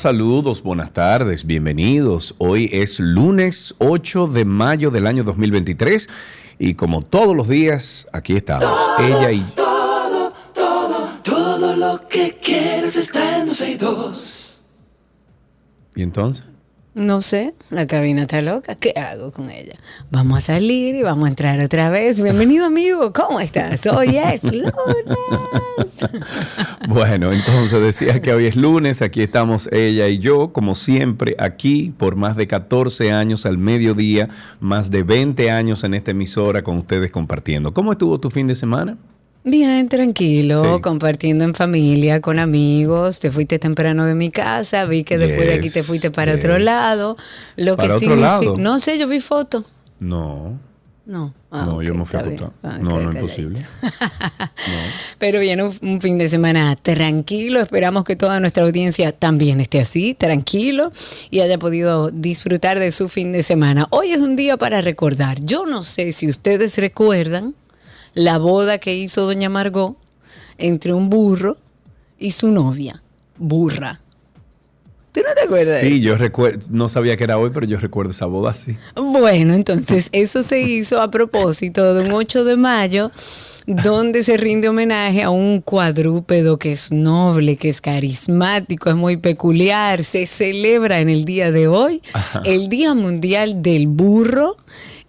Saludos, buenas tardes, bienvenidos. Hoy es lunes 8 de mayo del año 2023 y como todos los días, aquí estamos, ella y... Todo, todo, todo lo que quieres está en 262. ¿Y entonces? No sé, la cabina está loca. ¿Qué hago con ella? Vamos a salir y vamos a entrar otra vez. Bienvenido, amigo. ¿Cómo estás? Hoy es lunes. Bueno, entonces decía que hoy es lunes. Aquí estamos ella y yo, como siempre, aquí por más de 14 años al mediodía, más de 20 años en esta emisora con ustedes compartiendo. ¿Cómo estuvo tu fin de semana? Bien, tranquilo, Sí. compartiendo en familia, con amigos. Te fuiste temprano de mi casa, vi que después de aquí te fuiste para otro lado. Lo ¿Para que otro significa- lado? No sé, yo vi foto. No, No, Ah, no, yo me fui a acostar. Ah, No, no es posible. Pero bien, un, un fin de semana tranquilo. Esperamos que toda nuestra audiencia también esté así, tranquilo, y haya podido disfrutar de su fin de semana. Hoy es un día para recordar. Yo no sé si ustedes recuerdan la boda que hizo doña Margot entre un burro y su novia, burra. ¿Tú no te acuerdas? Sí, yo recuerdo, no sabía que era hoy, pero yo recuerdo esa boda, sí. Bueno, entonces eso se hizo a propósito de un 8 de mayo donde se rinde homenaje a un cuadrúpedo que es noble, que es carismático, es muy peculiar. Se celebra en el día de hoy el Día Mundial del Burro.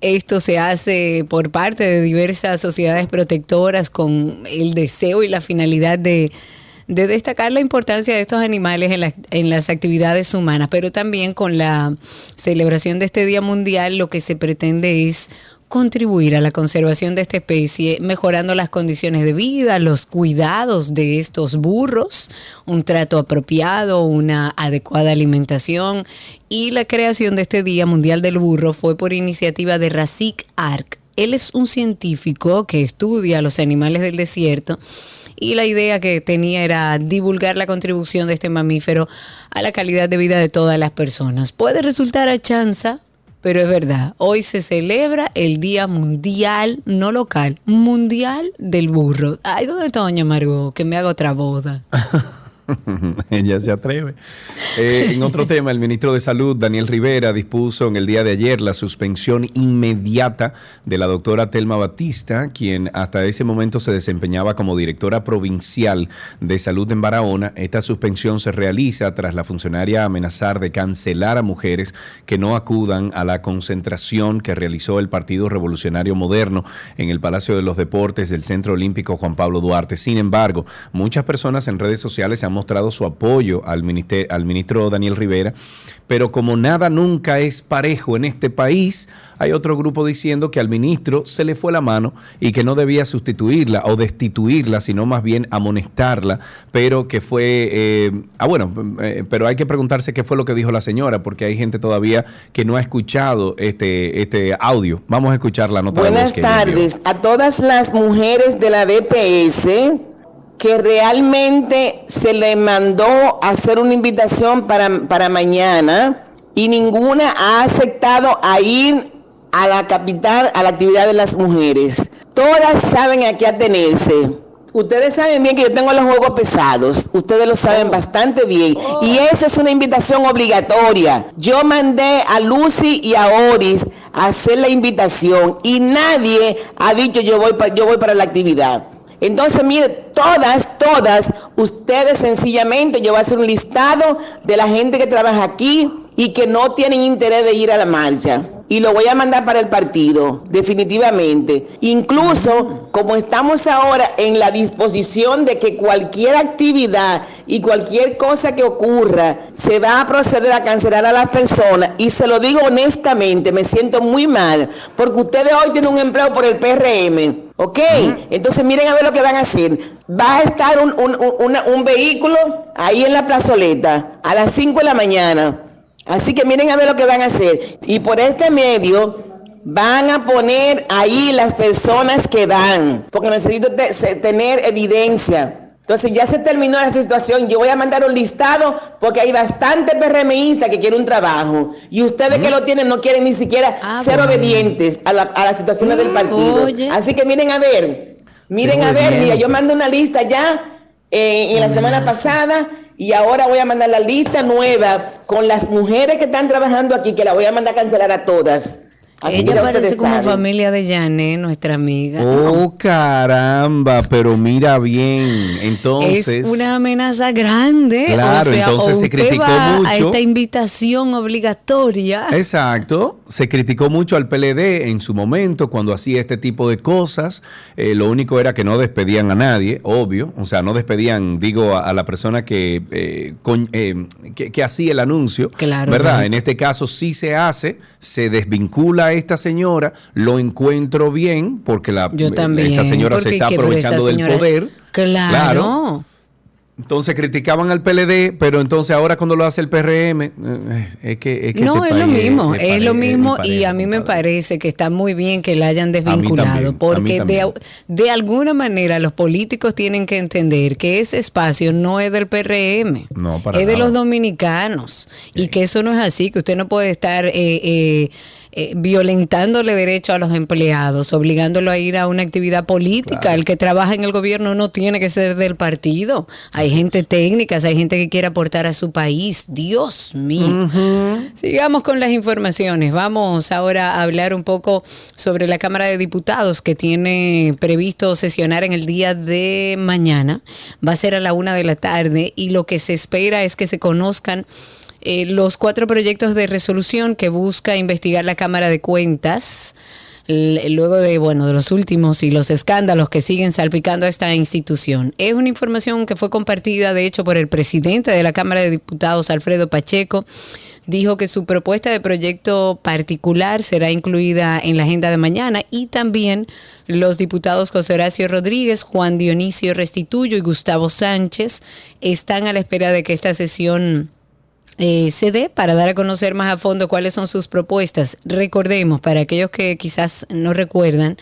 Esto se hace por parte de diversas sociedades protectoras con el deseo y la finalidad de de destacar la importancia de estos animales en las actividades humanas, pero también con la celebración de este Día Mundial lo que se pretende es contribuir a la conservación de esta especie, mejorando las condiciones de vida, los cuidados de estos burros, un trato apropiado, una adecuada alimentación y la creación de este Día Mundial del Burro fue por iniciativa de Rafik Ark. Él es un científico que estudia los animales del desierto y la idea que tenía era divulgar la contribución de este mamífero a la calidad de vida de todas las personas. Puede resultar a chanza, pero es verdad. Hoy se celebra el Día Mundial, no local, Mundial del Burro. Ay, ¿dónde está Doña Margot? Que me haga otra boda. Ella se atreve. Eh, en otro tema, el ministro de Salud, Daniel Rivera, dispuso en el día de ayer la suspensión inmediata de la doctora Telma Batista, quien hasta ese momento se desempeñaba como directora provincial de salud en Barahona. Esta suspensión se realiza tras la funcionaria amenazar de cancelar a mujeres que no acudan a la concentración que realizó el Partido Revolucionario Moderno en el Palacio de los Deportes del Centro Olímpico Juan Pablo Duarte. Sin embargo, muchas personas en redes sociales se han mostrado su apoyo al, al ministro Daniel Rivera, pero como nada nunca es parejo en este país, hay otro grupo diciendo que al ministro se le fue la mano y que no debía sustituirla o destituirla, sino más bien amonestarla, pero que fue... eh, ah, bueno, eh, pero hay que preguntarse qué fue lo que dijo la señora, porque hay gente todavía que no ha escuchado este, este audio. Vamos a escuchar la nota de Buenas envió. tardes a todas las mujeres de la DPS que realmente se le mandó hacer una invitación para, para mañana y ninguna ha aceptado a ir a la capital a la actividad de las mujeres. Todas saben a qué atenerse. Ustedes saben bien que yo tengo los juegos pesados, ustedes lo saben bastante bien. Y esa es una invitación obligatoria. Yo mandé a Lucy y a Oris a hacer la invitación y nadie ha dicho yo voy, pa- yo voy para la actividad. Entonces, mire, todas, todas, ustedes sencillamente, yo voy a hacer un listado de la gente que trabaja aquí y que no tienen interés de ir a la marcha. Y lo voy a mandar para el partido, definitivamente. Incluso, como estamos ahora en la disposición de que cualquier actividad y cualquier cosa que ocurra, se va a proceder a cancelar a las personas. Y se lo digo honestamente, me siento muy mal, porque ustedes hoy tienen un empleo por el PRM. ¿Ok? Entonces miren a ver lo que van a hacer. Va a estar un, un- un- un vehículo ahí en la plazoleta a las 5 de la mañana. Así que miren a ver lo que van a hacer. Y por este medio van a poner ahí las personas que van, porque necesito tener evidencia. Entonces ya se terminó la situación. Yo voy a mandar un listado porque hay bastante PRMistas que quieren un trabajo. Y ustedes que lo tienen no quieren ni siquiera Ah, ser bueno. obedientes a, la- a las situaciones del partido. Oye. Así que miren a ver, miren a ver, mira, yo mando una lista ya eh, en la semana pasada y ahora voy a mandar la lista nueva con las mujeres que están trabajando aquí, que la voy a mandar a cancelar a todas. Así Ella ya parece como saben. familia de Janet, nuestra amiga. Oh, caramba, pero mira bien. Entonces. es una amenaza grande. Claro, o sea, entonces o se criticó va a mucho. esta invitación obligatoria. Exacto. Se criticó mucho al PLD en su momento cuando hacía este tipo de cosas. Eh, lo único era que no despedían a nadie, obvio. O sea, no despedían, digo, a, a la persona que, eh, con- eh, que, que hacía el anuncio. Claro, ¿Verdad? claro. En este caso sí se hace, se desvincula a esta señora. Lo encuentro bien porque la, Yo también. esa señora se está aprovechando del señora- poder. Claro. Entonces criticaban al PLD, pero entonces ahora cuando lo hace el PRM, eh, es que, es que No, este es lo mismo, es, lo mismo y a mí me parece que está muy bien que la hayan desvinculado, también, porque de, de alguna manera los políticos tienen que entender que ese espacio no es del PRM, No, para es de los dominicanos y que eso no es así, que usted no puede estar... eh, eh, eh, violentándole derecho a los empleados, obligándolo a ir a una actividad política. El que trabaja en el gobierno no tiene que ser del partido. Hay gente técnica, hay gente que quiere aportar a su país. Dios mío. Sigamos con las informaciones. Vamos ahora a hablar un poco sobre la Cámara de Diputados que tiene previsto sesionar en el día de mañana. Va a ser a la una de la tarde y lo que se espera es que se conozcan eh, los cuatro proyectos de resolución que busca investigar la Cámara de Cuentas luego de bueno de los últimos y los escándalos que siguen salpicando a esta institución. Es una información que fue compartida de hecho por el presidente de la Cámara de Diputados Alfredo Pacheco. Dijo que su propuesta de proyecto particular será incluida en la agenda de mañana y también los diputados José Horacio Rodríguez, Juan Dionisio Restituyo y Gustavo Sánchez están a la espera de que esta sesión eh, dé para dar a conocer más a fondo cuáles son sus propuestas. Recordemos, para aquellos que quizás no recuerdan,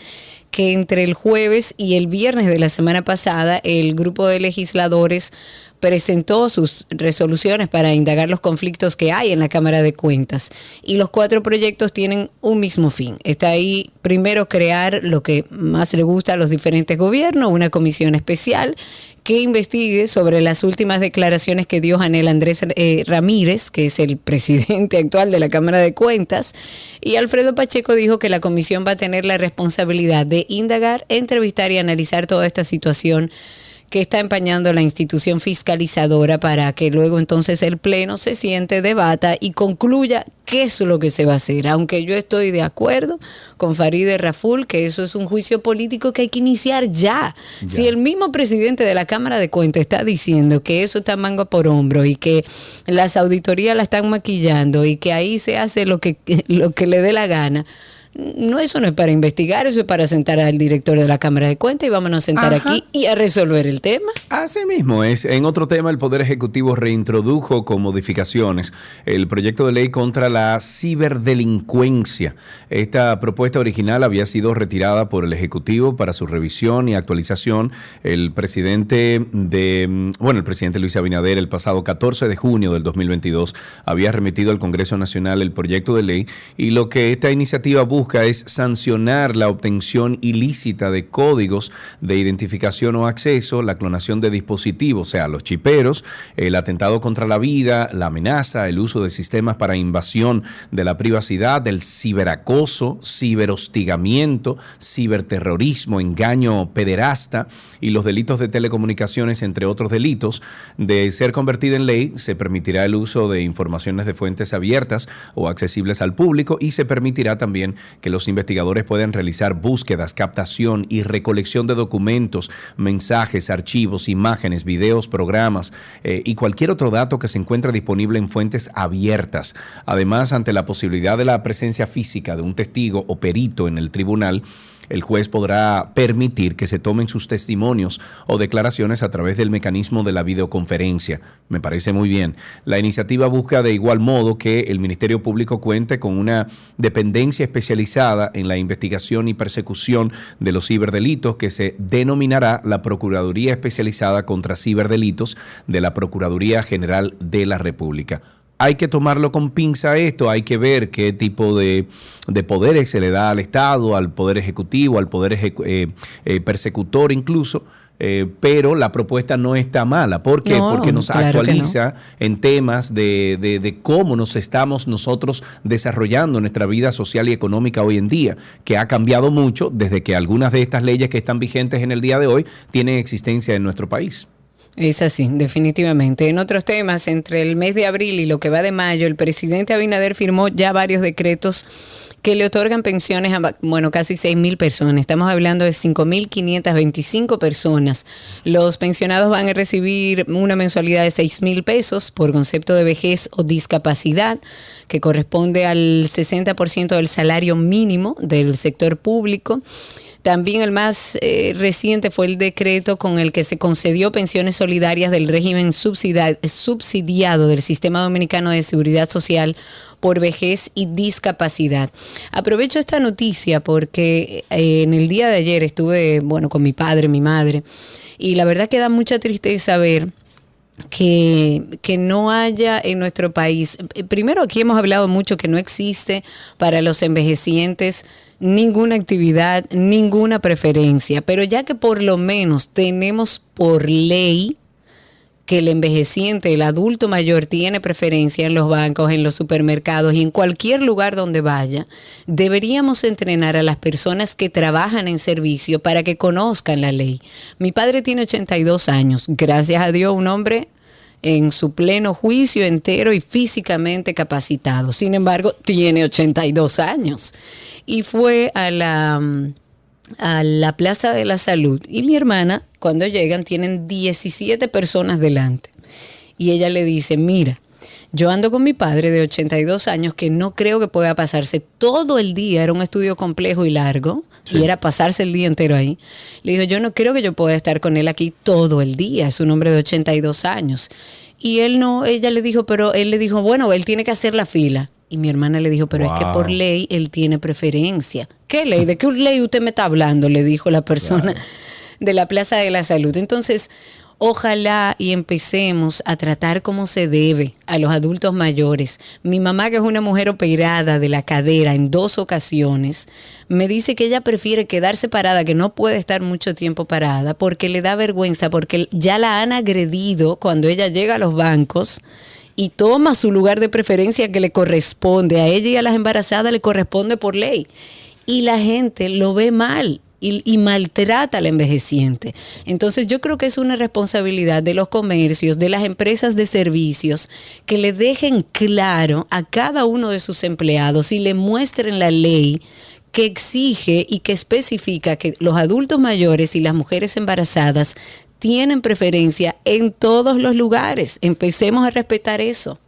que entre el jueves y el viernes de la semana pasada, el grupo de legisladores presentó sus resoluciones para indagar los conflictos que hay en la Cámara de Cuentas. Y los cuatro proyectos tienen un mismo fin. Está ahí primero crear lo que más le gusta a los diferentes gobiernos, una comisión especial que investigue sobre las últimas declaraciones que dio Janel Andrés eh, Ramírez, que es el presidente actual de la Cámara de Cuentas, y Alfredo Pacheco dijo que la comisión va a tener la responsabilidad de indagar, entrevistar y analizar toda esta situación que está empañando la institución fiscalizadora para que luego entonces el Pleno se siente, debata y concluya qué es lo que se va a hacer. Aunque yo estoy de acuerdo con Farideh Raful que eso es un juicio político que hay que iniciar ya. Si el mismo presidente de la Cámara de Cuentas está diciendo que eso está mango por hombro y que las auditorías la están maquillando y que ahí se hace lo que, lo que le dé la gana. No, eso no es para investigar, eso es para sentar al director de la Cámara de Cuentas y vámonos a sentar Ajá. aquí y a resolver el tema. Así mismo es. En otro tema, el Poder Ejecutivo reintrodujo con modificaciones el proyecto de ley contra la ciberdelincuencia. Esta propuesta original había sido retirada por el Ejecutivo para su revisión y actualización. El presidente de, bueno, el presidente Luis Abinader el pasado 14 de junio del 2022 había remitido al Congreso Nacional el proyecto de ley y lo que esta iniciativa busca es sancionar la obtención ilícita de códigos de identificación o acceso, la clonación de dispositivos, o sea, los chiperos, el atentado contra la vida, la amenaza, el uso de sistemas para invasión de la privacidad, el ciberacoso, ciberhostigamiento, ciberterrorismo, engaño pederasta y los delitos de telecomunicaciones, entre otros delitos. De ser convertida en ley, se permitirá el uso de informaciones de fuentes abiertas o accesibles al público y se permitirá también que los investigadores puedan realizar búsquedas, captación y recolección de documentos, mensajes, archivos, imágenes, videos, programas eh, y cualquier otro dato que se encuentre disponible en fuentes abiertas. Además, ante la posibilidad de la presencia física de un testigo o perito en el tribunal, el juez podrá permitir que se tomen sus testimonios o declaraciones a través del mecanismo de la videoconferencia. Me parece muy bien. La iniciativa busca de igual modo que el Ministerio Público cuente con una dependencia especializada en la investigación y persecución de los ciberdelitos que se denominará la Procuraduría Especializada contra Ciberdelitos de la Procuraduría General de la República hay que tomarlo con pinza esto, hay que ver qué tipo de, de poderes se le da al Estado, al Poder Ejecutivo, al Poder ejecu- eh, eh, Persecutor incluso, eh, pero la propuesta no está mala. ¿Por qué? No, Porque nos claro actualiza en temas de, de- de cómo nos estamos nosotros desarrollando nuestra vida social y económica hoy en día, que ha cambiado mucho desde que algunas de estas leyes que están vigentes en el día de hoy tienen existencia en nuestro país. Es así, definitivamente. En otros temas, entre el mes de abril y lo que va de mayo, el presidente Abinader firmó ya varios decretos que le otorgan pensiones a, bueno, casi 6 mil personas. Estamos hablando de 5.525 personas. Los pensionados van a recibir una mensualidad de 6 mil pesos por concepto de vejez o discapacidad, que corresponde al 60% del salario mínimo del sector público. También el más eh, reciente fue el decreto con el que se concedió pensiones solidarias del régimen subsidiado del Sistema Dominicano de Seguridad Social por vejez y discapacidad. Aprovecho esta noticia porque eh, en el día de ayer estuve, bueno, con mi padre, mi madre, y la verdad que da mucha tristeza ver que, que no haya en nuestro país. eh, Primero, aquí hemos hablado mucho que no existe para los envejecientes ninguna actividad, ninguna preferencia, pero ya que por lo menos tenemos por ley que el envejeciente, el adulto mayor tiene preferencia en los bancos, en los supermercados y en cualquier lugar donde vaya, deberíamos entrenar a las personas que trabajan en servicio para que conozcan la ley. Mi padre tiene 82 años, gracias a Dios, un hombre en su pleno juicio entero y físicamente capacitado. Sin embargo, tiene 82 años y fue a la a la Plaza de la Salud y mi hermana, cuando llegan, tienen 17 personas delante. Y ella le dice, mira, yo ando con mi padre de 82 años que no creo que pueda pasarse todo el día, era un estudio complejo y largo, y era pasarse el día entero ahí. Le dijo, yo no creo que yo pueda estar con él aquí todo el día, es un hombre de 82 años. Y él no, ella le dijo, pero él le dijo, bueno, él tiene que hacer la fila. Y mi hermana le dijo, pero es que por ley él tiene preferencia. ¿Qué ley? ¿De qué ley usted me está hablando? Le dijo la persona de la Plaza de la Salud. Entonces, ojalá y empecemos a tratar como se debe a los adultos mayores. Mi mamá, que es una mujer operada de la cadera en dos ocasiones, me dice que ella prefiere quedarse parada, que no puede estar mucho tiempo parada, porque le da vergüenza, porque ya la han agredido cuando ella llega a los bancos y toma su lugar de preferencia que le corresponde a ella y a las embarazadas le corresponde por ley. Y la gente lo ve mal y, y maltrata al envejeciente. Entonces yo creo que es una responsabilidad de los comercios, de las empresas de servicios, que le dejen claro a cada uno de sus empleados y le muestren la ley que exige y que especifica que los adultos mayores y las mujeres embarazadas tienen preferencia en todos los lugares. Empecemos a respetar eso.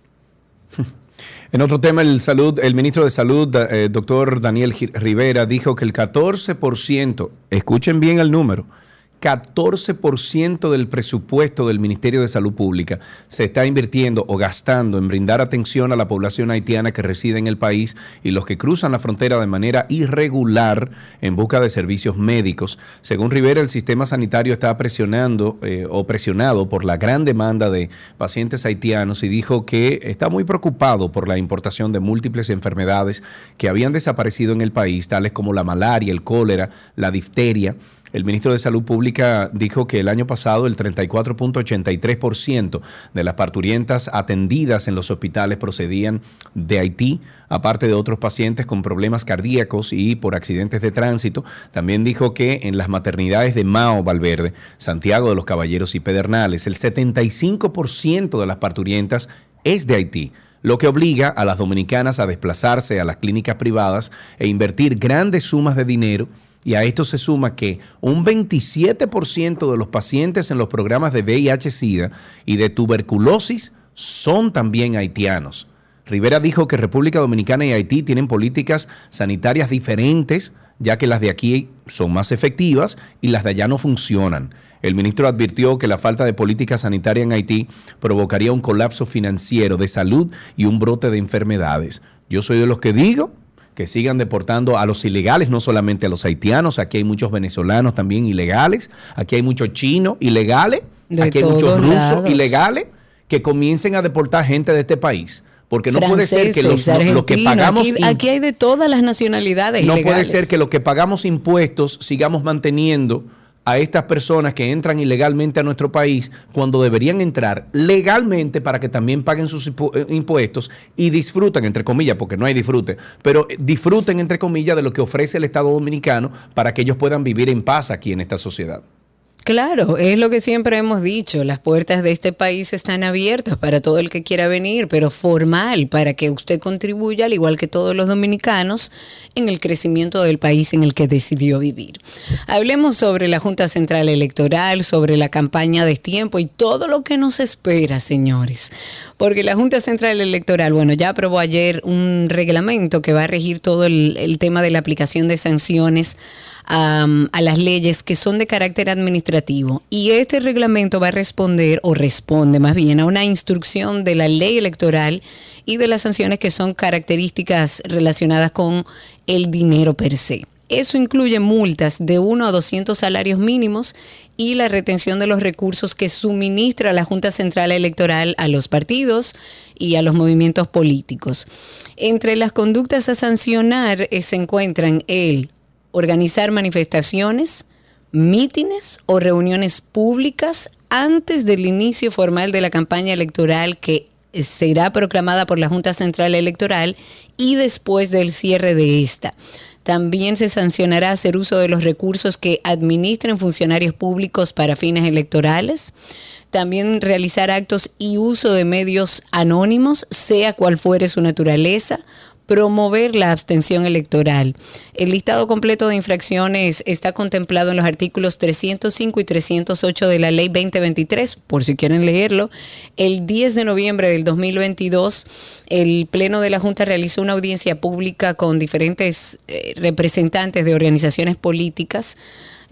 En otro tema, el, salud, el ministro de Salud, eh, doctor Daniel Rivera, dijo que el 14%, escuchen bien el número, 14% del presupuesto del Ministerio de Salud Pública se está invirtiendo o gastando en brindar atención a la población haitiana que reside en el país y los que cruzan la frontera de manera irregular en busca de servicios médicos. Según Rivera, el sistema sanitario está presionando eh, o presionado por la gran demanda de pacientes haitianos y dijo que está muy preocupado por la importación de múltiples enfermedades que habían desaparecido en el país, tales como la malaria, el cólera, la difteria. El ministro de Salud Pública dijo que el año pasado el 34.83% de las parturientas atendidas en los hospitales procedían de Haití, aparte de otros pacientes con problemas cardíacos y por accidentes de tránsito. También dijo que en las maternidades de Mao Valverde, Santiago de los Caballeros y Pedernales, el 75% de las parturientas es de Haití lo que obliga a las dominicanas a desplazarse a las clínicas privadas e invertir grandes sumas de dinero. Y a esto se suma que un 27% de los pacientes en los programas de VIH-Sida y de tuberculosis son también haitianos. Rivera dijo que República Dominicana y Haití tienen políticas sanitarias diferentes, ya que las de aquí son más efectivas y las de allá no funcionan. El ministro advirtió que la falta de política sanitaria en Haití provocaría un colapso financiero de salud y un brote de enfermedades. Yo soy de los que digo que sigan deportando a los ilegales, no solamente a los haitianos, aquí hay muchos venezolanos también ilegales, aquí hay muchos chinos ilegales, De aquí hay muchos rusos lados. ilegales que comiencen a deportar gente de este país. Porque no puede ser que los, lo que pagamos Aquí, aquí hay de todas las nacionalidades. no puede ser que lo que pagamos impuestos sigamos manteniendo a estas personas que entran ilegalmente a nuestro país cuando deberían entrar legalmente para que también paguen sus eh, impuestos y disfruten, entre comillas, porque no hay disfrute, pero eh, disfruten, entre comillas, de lo que ofrece el Estado Dominicano para que ellos puedan vivir en paz aquí en esta sociedad. Claro, es lo que siempre hemos dicho, las puertas de este país están abiertas para todo el que quiera venir, pero formal, para que usted contribuya, al igual que todos los dominicanos, en el crecimiento del país en el que decidió vivir. Hablemos sobre la Junta Central Electoral, sobre la campaña de tiempo y todo lo que nos espera, señores. Porque la Junta Central Electoral, bueno, ya aprobó ayer un reglamento que va a regir todo el, el tema de la aplicación de sanciones a, las leyes que son de carácter administrativo. Y este reglamento va a responder, o responde más bien, a una instrucción de la ley electoral y de las sanciones que son características relacionadas con el dinero per se. Eso incluye multas de 1 a 200 salarios mínimos y la retención de los recursos que suministra la Junta Central Electoral a los partidos y a los movimientos políticos. Entre las conductas a sancionar eh, se encuentran el organizar manifestaciones, mítines o reuniones públicas antes del inicio formal de la campaña electoral que será proclamada por la Junta Central Electoral y después del cierre de esta. También se sancionará hacer uso de los recursos que administren funcionarios públicos para fines electorales. También realizar actos y uso de medios anónimos, sea cual fuere su naturaleza, promover la abstención electoral. El listado completo de infracciones está contemplado en los artículos 305 y 308 de la Ley 2023, por si quieren leerlo. El 10 de noviembre del 2022, el Pleno de la Junta realizó una audiencia pública con diferentes eh, representantes de organizaciones políticas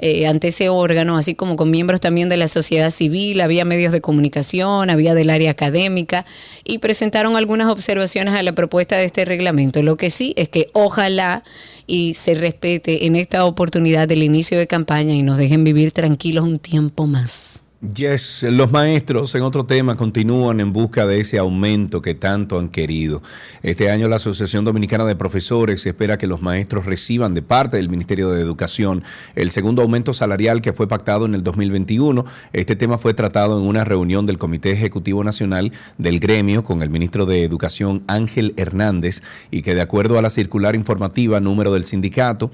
eh, ante ese órgano, así como con miembros también de la sociedad civil, había medios de comunicación, había del área académica y presentaron algunas observaciones a la propuesta de este reglamento. Lo que sí es que ojalá y se respete en esta oportunidad del inicio de campaña y nos dejen vivir tranquilos un tiempo más. Yes, los maestros en otro tema continúan en busca de ese aumento que tanto han querido. Este año la Asociación Dominicana de Profesores espera que los maestros reciban de parte del Ministerio de Educación el segundo aumento salarial que fue pactado en el 2021. Este tema fue tratado en una reunión del Comité Ejecutivo Nacional del gremio con el ministro de Educación Ángel Hernández y que de acuerdo a la circular informativa número del sindicato,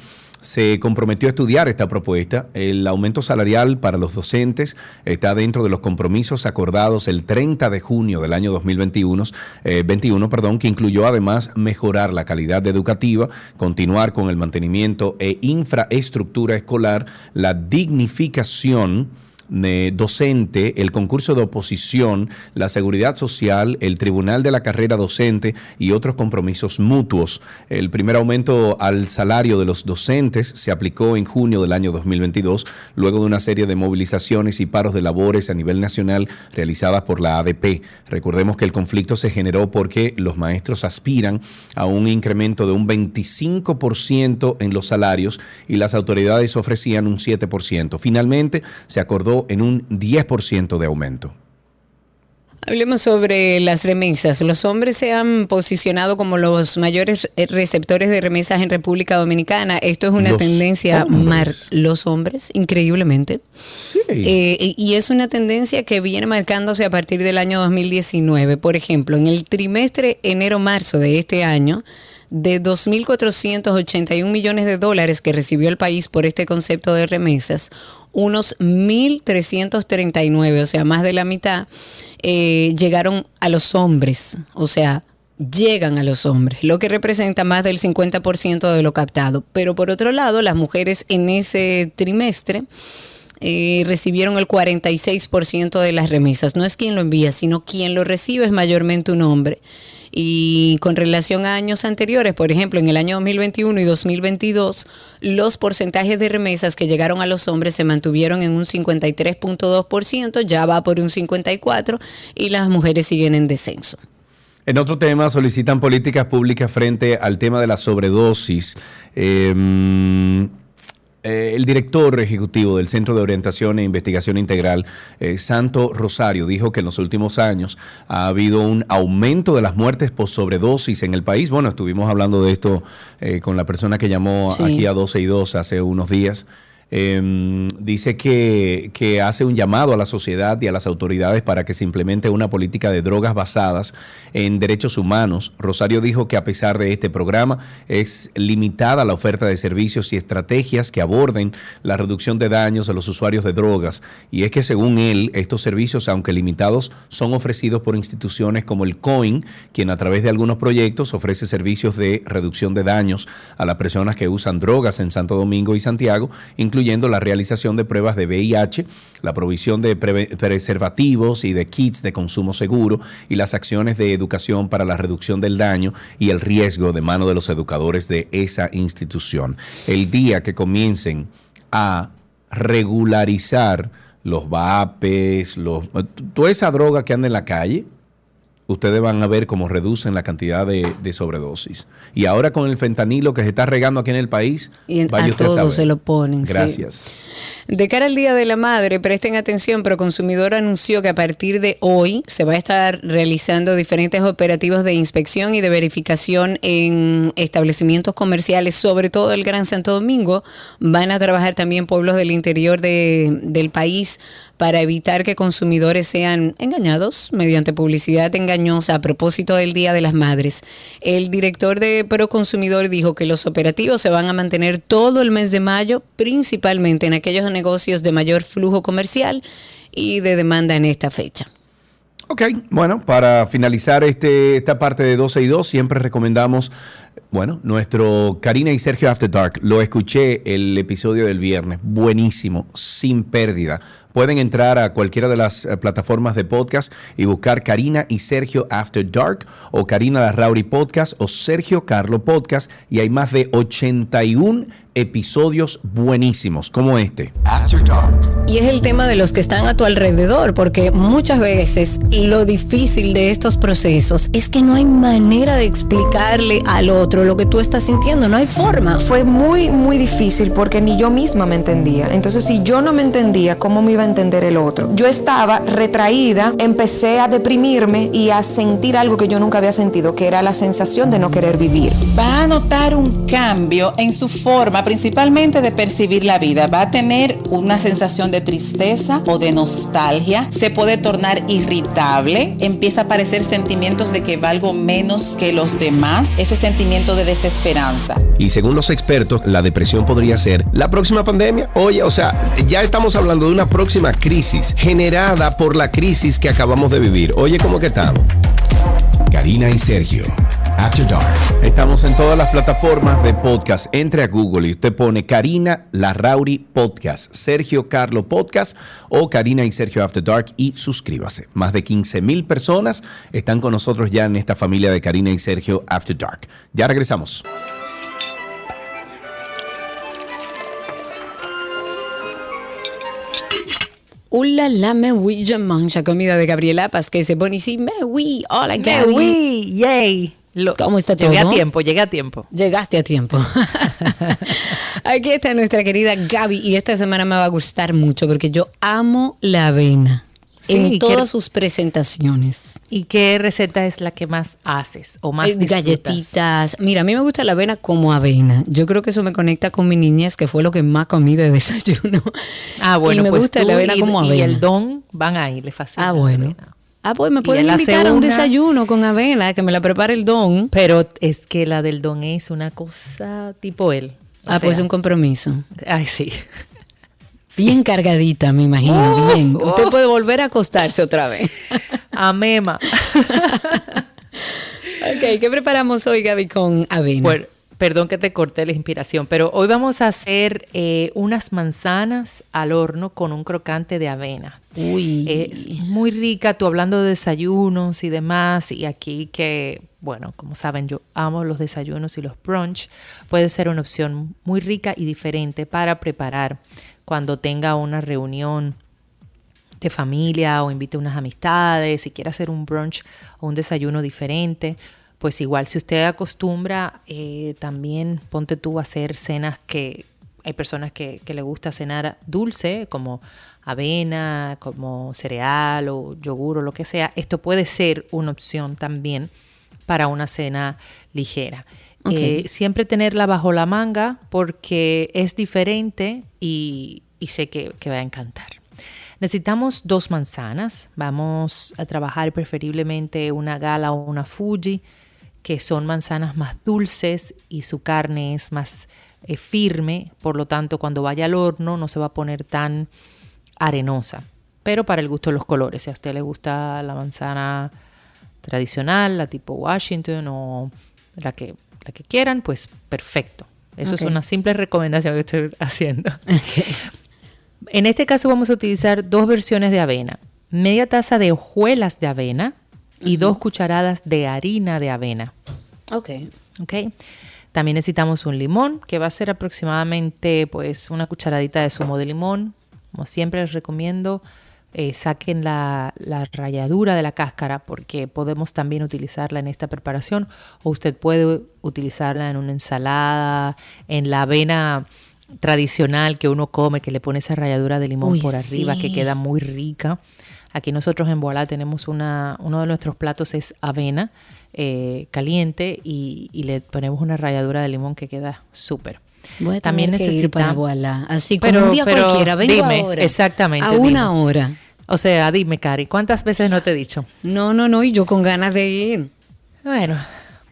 se comprometió a estudiar esta propuesta. El aumento salarial para los docentes está dentro de los compromisos acordados el 30 de junio del año 2021, eh, 21, perdón, que incluyó además mejorar la calidad educativa, continuar con el mantenimiento e infraestructura escolar, la dignificación docente, el concurso de oposición, la seguridad social, el tribunal de la carrera docente y otros compromisos mutuos. El primer aumento al salario de los docentes se aplicó en junio del año 2022, luego de una serie de movilizaciones y paros de labores a nivel nacional realizadas por la ADP. Recordemos que el conflicto se generó porque los maestros aspiran a un incremento de un 25% en los salarios y las autoridades ofrecían un 7%. Finalmente se acordó en un 10% de aumento. Hablemos sobre las remesas. Los hombres se han posicionado como los mayores receptores de remesas en República Dominicana. Esto es una Los tendencia hombres. mar los hombres, increíblemente. Sí. Eh, y es una tendencia que viene marcándose a partir del año 2019. Por ejemplo, en el trimestre enero-marzo de este año, de 2.481 millones de dólares que recibió el país por este concepto de remesas, unos 1.339, o sea, más de la mitad, eh, llegaron a los hombres, o sea, llegan a los hombres, lo que representa más del 50% de lo captado. Pero por otro lado, las mujeres en ese trimestre eh, recibieron el 46% de las remesas. No es quien lo envía, sino quien lo recibe es mayormente un hombre. Y con relación a años anteriores, por ejemplo, en el año 2021 y 2022, los porcentajes de remesas que llegaron a los hombres se mantuvieron en un 53.2%, ya va por un 54% y las mujeres siguen en descenso. En otro tema, solicitan políticas públicas frente al tema de la sobredosis. Eh, eh, el director ejecutivo del Centro de Orientación e Investigación Integral, eh, Santo Rosario, dijo que en los últimos años ha habido un aumento de las muertes por sobredosis en el país. Bueno, estuvimos hablando de esto eh, con la persona que llamó Sí. aquí a 12 y 2 hace unos días. Eh, dice que, que, hace un llamado a la sociedad y a las autoridades para que se implemente una política de drogas basadas en derechos humanos. Rosario dijo que a pesar de este programa es limitada la oferta de servicios y estrategias que aborden la reducción de daños a los usuarios de drogas. Y es que según él, estos servicios, aunque limitados, son ofrecidos por instituciones como el COIN, quien a través de algunos proyectos ofrece servicios de reducción de daños a las personas que usan drogas en Santo Domingo y Santiago, incluyendo la realización de pruebas de VIH, la provisión de preservativos y de kits de consumo seguro y las acciones de educación para la reducción del daño y el riesgo de mano de los educadores de esa institución. El día que comiencen a regularizar los vapes, los, toda esa droga que anda en la calle, ustedes van a ver cómo reducen la cantidad de, de, sobredosis. Y ahora con el fentanilo que se está regando aquí en el país, y en, a todos se lo ponen. Gracias. Sí. De cara al Día de la Madre, presten atención, Proconsumidor anunció que a partir de hoy se va a estar realizando diferentes operativos de inspección y de verificación en establecimientos comerciales, sobre todo el Gran Santo Domingo. Van a trabajar también pueblos del interior de, del país para evitar que consumidores sean engañados mediante publicidad engañosa a propósito del Día de las Madres. El director de Proconsumidor dijo que los operativos se van a mantener todo el mes de mayo, principalmente en aquellos negocios de mayor flujo comercial y de demanda en esta fecha. Ok, bueno, para finalizar este, esta parte de 12 y 2, siempre recomendamos, bueno, nuestro Karina y Sergio After Dark. Lo escuché el episodio del viernes, buenísimo, sin pérdida. Pueden entrar a cualquiera de las plataformas de podcast y buscar Karina y Sergio After Dark o Karina Larrauri Podcast o Sergio Carlo Podcast y hay más de 81 episodios buenísimos como este. After Dark. Y es el tema de los que están a tu alrededor, porque muchas veces lo difícil de estos procesos es que no hay manera de explicarle al otro lo que tú estás sintiendo, no hay forma. Fue muy, muy difícil porque ni yo misma me entendía. Entonces, si yo no me entendía, ¿cómo me iba a entender el otro? Yo estaba retraída, empecé a deprimirme y a sentir algo que yo nunca había sentido, que era la sensación de no querer vivir. Va a notar un cambio en su forma principalmente de percibir la vida. Va a tener una sensación de tristeza o de nostalgia, se puede tornar irritable, empieza a aparecer sentimientos de que valgo menos que los demás, ese sentimiento de desesperanza. Y según los expertos, la depresión podría ser la próxima pandemia. Oye, o sea, ya estamos hablando de una próxima crisis generada por la crisis que acabamos de vivir. Oye, ¿cómo que estamos? Karina y Sergio. After Dark. Estamos en todas las plataformas de podcast. Entre a Google y usted pone Karina Larrauri Podcast, Sergio Carlo Podcast o Karina y Sergio After Dark y suscríbase. Más de 15 mil personas están con nosotros ya en esta familia de Karina y Sergio After Dark. Ya regresamos. Hola, la me oui, je mange comida de Gabriela Paz, que se pone así, me oui, hola, Gaby. Me oui, yay. Lo, ¿Cómo está todo? Llegué a tiempo, llegué a tiempo. Llegaste a tiempo. Aquí está nuestra querida Gaby y esta semana me va a gustar mucho porque yo amo la avena. Sí, en todas ¿qué, sus presentaciones. ¿Y qué receta es la que más haces o más es Galletitas. Mira, a mí me gusta la avena como avena. Yo creo que eso me conecta con mi niñez, que fue lo que más comí de desayuno. Ah, bueno, y me pues gusta la avena y, como avena. Y el don van ahí, le fascina. Ah, bueno. Ah, pues me pueden invitar a un desayuno con avena, que me la prepare el don. Pero es que la del don es una cosa tipo él. ah, sea, pues un compromiso. Ay, sí. Bien cargadita, me imagino, oh, bien. Usted puede volver a acostarse otra vez. A mema. ok, ¿qué preparamos hoy, Gaby, con avena? Bueno, perdón que te corté la inspiración, pero hoy vamos a hacer eh, unas manzanas al horno con un crocante de avena. Uy. Es muy rica, tú hablando de desayunos y demás, y aquí que, bueno, como saben, yo amo los desayunos y los brunch, puede ser una opción muy rica y diferente para preparar cuando tenga una reunión de familia o invite unas amistades, si quiere hacer un brunch o un desayuno diferente, pues igual si usted acostumbra, eh, también ponte tú a hacer cenas que hay personas que, que le gusta cenar dulce, como avena, como cereal o yogur o lo que sea. Esto puede ser una opción también para una cena ligera. Eh, siempre tenerla bajo la manga porque es diferente y, y sé que, que va a encantar. Necesitamos dos manzanas. Vamos a trabajar preferiblemente una gala o una Fuji, que son manzanas más dulces y su carne es más eh, firme. Por lo tanto, cuando vaya al horno no se va a poner tan arenosa. Pero para el gusto de los colores. Si a usted le gusta la manzana tradicional, la tipo Washington o la que, la que quieran, pues perfecto. Eso es una simple recomendación que estoy haciendo. En este caso vamos a utilizar dos versiones de avena. Media taza de hojuelas de avena y dos cucharadas de harina de avena. Ok. ¿ok? También necesitamos un limón, que va a ser aproximadamente pues una cucharadita de zumo de limón. Como siempre les recomiendo, eh, saquen la, la ralladura de la cáscara porque podemos también utilizarla en esta preparación o usted puede utilizarla en una ensalada, en la avena tradicional que uno come, que le pone esa ralladura de limón Uy, por arriba, que queda muy rica. Aquí nosotros en Boalá tenemos una, uno de nuestros platos es avena eh, caliente y, y le ponemos una ralladura de limón que queda súper. Voy a También tener que ir para Voilà. Así como Pero- un día pero cualquiera. Vengo dime, ahora. exactamente, A dime. una hora. O sea, dime, Cari, ¿cuántas veces no te he dicho? No, no, no. Y yo con ganas de ir. Bueno,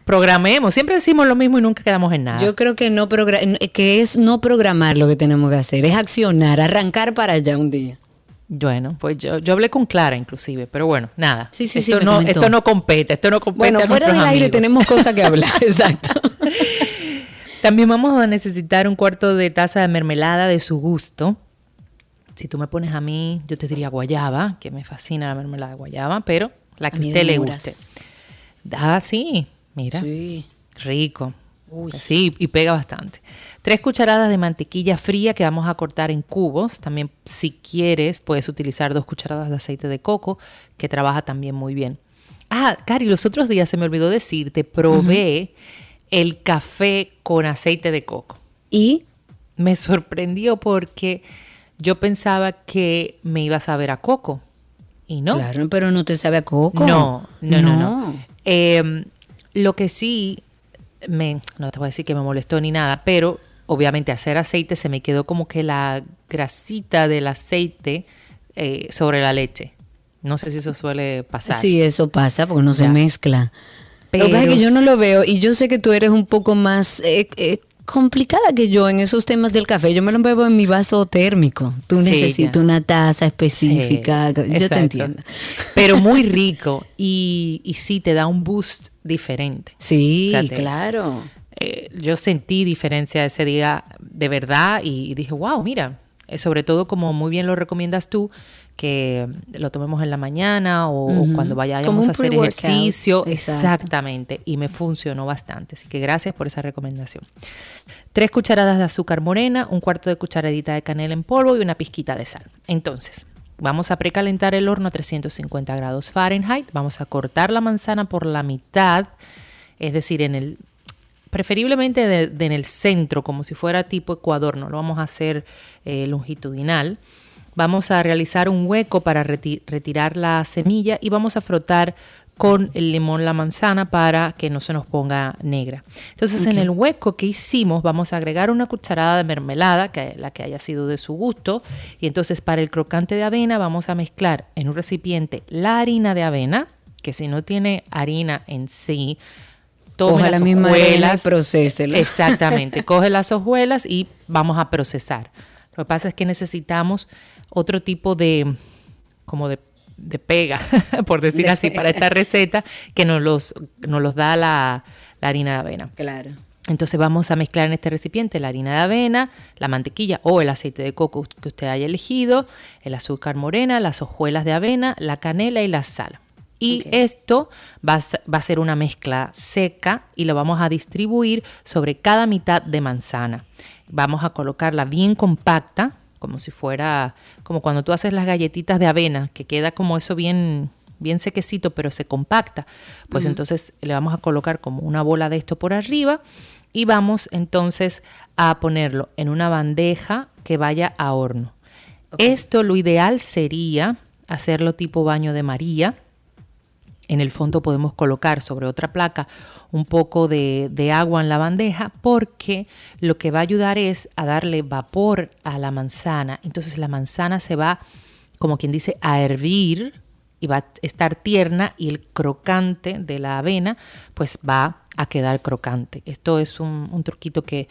programemos. Siempre decimos lo mismo y nunca quedamos en nada. Yo creo que no progra- que es no programar lo que tenemos que hacer, es accionar, arrancar para allá un día. Bueno, pues yo, yo hablé con Clara inclusive, pero bueno, nada. Sí, sí, sí, esto, me no, esto no compete, esto no compete. Bueno, a fuera del aire tenemos cosas que hablar, exacto. También vamos a necesitar un cuarto de taza de mermelada de su gusto. Si tú me pones a mí, yo te diría guayaba, que me fascina la mermelada de guayaba, pero la que a usted le guste. Ah, sí, mira. Sí. Rico. Uy. Sí, y pega bastante. Tres cucharadas de mantequilla fría que vamos a cortar en cubos. También, si quieres, puedes utilizar dos cucharadas de aceite de coco, que trabaja también muy bien. Ah, Cari, los otros días se me olvidó decirte, probé el café con aceite de coco. Y Me sorprendió porque yo pensaba que me iba a saber a coco. Y no. claro, pero no te sabe a coco. No, no, no, no. Eh, lo que sí, me, no te voy a decir que me molestó ni nada, pero obviamente hacer aceite se me quedó como que la grasita del aceite eh, sobre la leche. No sé si eso suele pasar. Sí, eso pasa porque no se mezcla. Pero, Pero que yo no lo veo y yo sé que tú eres un poco más eh, eh, complicada que yo en esos temas del café. Yo me lo bebo en mi vaso térmico. Tú Sí, necesitas una taza específica. Sí, yo te entiendo. Pero muy rico y, y sí te da un boost diferente. Sí, O sea, te- claro. eh, yo sentí diferencia ese día de verdad y, y dije, wow, mira, eh, sobre todo como muy bien lo recomiendas tú, que lo tomemos en la mañana o, cuando vayamos a hacer ejercicio. Exacto. Exactamente. Y me funcionó bastante. Así que gracias por esa recomendación. Tres cucharadas de azúcar morena, un cuarto de cucharadita de canela en polvo y una pizquita de sal. Entonces, vamos a precalentar el horno a 350 grados Fahrenheit. Vamos a cortar la manzana por la mitad, es decir, en el preferiblemente de- de en el centro, como si fuera tipo ecuador, no lo vamos a hacer eh, longitudinal. Vamos a realizar un hueco para reti- retirar la semilla y vamos a frotar con el limón la manzana para que no se nos ponga negra. Entonces en el hueco que hicimos vamos a agregar una cucharada de mermelada, que la que haya sido de su gusto, y entonces para el crocante de avena vamos a mezclar en un recipiente la harina de avena, que si no tiene harina en sí, tome Coja las la misma hojuelas. procésela. Exactamente, coge las hojuelas y vamos a procesar. Lo que pasa es que necesitamos otro tipo de, como de, de pega, por decir De así, para esta receta, que nos los, nos los da la, la harina de avena. Claro. Entonces vamos a mezclar en este recipiente la harina de avena, la mantequilla o el aceite de coco que usted haya elegido, el azúcar morena, las hojuelas de avena, la canela y la sal. Y esto va a, va a ser una mezcla seca y lo vamos a distribuir sobre cada mitad de manzana. Vamos a colocarla bien compacta, como si fuera, como cuando tú haces las galletitas de avena, que queda como eso bien, bien sequecito, pero se compacta. Pues entonces le vamos a colocar como una bola de esto por arriba y vamos entonces a ponerlo en una bandeja que vaya a horno. Esto lo ideal sería hacerlo tipo baño de María. En el fondo podemos colocar sobre otra placa un poco de, agua en la bandeja porque lo que va a ayudar es a darle vapor a la manzana. Entonces la manzana se va, como quien dice, a hervir y va a estar tierna y el crocante de la avena pues va a quedar crocante. Esto es un, truquito que,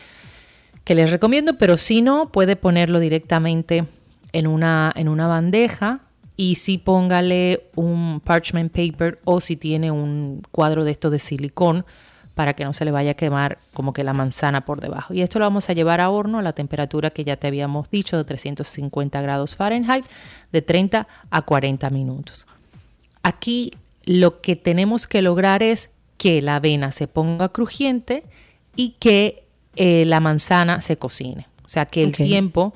que, les recomiendo, pero si no, puede ponerlo directamente en una, en una bandeja y si póngale un parchment paper o si tiene un cuadro de esto de silicón para que no se le vaya a quemar como que la manzana por debajo. Y esto lo vamos a llevar a horno a la temperatura que ya te habíamos dicho de 350 grados Fahrenheit de 30 a 40 minutos. Aquí lo que tenemos que lograr es que la avena se ponga crujiente y que eh, la manzana se cocine. O sea, que el tiempo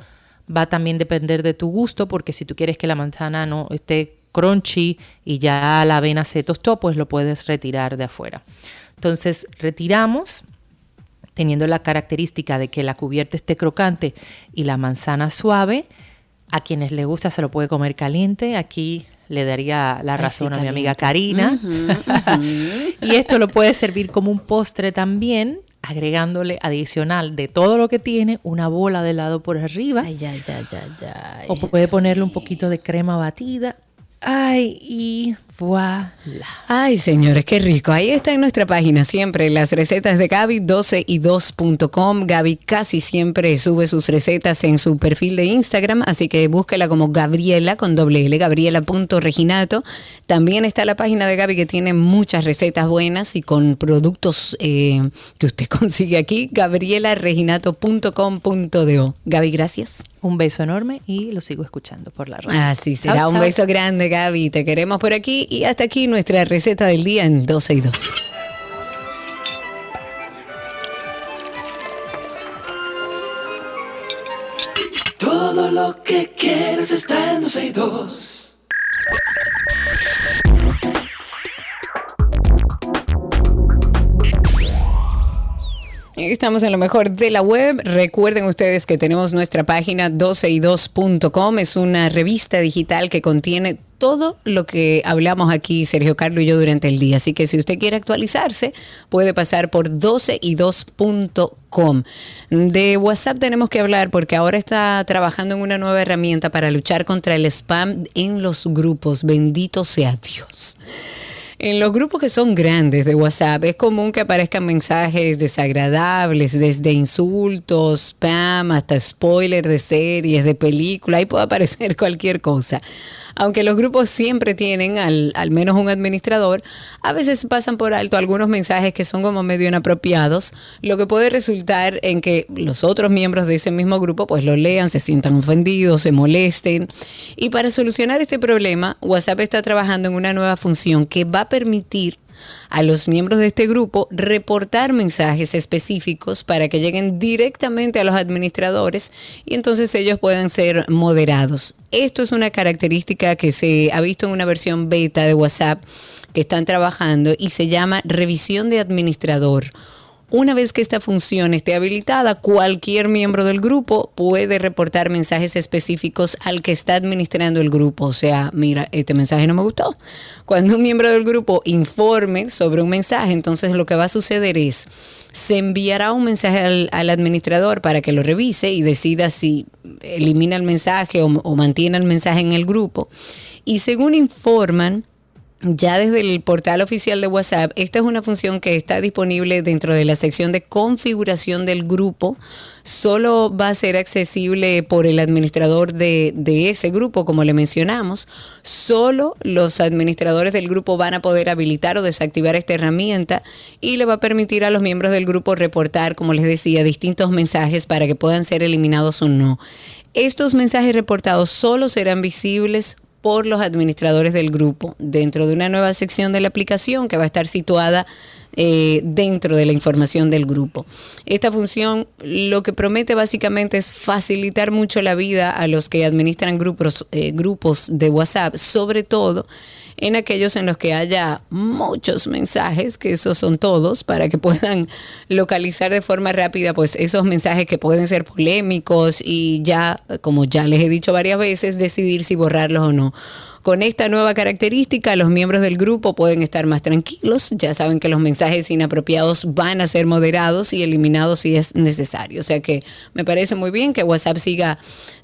va a también depender de tu gusto, porque si tú quieres que la manzana no esté crunchy y ya la avena se tostó, pues lo puedes retirar de afuera. Entonces, retiramos teniendo la característica de que la cubierta esté crocante y la manzana suave. A quienes les gusta se lo puede comer caliente. Aquí le daría la razón a mi amiga Karina. y esto lo puede servir como un postre también, agregándole adicional de todo lo que tiene una bola de helado por arriba. Ay, ay, ay, o puede ponerle un poquito de crema batida Ay, y voilà. Ay, señores, qué rico. Ahí está en nuestra página siempre las recetas de Gaby, 12 y 2.com. Gaby casi siempre sube sus recetas en su perfil de Instagram, así que búsquela como Gabriela con doble L, gabriela.reginato. También está la página de Gaby que tiene muchas recetas buenas y con productos eh, que usted consigue aquí, gabrielareginato.com.do. Gaby, gracias. Un beso enorme y lo sigo escuchando por la radio. Así será. un beso grande, Gaby. Te queremos por aquí. Y hasta aquí nuestra receta del día en 12 y 2. Todo lo que quieres está en 12 y 2. Estamos en lo mejor de la web. Recuerden ustedes que tenemos nuestra página 12y2.com. Es una revista digital que contiene todo lo que hablamos aquí, Sergio Carlos y yo, durante el día. Así que si usted quiere actualizarse, puede pasar por 12y2.com. De WhatsApp tenemos que hablar porque ahora está trabajando en una nueva herramienta para luchar contra el spam en los grupos. Bendito sea Dios. En los grupos que son grandes de WhatsApp es común que aparezcan mensajes desagradables, desde insultos, spam, hasta spoiler de series, de películas, ahí puede aparecer cualquier cosa aunque los grupos siempre tienen al, al menos un administrador, a veces pasan por alto algunos mensajes que son como medio inapropiados, lo que puede resultar en que los otros miembros de ese mismo grupo pues lo lean, se sientan ofendidos, se molesten. Y para solucionar este problema, WhatsApp está trabajando en una nueva función que va a permitir a los miembros de este grupo reportar mensajes específicos para que lleguen directamente a los administradores y entonces ellos puedan ser moderados. Esto es una característica que se ha visto en una versión beta de WhatsApp que están trabajando y se llama revisión de administrador una vez que esta función esté habilitada, cualquier miembro del grupo puede reportar mensajes específicos al que está administrando el grupo. O sea, mira, este mensaje no me gustó. Cuando un miembro del grupo informe sobre un mensaje, entonces lo que va a suceder es, se enviará un mensaje al, administrador para que lo revise y decida si elimina el mensaje o, o mantiene el mensaje en el grupo. Y según informan, ya desde el portal oficial de WhatsApp, esta es una función que está disponible dentro de la sección de configuración del grupo. Solo va a ser accesible por el administrador de, ese grupo, como le mencionamos. Solo los administradores del grupo van a poder habilitar o desactivar esta herramienta y le va a permitir a los miembros del grupo reportar, como les decía, distintos mensajes para que puedan ser eliminados o no. Estos mensajes reportados solo serán visibles por los administradores del grupo dentro de una nueva sección de la aplicación que va a estar situada eh, dentro de la información del grupo. Esta función lo que promete básicamente es facilitar mucho la vida a los que administran grupos, eh, grupos de WhatsApp, sobre todo en aquellos en los que haya muchos mensajes, que esos son todos, para que puedan localizar de forma rápida pues esos mensajes que pueden ser polémicos y ya, como ya les he dicho varias veces, decidir si borrarlos o no. Con esta nueva característica, los miembros del grupo pueden estar más tranquilos. Ya saben que los mensajes inapropiados van a ser moderados y eliminados si es necesario. O sea que me parece muy bien que WhatsApp siga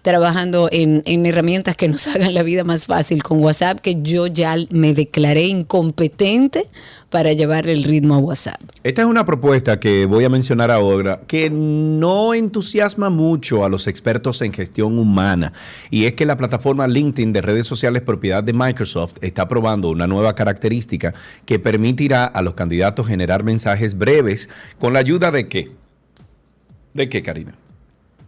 trabajando en, en herramientas que nos hagan la vida más fácil con WhatsApp, que yo ya me declaré incompetente para llevar el ritmo a WhatsApp. Esta es una propuesta que voy a mencionar ahora que no entusiasma mucho a los expertos en gestión humana y es que la plataforma LinkedIn de redes sociales propiedad de Microsoft está probando una nueva característica que permitirá a los candidatos generar mensajes breves con la ayuda de qué? ¿De qué, Karina?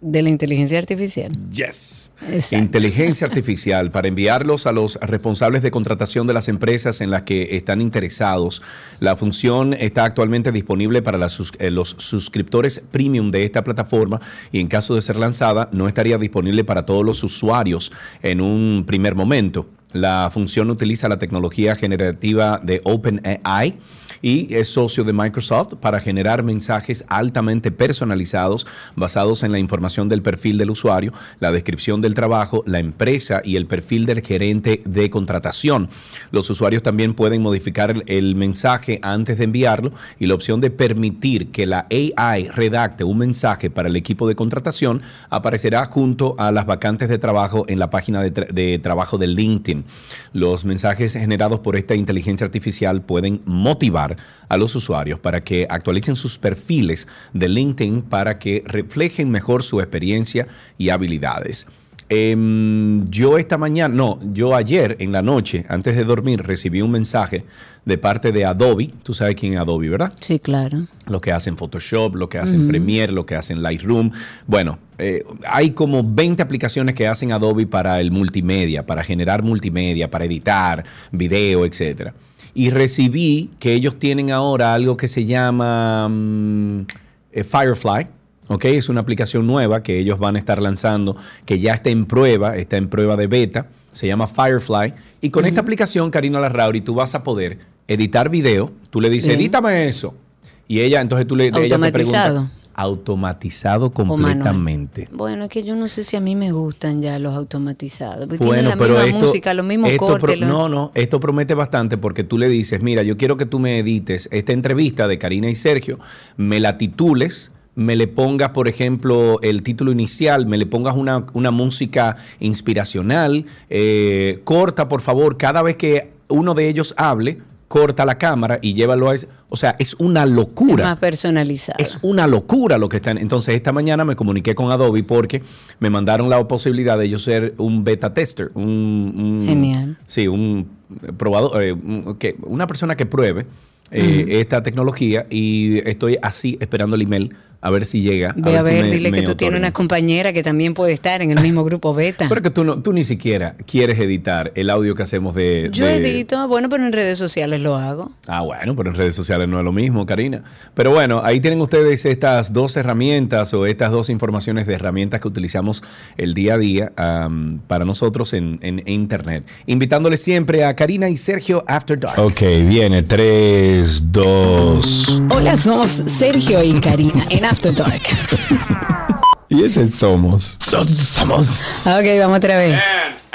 De la inteligencia artificial. Yes. Exacto. Inteligencia artificial para enviarlos a los responsables de contratación de las empresas en las que están interesados. La función está actualmente disponible para las eh, los suscriptores premium de esta plataforma y en caso de ser lanzada no estaría disponible para todos los usuarios en un primer momento. La función utiliza la tecnología generativa de OpenAI y es socio de Microsoft para generar mensajes altamente personalizados basados en la información del perfil del usuario, la descripción del trabajo, la empresa y el perfil del gerente de contratación. Los usuarios también pueden modificar el, mensaje antes de enviarlo y la opción de permitir que la AI redacte un mensaje para el equipo de contratación aparecerá junto a las vacantes de trabajo en la página de trabajo de LinkedIn. Los mensajes generados por esta inteligencia artificial pueden motivar a los usuarios para que actualicen sus perfiles de LinkedIn para que reflejen mejor su experiencia y habilidades. Em, yo esta mañana, no, yo ayer en la noche, antes de dormir, recibí un mensaje de parte de Adobe. Tú sabes quién es Adobe, ¿verdad? Sí, claro. lo que hacen Photoshop, lo que hacen Premiere, lo que hacen Lightroom. Bueno, eh, hay como 20 aplicaciones que hacen Adobe para el multimedia, para generar multimedia, para editar video, etcétera. Y recibí que ellos tienen ahora algo que se llama eh, Firefly. ¿ok? Es una aplicación nueva que ellos van a estar lanzando, que ya está en prueba, está en prueba de beta, se llama Firefly. Y con esta aplicación, Karina Larrauri, tú vas a poder editar video. Tú le dices, edítame eso. Y ella, entonces tú le ella te Automatizado. pregunta. Automatizado completamente. Bueno, es que yo no sé si a mí me gustan ya los automatizados. porque Bueno, tienen la pero misma esto, música, los mismos esto cortes. pro- los- no, no, esto promete bastante porque tú le dices, mira, yo quiero que tú me edites esta entrevista de Karina y Sergio, me la titules, me le pongas, por ejemplo, el título inicial, me le pongas una, una música inspiracional, eh, corta, por favor, cada vez que uno de ellos hable, corta la cámara y llévalo a ese. O sea, es una es locura. más personalizado. Es una locura lo que están. Entonces, esta mañana me comuniqué con Adobe porque me mandaron la posibilidad de yo ser un beta tester. Un, un- Genial. Sí, un probador, eh, una persona que pruebe eh, esta tecnología y estoy así esperando el email a ver si llega. Ve a ver, me- dile me que tú tienes una compañera que también puede estar en el mismo grupo beta. Pero que tú, no, tú ni siquiera quieres editar el audio que hacemos de... Yo de- edito, bueno, pero en redes sociales lo hago. Ah, bueno, pero en redes sociales no es lo mismo, Karina. Pero bueno, ahí tienen ustedes estas dos herramientas o estas dos informaciones de herramientas que utilizamos el día a día para nosotros en, en Internet. Invitándoles siempre a Karina y Sergio After Dark. Ok, viene 3, 2. Hola, somos Sergio y Karina en After Dark. Y ese somos. somos. Ok, vamos otra vez.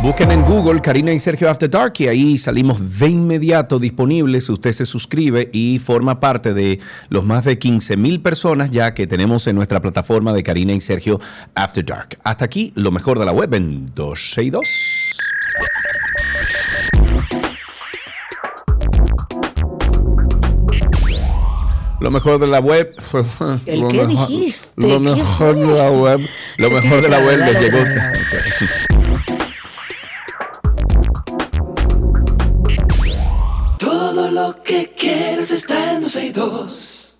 Busquen en Google Karina y Sergio After Dark y ahí salimos de inmediato disponibles. Usted se suscribe y forma parte de los más de 15 mil personas ya que tenemos en nuestra plataforma de Karina y Sergio After Dark. Hasta aquí lo mejor de la web en 262. Lo mejor de la web. ¿El lo qué mejor- dijiste? Lo ¿Qué mejor de la web. Lo mejor de la web les llegó. que quieres está en 12 y 2.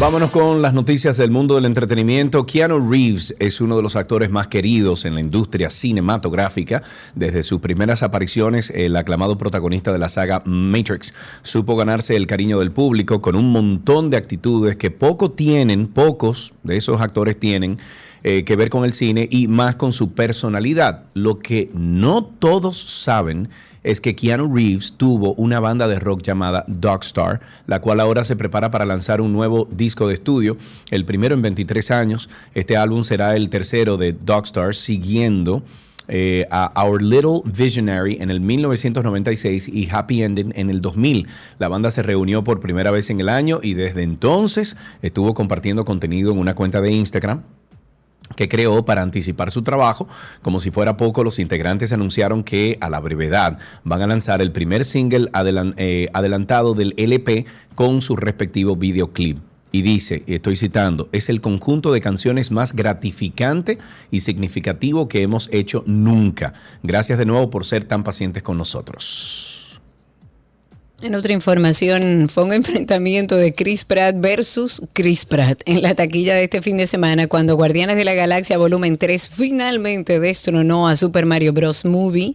Vámonos con las noticias del mundo del entretenimiento. Keanu Reeves es uno de los actores más queridos en la industria cinematográfica. Desde sus primeras apariciones, el aclamado protagonista de la saga Matrix supo ganarse el cariño del público con un montón de actitudes que poco tienen, pocos de esos actores tienen eh, que ver con el cine y más con su personalidad. Lo que no todos saben es que Keanu Reeves tuvo una banda de rock llamada Dogstar, la cual ahora se prepara para lanzar un nuevo disco de estudio, el primero en 23 años. Este álbum será el tercero de Dogstar, siguiendo eh, a Our Little Visionary en el 1996 y Happy Ending en el 2000. La banda se reunió por primera vez en el año y desde entonces estuvo compartiendo contenido en una cuenta de Instagram que creó para anticipar su trabajo. Como si fuera poco, los integrantes anunciaron que a la brevedad van a lanzar el primer single eh, adelantado del LP con su respectivo videoclip. Y dice, estoy citando, es el conjunto de canciones más gratificante y significativo que hemos hecho nunca. Gracias de nuevo por ser tan pacientes con nosotros. En otra información, fue un enfrentamiento de Chris Pratt versus Chris Pratt en la taquilla de este fin de semana cuando Guardianes de la Galaxia Volumen 3 finalmente destronó a Super Mario Bros. Movie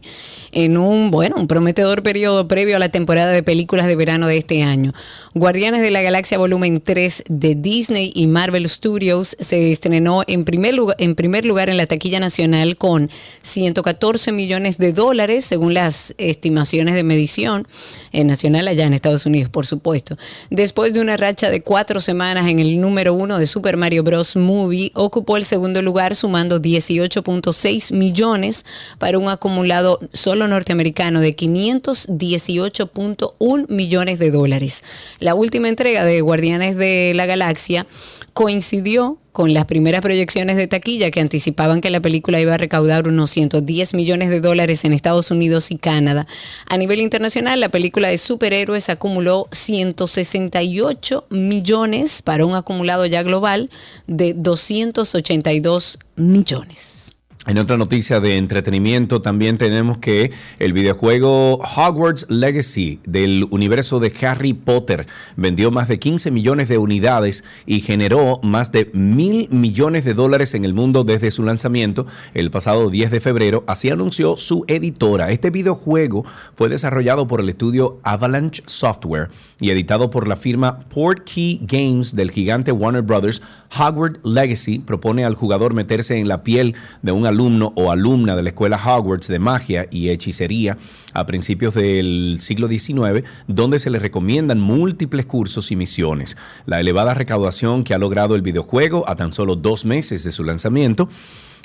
en un, bueno, un prometedor periodo previo a la temporada de películas de verano de este año. Guardianes de la Galaxia Volumen 3 de Disney y Marvel Studios se estrenó en primer lugar en, primer lugar en la taquilla nacional con 114 millones de dólares según las estimaciones de medición eh, nacional allá en Estados Unidos, por supuesto. Después de una racha de cuatro semanas en el número uno de Super Mario Bros. Movie, ocupó el segundo lugar sumando 18.6 millones para un acumulado solo norteamericano de 518.1 millones de dólares. La última entrega de Guardianes de la Galaxia coincidió con las primeras proyecciones de taquilla que anticipaban que la película iba a recaudar unos 110 millones de dólares en Estados Unidos y Canadá. A nivel internacional, la película de superhéroes acumuló 168 millones para un acumulado ya global de 282 millones. En otra noticia de entretenimiento también tenemos que el videojuego Hogwarts Legacy del universo de Harry Potter vendió más de 15 millones de unidades y generó más de mil millones de dólares en el mundo desde su lanzamiento el pasado 10 de febrero. Así anunció su editora. Este videojuego fue desarrollado por el estudio Avalanche Software y editado por la firma Portkey Games del gigante Warner Brothers. Hogwarts Legacy propone al jugador meterse en la piel de un alumno alumno o alumna de la escuela Hogwarts de magia y hechicería a principios del siglo XIX, donde se le recomiendan múltiples cursos y misiones. La elevada recaudación que ha logrado el videojuego a tan solo dos meses de su lanzamiento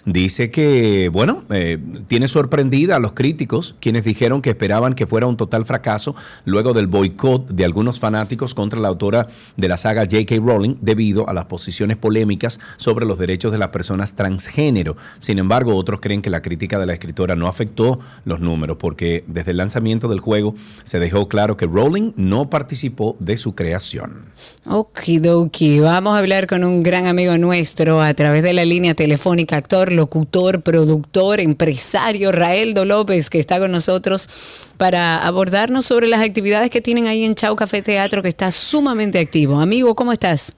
dice que, bueno, eh, tiene sorprendida a los críticos, quienes dijeron que esperaban que fuera un total fracaso luego del boicot de algunos fanáticos contra la autora de la saga J.K. Rowling debido a las posiciones polémicas sobre los derechos de las personas transgénero. Sin embargo, otros creen que la crítica de la escritora no afectó los números porque desde el lanzamiento del juego se dejó claro que Rowling no participó de su creación. Okidoki, vamos a hablar con un gran amigo nuestro a través de la línea telefónica, actor locutor, productor, empresario, Raeldo López, que está con nosotros para abordarnos sobre las actividades que tienen ahí en Chau Café Teatro, que está sumamente activo. Amigo, ¿cómo estás?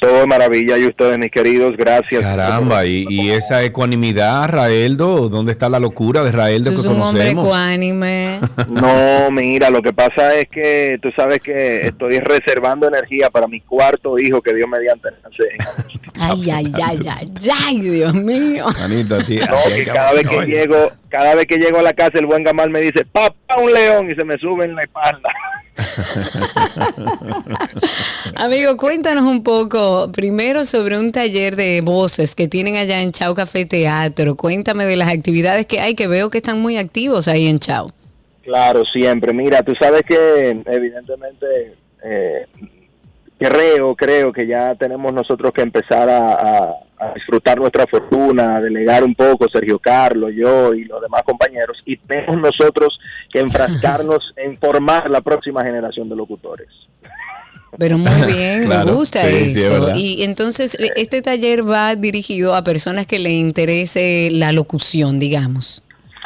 Todo maravilla y ustedes, mis queridos, gracias. Caramba, y, esa ecuanimidad, Raeldo, ¿dónde está la locura de Raeldo que es un hombre ecuánime. No, mira, lo que pasa es que tú sabes que estoy reservando energía para mi cuarto hijo que Dios mediante Ay, ay, ay, ay, ay, Dios mío. Manito, tío, no, que cada vez que llego, cada vez que llego a la casa el buen Gamal me dice, "Papá, un león" y se me sube en la espalda. Amigo, cuéntanos un poco primero sobre un taller de voces que tienen allá en Chao Café Teatro. Cuéntame de las actividades que hay, que veo que están muy activos ahí en Chao. Claro, siempre. Mira, tú sabes que evidentemente eh, creo, creo que ya tenemos nosotros que empezar a, disfrutar nuestra fortuna, a delegar un poco, Sergio Carlos, yo y los demás compañeros, y tenemos nosotros que enfrascarnos en formar la próxima generación de locutores. Pero muy bien, me gusta eso. y entonces, este taller va dirigido a personas que le interese la locución, digamos.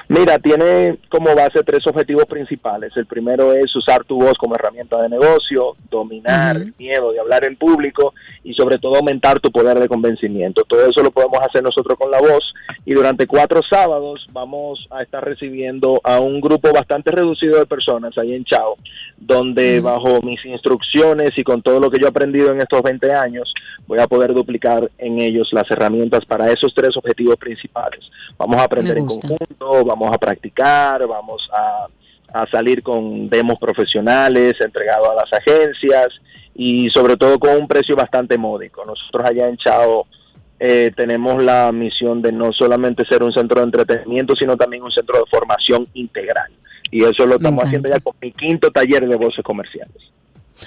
Mira, tiene como base tres objetivos principales. El primero es usar tu voz como herramienta de negocio, dominar el miedo de hablar en público y sobre todo aumentar tu poder de convencimiento. Todo eso lo podemos hacer nosotros con la voz y durante cuatro sábados vamos a estar recibiendo a un grupo bastante reducido de personas ahí en Chao, donde bajo mis instrucciones y con todo lo que yo he aprendido en estos 20 años, voy a poder duplicar en ellos las herramientas para esos tres objetivos principales. Vamos a aprender en conjunto, vamos a practicar, vamos a, salir con demos profesionales entregados a las agencias y sobre todo con un precio bastante módico. Nosotros allá en Chao eh, tenemos la misión de no solamente ser un centro de entretenimiento, sino también un centro de formación integral. Y eso lo estamos haciendo ya con mi quinto taller de voces comerciales.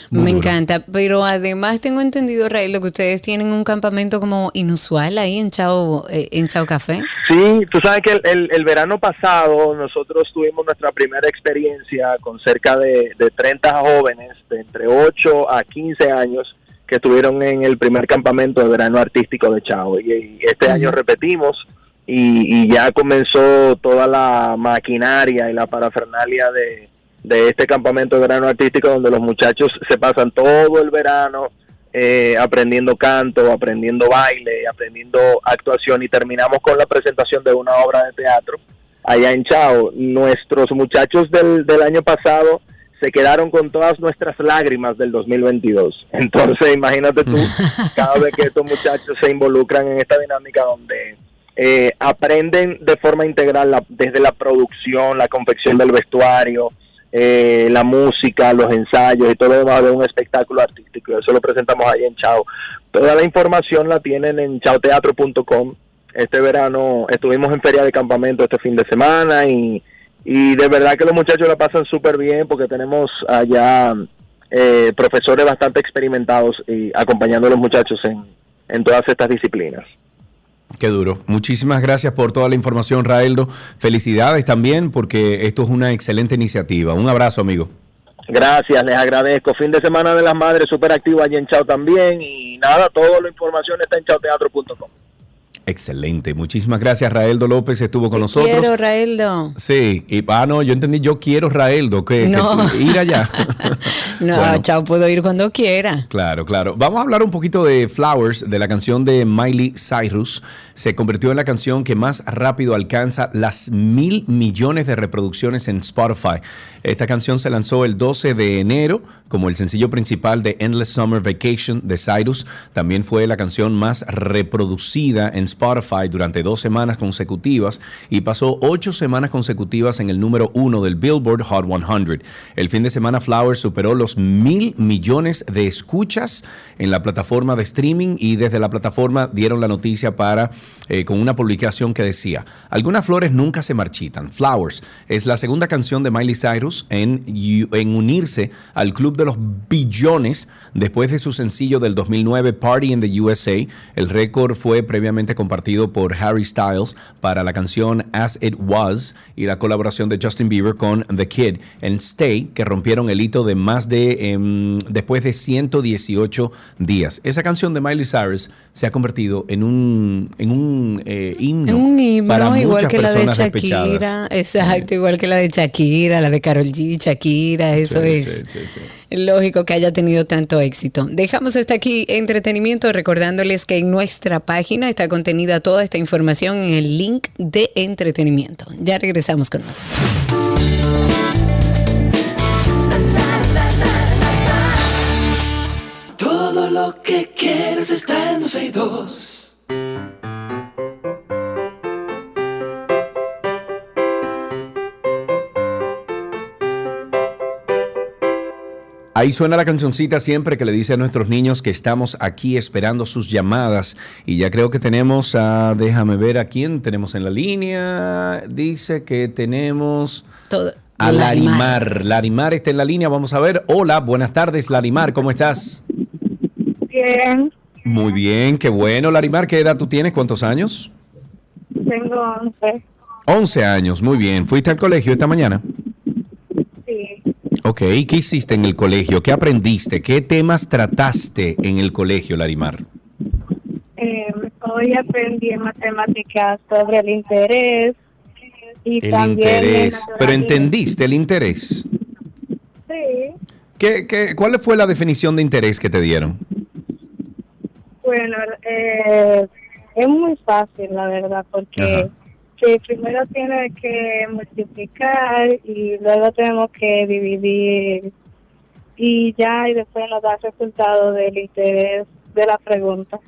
Me encanta, pero además tengo entendido, Rael, que ustedes tienen un campamento como inusual ahí en Chao, eh, en Chao Café. Sí, tú sabes que el, verano pasado nosotros tuvimos nuestra primera experiencia con cerca de, de 30 jóvenes de entre 8 a 15 años que estuvieron en el primer campamento de verano artístico de Chao. Y, este año repetimos y, y ya comenzó toda la maquinaria y la parafernalia de de este campamento de verano artístico donde los muchachos se pasan todo el verano eh, aprendiendo canto, aprendiendo baile, aprendiendo actuación y terminamos con la presentación de una obra de teatro allá en Chao. Nuestros muchachos del, del año pasado se quedaron con todas nuestras lágrimas del 2022. Entonces, imagínate tú, cada vez que estos muchachos se involucran en esta dinámica donde eh, aprenden de forma integral desde la producción, la confección del vestuario, eh, la música, los ensayos y todo lo demás de un espectáculo artístico. Eso lo presentamos ahí en Chao. Toda la información la tienen en chaoteatro.com. Este verano estuvimos en feria de campamento este fin de semana y, y de verdad que los muchachos la pasan súper bien porque tenemos allá eh, profesores bastante experimentados y acompañando a los muchachos en, en todas estas disciplinas. Qué duro. Muchísimas gracias por toda la información, Raeldo. Felicidades también porque esto es una excelente iniciativa. Un abrazo, amigo. Gracias, les agradezco. Fin de semana de las madres súper activo allí en Chao también. Y nada, toda la información está en chaoteatro.com. Excelente, muchísimas gracias. Raeldo López estuvo con nosotros. Quiero Raeldo. Sí, y ah, no, yo entendí, yo quiero Raeldo, que, ir allá. no, chao, puedo ir cuando quiera. Claro, claro. Vamos a hablar un poquito de Flowers, de la canción de Miley Cyrus. Se convirtió en la canción que más rápido alcanza las mil millones de reproducciones en Spotify. Esta canción se lanzó el 12 de enero como el sencillo principal de Endless Summer Vacation de Cyrus. También fue la canción más reproducida en Spotify durante dos semanas consecutivas y pasó ocho semanas consecutivas en el número uno del Billboard Hot 100. El fin de semana Flowers superó los mil millones de escuchas en la plataforma de streaming y desde la plataforma dieron la noticia para eh, con una publicación que decía, algunas flores nunca se marchitan. Flowers es la segunda canción de Miley Cyrus en, en unirse al club de los billones después de su sencillo del 2009 Party in the USA. El récord fue previamente compartido por Harry Styles para la canción As It Was y la colaboración de Justin Bieber con The Kid en Stay, que rompieron el hito de más de em, después de 118 días. Esa canción de Miley Cyrus se ha convertido en un, en un eh, himno. Un himno, igual que la de Shakira. Exacto, igual que la de Shakira, la de Carol G, Shakira, eso es. Lógico que haya tenido tanto éxito. Dejamos hasta aquí entretenimiento recordándoles que en nuestra página está contenida toda esta información en el link de entretenimiento. Ya regresamos con más. Todo lo que quieres está en Ahí suena la cancioncita siempre que le dice a nuestros niños que estamos aquí esperando sus llamadas. Y ya creo que tenemos a, déjame ver a quién tenemos en la línea. Dice que tenemos a Larimar. Larimar está en la línea, vamos a ver. Hola, buenas tardes, Larimar, ¿cómo estás? Bien. Muy bien, qué bueno, Larimar. ¿Qué edad tú tienes? ¿Cuántos años? Tengo 11. 11 años, muy bien. ¿Fuiste al colegio esta mañana? Ok, ¿qué hiciste en el colegio? ¿Qué aprendiste? ¿Qué temas trataste en el colegio, Larimar? Eh, hoy aprendí en matemáticas sobre el interés, Y El también interés. Pero entendiste el interés. Sí, ¿Qué, qué, cuál fue la definición de interés que te dieron? bueno, eh, es muy fácil, la verdad, porque Ajá. Que primero tiene que multiplicar y luego tenemos que dividir y ya, y después nos da el resultado del interés de la pregunta.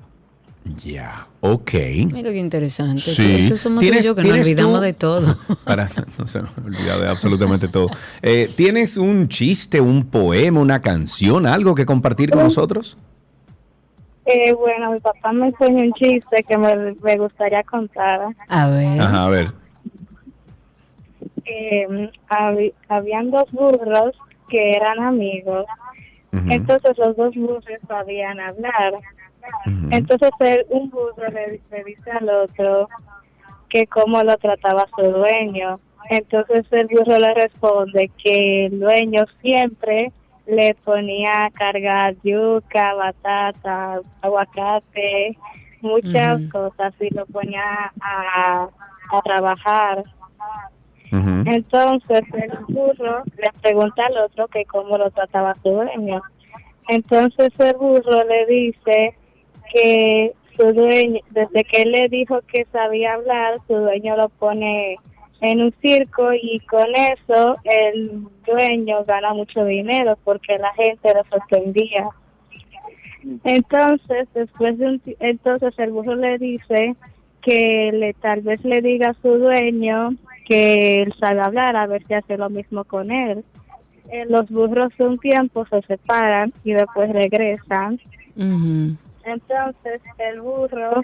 Ya, ok. Mira qué interesante. Sí. Eso somos tú y ¿Tienes- yo que nos olvidamos tú- de todo. Para, no se me ha olvidado de absolutamente todo. Eh, ¿Tienes un chiste, un poema, una canción, algo que compartir con nosotros? Eh, bueno, mi papá me enseñó un chiste que me, me gustaría contar. A ver. Ajá, a ver. Eh, habían dos burros que eran amigos. Entonces los dos burros sabían hablar. Entonces el- un burro le, le dice al otro que cómo lo trataba su dueño. Entonces el burro le responde que el dueño siempre le ponía a cargar yuca, batata, aguacate, muchas cosas y lo ponía a, a trabajar. Entonces el burro le pregunta al otro que cómo lo trataba su dueño. Entonces el burro le dice que su dueño, desde que él le dijo que sabía hablar, su dueño lo pone en un circo y con eso el dueño gana mucho dinero porque la gente lo sorprendía. Entonces, después de un entonces el burro le dice que le tal vez le diga a su dueño que él sabe hablar, a ver si hace lo mismo con él. Eh, los burros un tiempo se separan y después regresan. Entonces el burro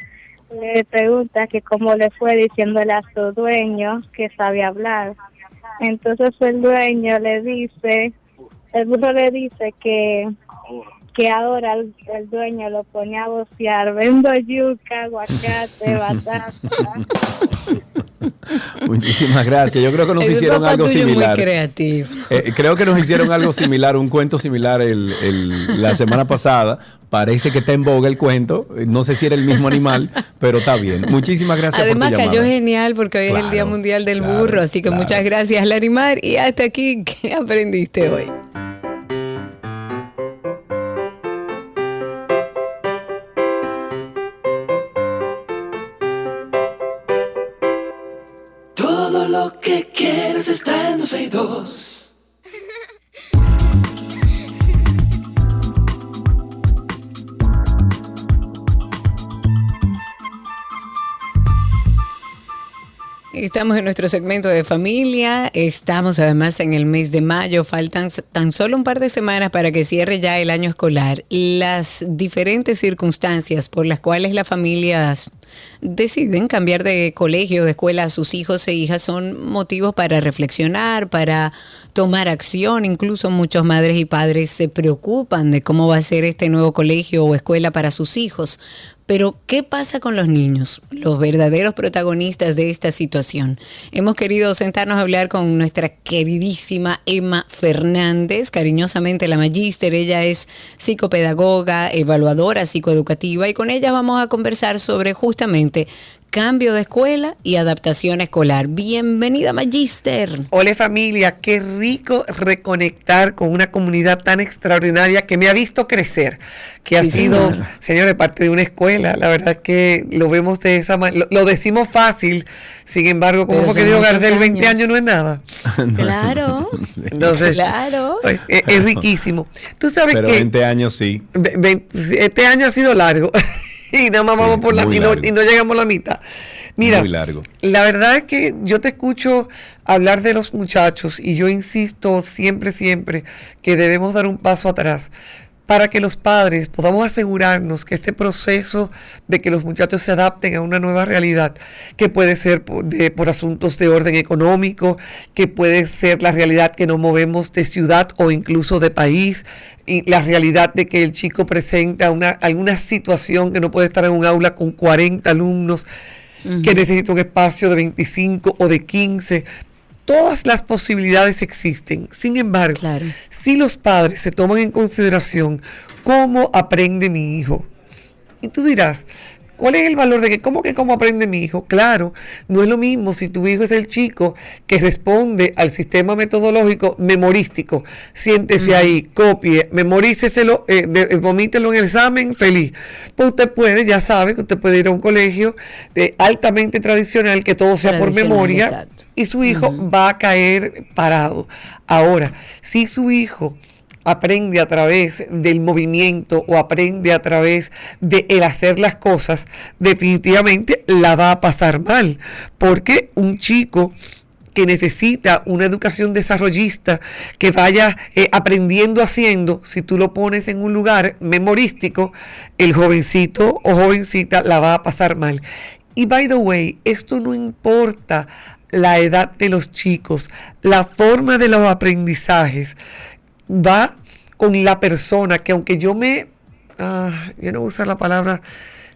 le pregunta que cómo le fue diciéndole a su dueño que sabe hablar. Entonces el dueño le dice, el burro le dice que que ahora el, el dueño lo pone a vocear, vendo yuca, aguacate, batata. Muchísimas gracias. Yo creo que nos hicieron algo similar. muy creativo. Eh, creo que nos hicieron algo similar, un cuento similar el, el- la semana pasada. Parece que está en boga el cuento. No sé si era el mismo animal, pero está bien. Muchísimas gracias Además por tu cayó llamada. genial porque hoy es el Día Claro, Mundial del claro, Burro, así que claro. muchas gracias Larimar y hasta aquí, ¿qué aprendiste hoy? Quieres está en 12 Estamos en nuestro segmento de familia, estamos además en el mes de mayo, faltan tan solo un par de semanas para que cierre ya el año escolar. Las diferentes circunstancias por las cuales las familias deciden cambiar de colegio, de escuela a sus hijos e hijas son motivos para reflexionar, para tomar acción. Incluso muchos madres y padres se preocupan de cómo va a ser este nuevo colegio o escuela para sus hijos. Pero, ¿qué pasa con los niños, los verdaderos protagonistas de esta situación? Hemos querido sentarnos a hablar con nuestra queridísima Emma Fernández, cariñosamente la magíster. Ella es psicopedagoga, evaluadora psicoeducativa y con ella vamos a conversar sobre justamente cambio de escuela y adaptación escolar. Bienvenida, magíster. Hola familia, qué rico reconectar con una comunidad tan extraordinaria que me ha visto crecer, que ha Sí, sido, señor. señores, parte de una escuela. La verdad que lo vemos de esa manera, lo, lo decimos fácil, sin embargo, como Pero fue son que digo, Gardel, 20 años. no es nada. Claro. Entonces, Claro. pues, es, es riquísimo. Tú sabes Pero que 20 años sí. ve- este año ha sido largo y nada más Sí, vamos por la no, y no llegamos a la mitad. Mira, Muy largo. la verdad es que yo te escucho hablar de los muchachos y yo insisto siempre, siempre que debemos dar un paso atrás para que los padres podamos asegurarnos que este proceso de que los muchachos se adapten a una nueva realidad, que puede ser por, de- por asuntos de orden económico, que puede ser la realidad que nos movemos de ciudad o incluso de país, y la realidad de que el chico presenta una, alguna situación que no puede estar en un aula con 40 alumnos, que necesita un espacio de 25 o de 15. Todas las posibilidades existen. Sin embargo, Claro. Si los padres se toman en consideración cómo aprende mi hijo, y tú dirás, ¿Cuál es el valor de que cómo que cómo aprende mi hijo? Claro, no es lo mismo si tu hijo es el chico que responde al sistema metodológico memorístico. Siéntese ahí, copie, memoríceselo, eh, de- eh, vomítelo en el examen, feliz. Pues usted puede, ya sabe que usted puede ir a un colegio de altamente tradicional, que todo sea por memoria, exacto. y su hijo va a caer parado. Ahora, si su hijo aprende a través del movimiento o aprende a través de el hacer las cosas, definitivamente la va a pasar mal, porque un chico que necesita una educación desarrollista, que vaya eh, aprendiendo haciendo, si tú lo pones en un lugar memorístico, el jovencito o jovencita la va a pasar mal. Y by the way, esto no importa la edad de los chicos, la forma de los aprendizajes va con la persona que aunque yo me, ah, yo no voy a usar la palabra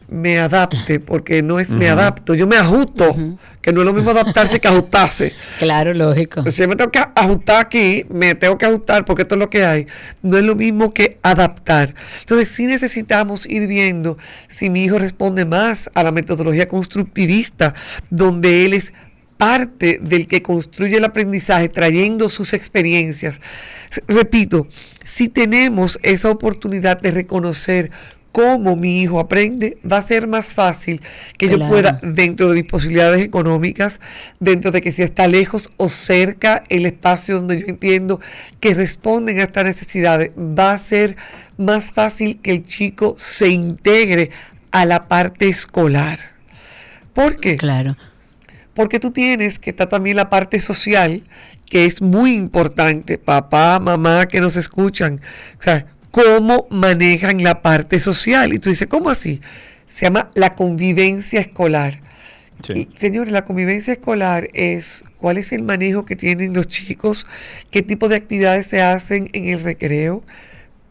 me adapte, porque no es me adapto, yo me ajusto, que no es lo mismo adaptarse que ajustarse. Claro, lógico. Si yo me tengo que ajustar aquí, me tengo que ajustar porque esto es lo que hay. No es lo mismo que adaptar. Entonces, sí necesitamos ir viendo si mi hijo responde más a la metodología constructivista, donde él es parte del que construye el aprendizaje, trayendo sus experiencias. Repito, si tenemos esa oportunidad de reconocer cómo mi hijo aprende, va a ser más fácil que yo pueda dentro de mis posibilidades económicas, dentro de que si está lejos o cerca el espacio donde yo entiendo que responden a estas necesidades, va a ser más fácil que el chico se integre a la parte escolar. ¿Por qué? Claro. Porque tú tienes que está también la parte social, que es muy importante, papá, mamá que nos escuchan. O sea, cómo manejan la parte social. Y tú dices, ¿cómo así? Se llama la convivencia escolar. Y, señores, la convivencia escolar es cuál es el manejo que tienen los chicos, qué tipo de actividades se hacen en el recreo,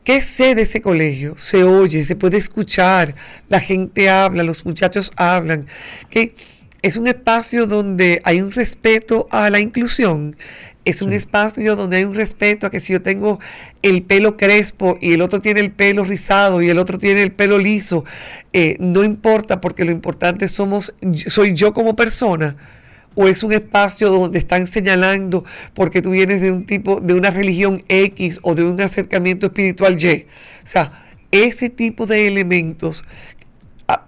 qué sé de ese colegio, se oye, se puede escuchar, la gente habla, los muchachos hablan, que es un espacio donde hay un respeto a la inclusión, es un espacio donde hay un respeto a que si yo tengo el pelo crespo y el otro tiene el pelo rizado y el otro tiene el pelo liso, eh, no importa porque lo importante somos, soy yo como persona o es un espacio donde están señalando porque tú vienes de un tipo, de una religión X o de un acercamiento espiritual Y. O sea, ese tipo de elementos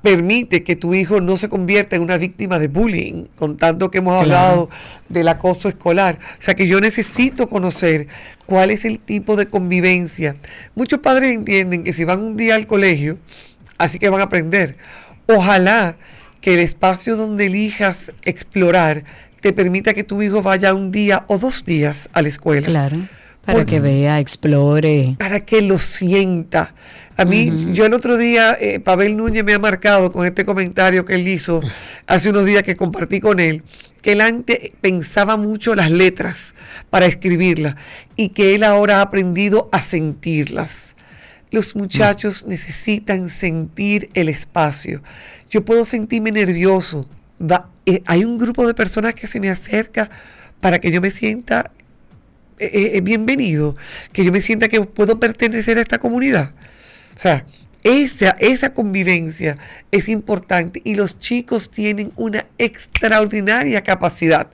permite que tu hijo no se convierta en una víctima de bullying, con tanto que hemos Claro. hablado del acoso escolar. O sea que yo necesito conocer cuál es el tipo de convivencia. Muchos padres entienden que si van un día al colegio, así que van a aprender. Ojalá que el espacio donde elijas explorar te permita que tu hijo vaya un día o dos días a la escuela. Claro. Para que vea, explore. para que lo sienta. A mí, yo el otro día, eh, Pavel Núñez me ha marcado con este comentario que él hizo hace unos días que compartí con él, que él antes pensaba mucho las letras para escribirlas y que él ahora ha aprendido a sentirlas. Los muchachos necesitan sentir el espacio. Yo puedo sentirme nervioso. Va- eh, hay un grupo de personas que se me acerca para que yo me sienta eh, eh, bienvenido, que yo me sienta que puedo pertenecer a esta comunidad. O sea, esa, esa convivencia es importante y los chicos tienen una extraordinaria capacidad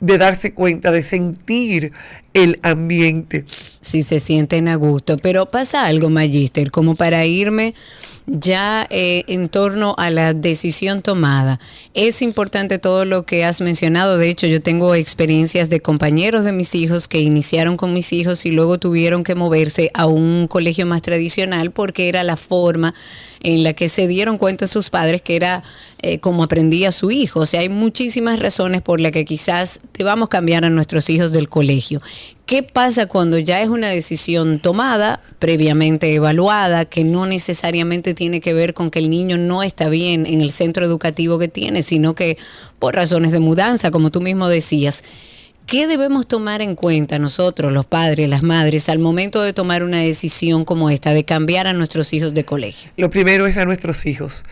de darse cuenta, de sentir el ambiente. si se sienten a gusto. Pero pasa algo, Magister, como para irme ya eh, en torno a la decisión tomada. Es importante todo lo que has mencionado. De hecho, yo tengo experiencias de compañeros de mis hijos que iniciaron con mis hijos y luego tuvieron que moverse a un colegio más tradicional porque era la forma en la que se dieron cuenta sus padres que era eh, como aprendía su hijo. O sea, hay muchísimas razones por las que quizás debamos cambiar a nuestros hijos del colegio. ¿Qué pasa cuando ya es una decisión tomada, previamente evaluada, que no necesariamente tiene que ver con que el niño no está bien en el centro educativo que tiene, sino que por razones de mudanza, como tú mismo decías? ¿Qué debemos tomar en cuenta nosotros, los padres, las madres, al momento de tomar una decisión como esta, de cambiar a nuestros hijos de colegio? Lo primero es a nuestros hijos.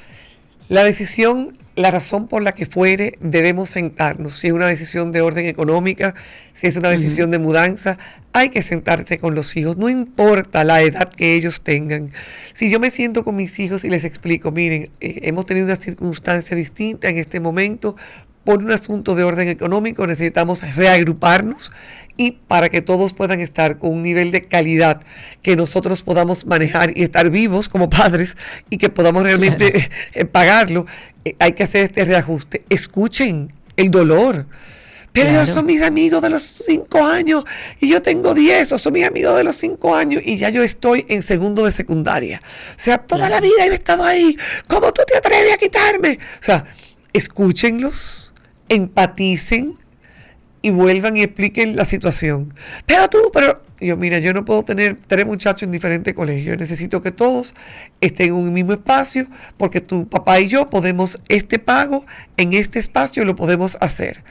La decisión, la razón por la que fuere, debemos sentarnos. Si es una decisión de orden económica, si es una decisión de mudanza, hay que sentarte con los hijos, no importa la edad que ellos tengan. Si yo me siento con mis hijos y les explico, miren, eh, hemos tenido una circunstancia distinta en este momento, por un asunto de orden económico necesitamos reagruparnos y para que todos puedan estar con un nivel de calidad que nosotros podamos manejar y estar vivos como padres y que podamos realmente eh, pagarlo, eh, hay que hacer este reajuste. Escuchen el dolor. Pero ellos son mis amigos de los cinco años y yo tengo diez, o son mis amigos de los cinco años y ya yo estoy en segundo de secundaria. O sea, toda la vida he estado ahí. ¿Cómo tú te atreves a quitarme? O sea, escúchenlos, empaticen y vuelvan y expliquen la situación. Pero tú, pero yo, mira, yo no puedo tener tres muchachos en diferentes colegios. Necesito que todos estén en un mismo espacio porque tu papá y yo podemos este pago en este espacio lo podemos hacer.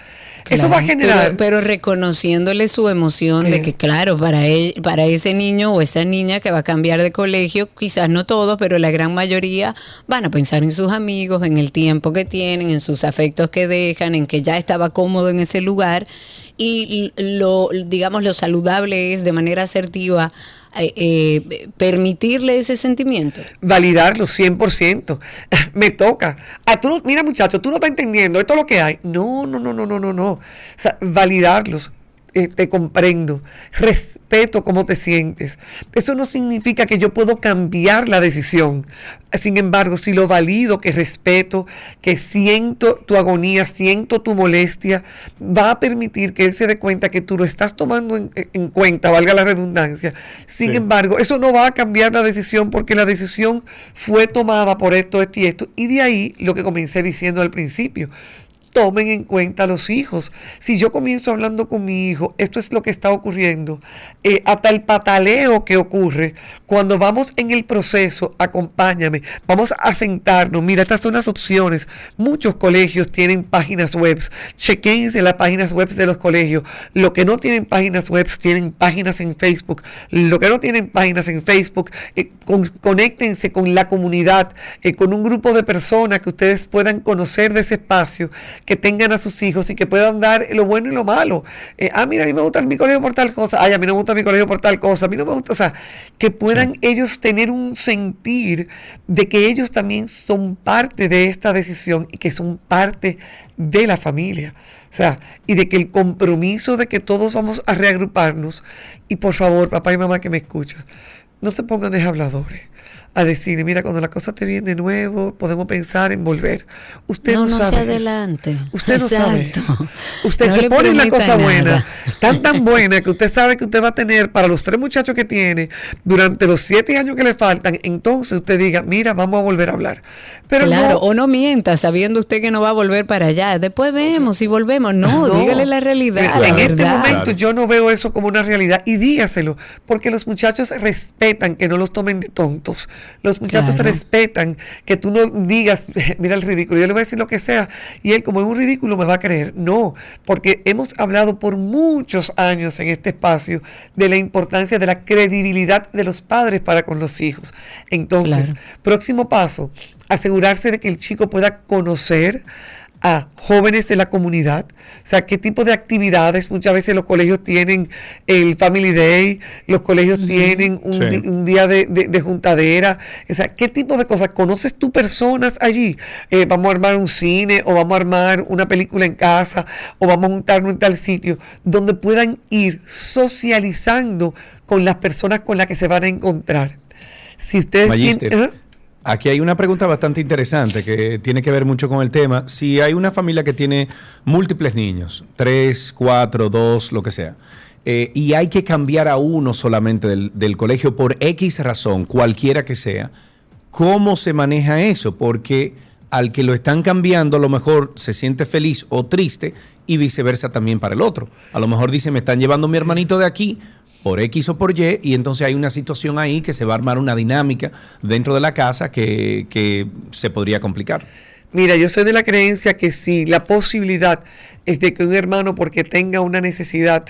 Eso va a generar. Pero, reconociéndole su emoción de que, claro, para, él, para ese niño o esa niña que va a cambiar de colegio, quizás no todos, pero la gran mayoría van a pensar en sus amigos, en el tiempo que tienen, en sus afectos que dejan, en que ya estaba cómodo en ese lugar. Y lo, digamos, lo saludable es de manera asertiva eh, eh, permitirle ese sentimiento. Validarlo 100%. Me toca. Ah, tú mira muchacho, tú no estás entendiendo, esto es lo que hay. No, no, no, no, no, no, no. O sea, validarlos. Eh, te comprendo, respeto cómo te sientes. Eso no significa que yo puedo cambiar la decisión. Sin embargo, si lo valido, que respeto, que siento tu agonía, siento tu molestia, va a permitir que él se dé cuenta que tú lo estás tomando en, cuenta, valga la redundancia. Sin embargo, eso no va a cambiar la decisión porque la decisión fue tomada por esto, esto y esto. Y de ahí lo que comencé diciendo al principio tomen en cuenta a los hijos. Si yo comienzo hablando con mi hijo, esto es lo que está ocurriendo, eh, hasta el pataleo que ocurre, cuando vamos en el proceso, acompáñame, vamos a sentarnos, mira, estas son las opciones. Muchos colegios tienen páginas web, chequense las páginas web de los colegios. Lo que no tienen páginas web tienen páginas en Facebook. Lo que no tienen páginas en Facebook, eh, conéctense con la comunidad, eh, con un grupo de personas que ustedes puedan conocer de ese espacio que tengan a sus hijos y que puedan dar lo bueno y lo malo. Eh, ah, mira, a mí me gusta mi colegio por tal cosa, ay, a mí no me gusta mi colegio por tal cosa, a mí no me gusta, o sea, que puedan ellos tener un sentir de que ellos también son parte de esta decisión y que son parte de la familia. O sea, y de que el compromiso de que todos vamos a reagruparnos, y por favor, papá y mamá que me escuchan, no se pongan de habladores a decirle, mira, cuando la cosa te viene de nuevo, podemos pensar en volver. Usted no, no, sabe. adelante. Usted no sabe. Usted se pone una cosa buena, tan tan buena que usted sabe que usted va a tener para los tres muchachos que tiene durante los siete años que le faltan. Entonces usted diga, mira, vamos a volver a hablar. Pero claro, o no mienta, sabiendo usted que no va a volver para allá. Después vemos si volvemos. No, dígale la realidad. en este momento yo no veo eso como una realidad y dígaselo, porque los muchachos respetan que no los tomen de tontos. Los muchachos respetan que tú no digas, mira el ridículo, yo le voy a decir lo que sea, y él como es un ridículo me va a creer. No, porque hemos hablado por muchos años en este espacio de la importancia de la credibilidad de los padres para con los hijos. Entonces, próximo paso, asegurarse de que el chico pueda conocer a jóvenes de la comunidad. O sea, qué tipo de actividades. Muchas veces los colegios tienen el Family Day, los colegios tienen un, día de, juntadera. O sea, qué tipo de cosas. ¿Conoces tú personas allí? Eh, vamos a armar un cine o vamos a armar una película en casa o vamos a juntarnos en tal sitio donde puedan ir socializando con las personas con las que se van a encontrar. Si ustedes tienen, Aquí hay una pregunta bastante interesante que tiene que ver mucho con el tema. Si hay una familia que tiene múltiples niños, tres, cuatro, dos, lo que sea, eh, y hay que cambiar a uno solamente del, del, colegio por X razón, cualquiera que sea, ¿cómo se maneja eso? Porque al que lo están cambiando a lo mejor se siente feliz o triste y viceversa también para el otro. A lo mejor dice, me están llevando mi hermanito de aquí por X o por Y, y entonces hay una situación ahí que se va a armar una dinámica dentro de la casa que, que se podría complicar. Mira, yo soy de la creencia que si la posibilidad es de que un hermano, porque tenga una necesidad,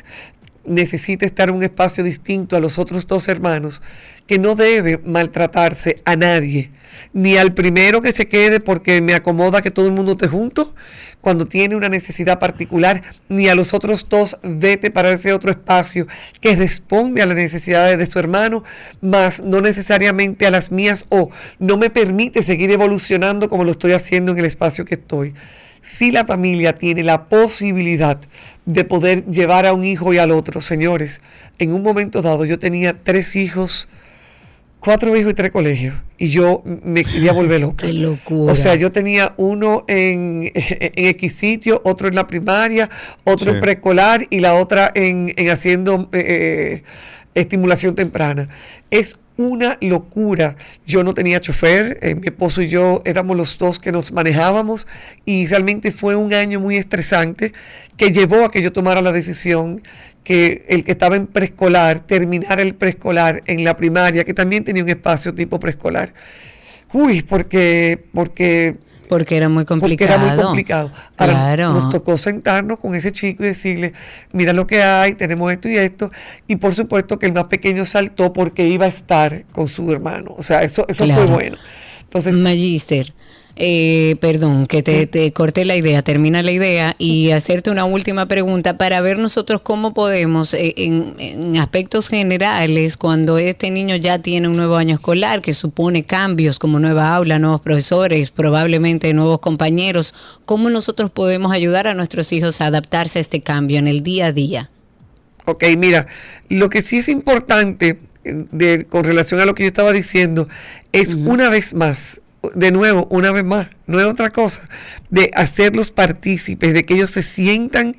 necesita estar en un espacio distinto a los otros dos hermanos, que no debe maltratarse a nadie, ni al primero que se quede porque me acomoda que todo el mundo esté junto, cuando tiene una necesidad particular, ni a los otros dos vete para ese otro espacio que responde a las necesidades de su hermano, más no necesariamente a las mías o no me permite seguir evolucionando como lo estoy haciendo en el espacio que estoy. Si la familia tiene la posibilidad de poder llevar a un hijo y al otro, señores, en un momento dado yo tenía tres hijos, cuatro hijos y tres colegios. Y yo me quería volver loca. Qué locura. O sea, yo tenía uno en, en X sitio, otro en la primaria, otro Sí. en preescolar y la otra en, en haciendo eh, estimulación temprana. Es una locura. Yo no tenía chofer, eh, mi esposo y yo éramos los dos que nos manejábamos y realmente fue un año muy estresante que llevó a que yo tomara la decisión que el que estaba en preescolar terminara el preescolar en la primaria, que también tenía un espacio tipo preescolar. Uy, porque, porque Porque era muy complicado. porque era muy complicado. Ahora, Claro. nos tocó sentarnos con ese chico y decirle, mira lo que hay, tenemos esto y esto. Y por supuesto que el más pequeño saltó porque iba a estar con su hermano. O sea, eso, eso Claro. fue bueno. Entonces, Magister, eh, perdón, que te, te corté la idea, termina la idea y hacerte una última pregunta para ver nosotros cómo podemos, eh, en, en aspectos generales, cuando este niño ya tiene un nuevo año escolar que supone cambios como nueva aula, nuevos profesores, probablemente nuevos compañeros, ¿cómo nosotros podemos ayudar a nuestros hijos a adaptarse a este cambio en el día a día? Ok, mira, lo que sí es importante eh, de, con relación a lo que yo estaba diciendo es una vez más, de nuevo, una vez más, no es otra cosa, de hacerlos partícipes, de que ellos se sientan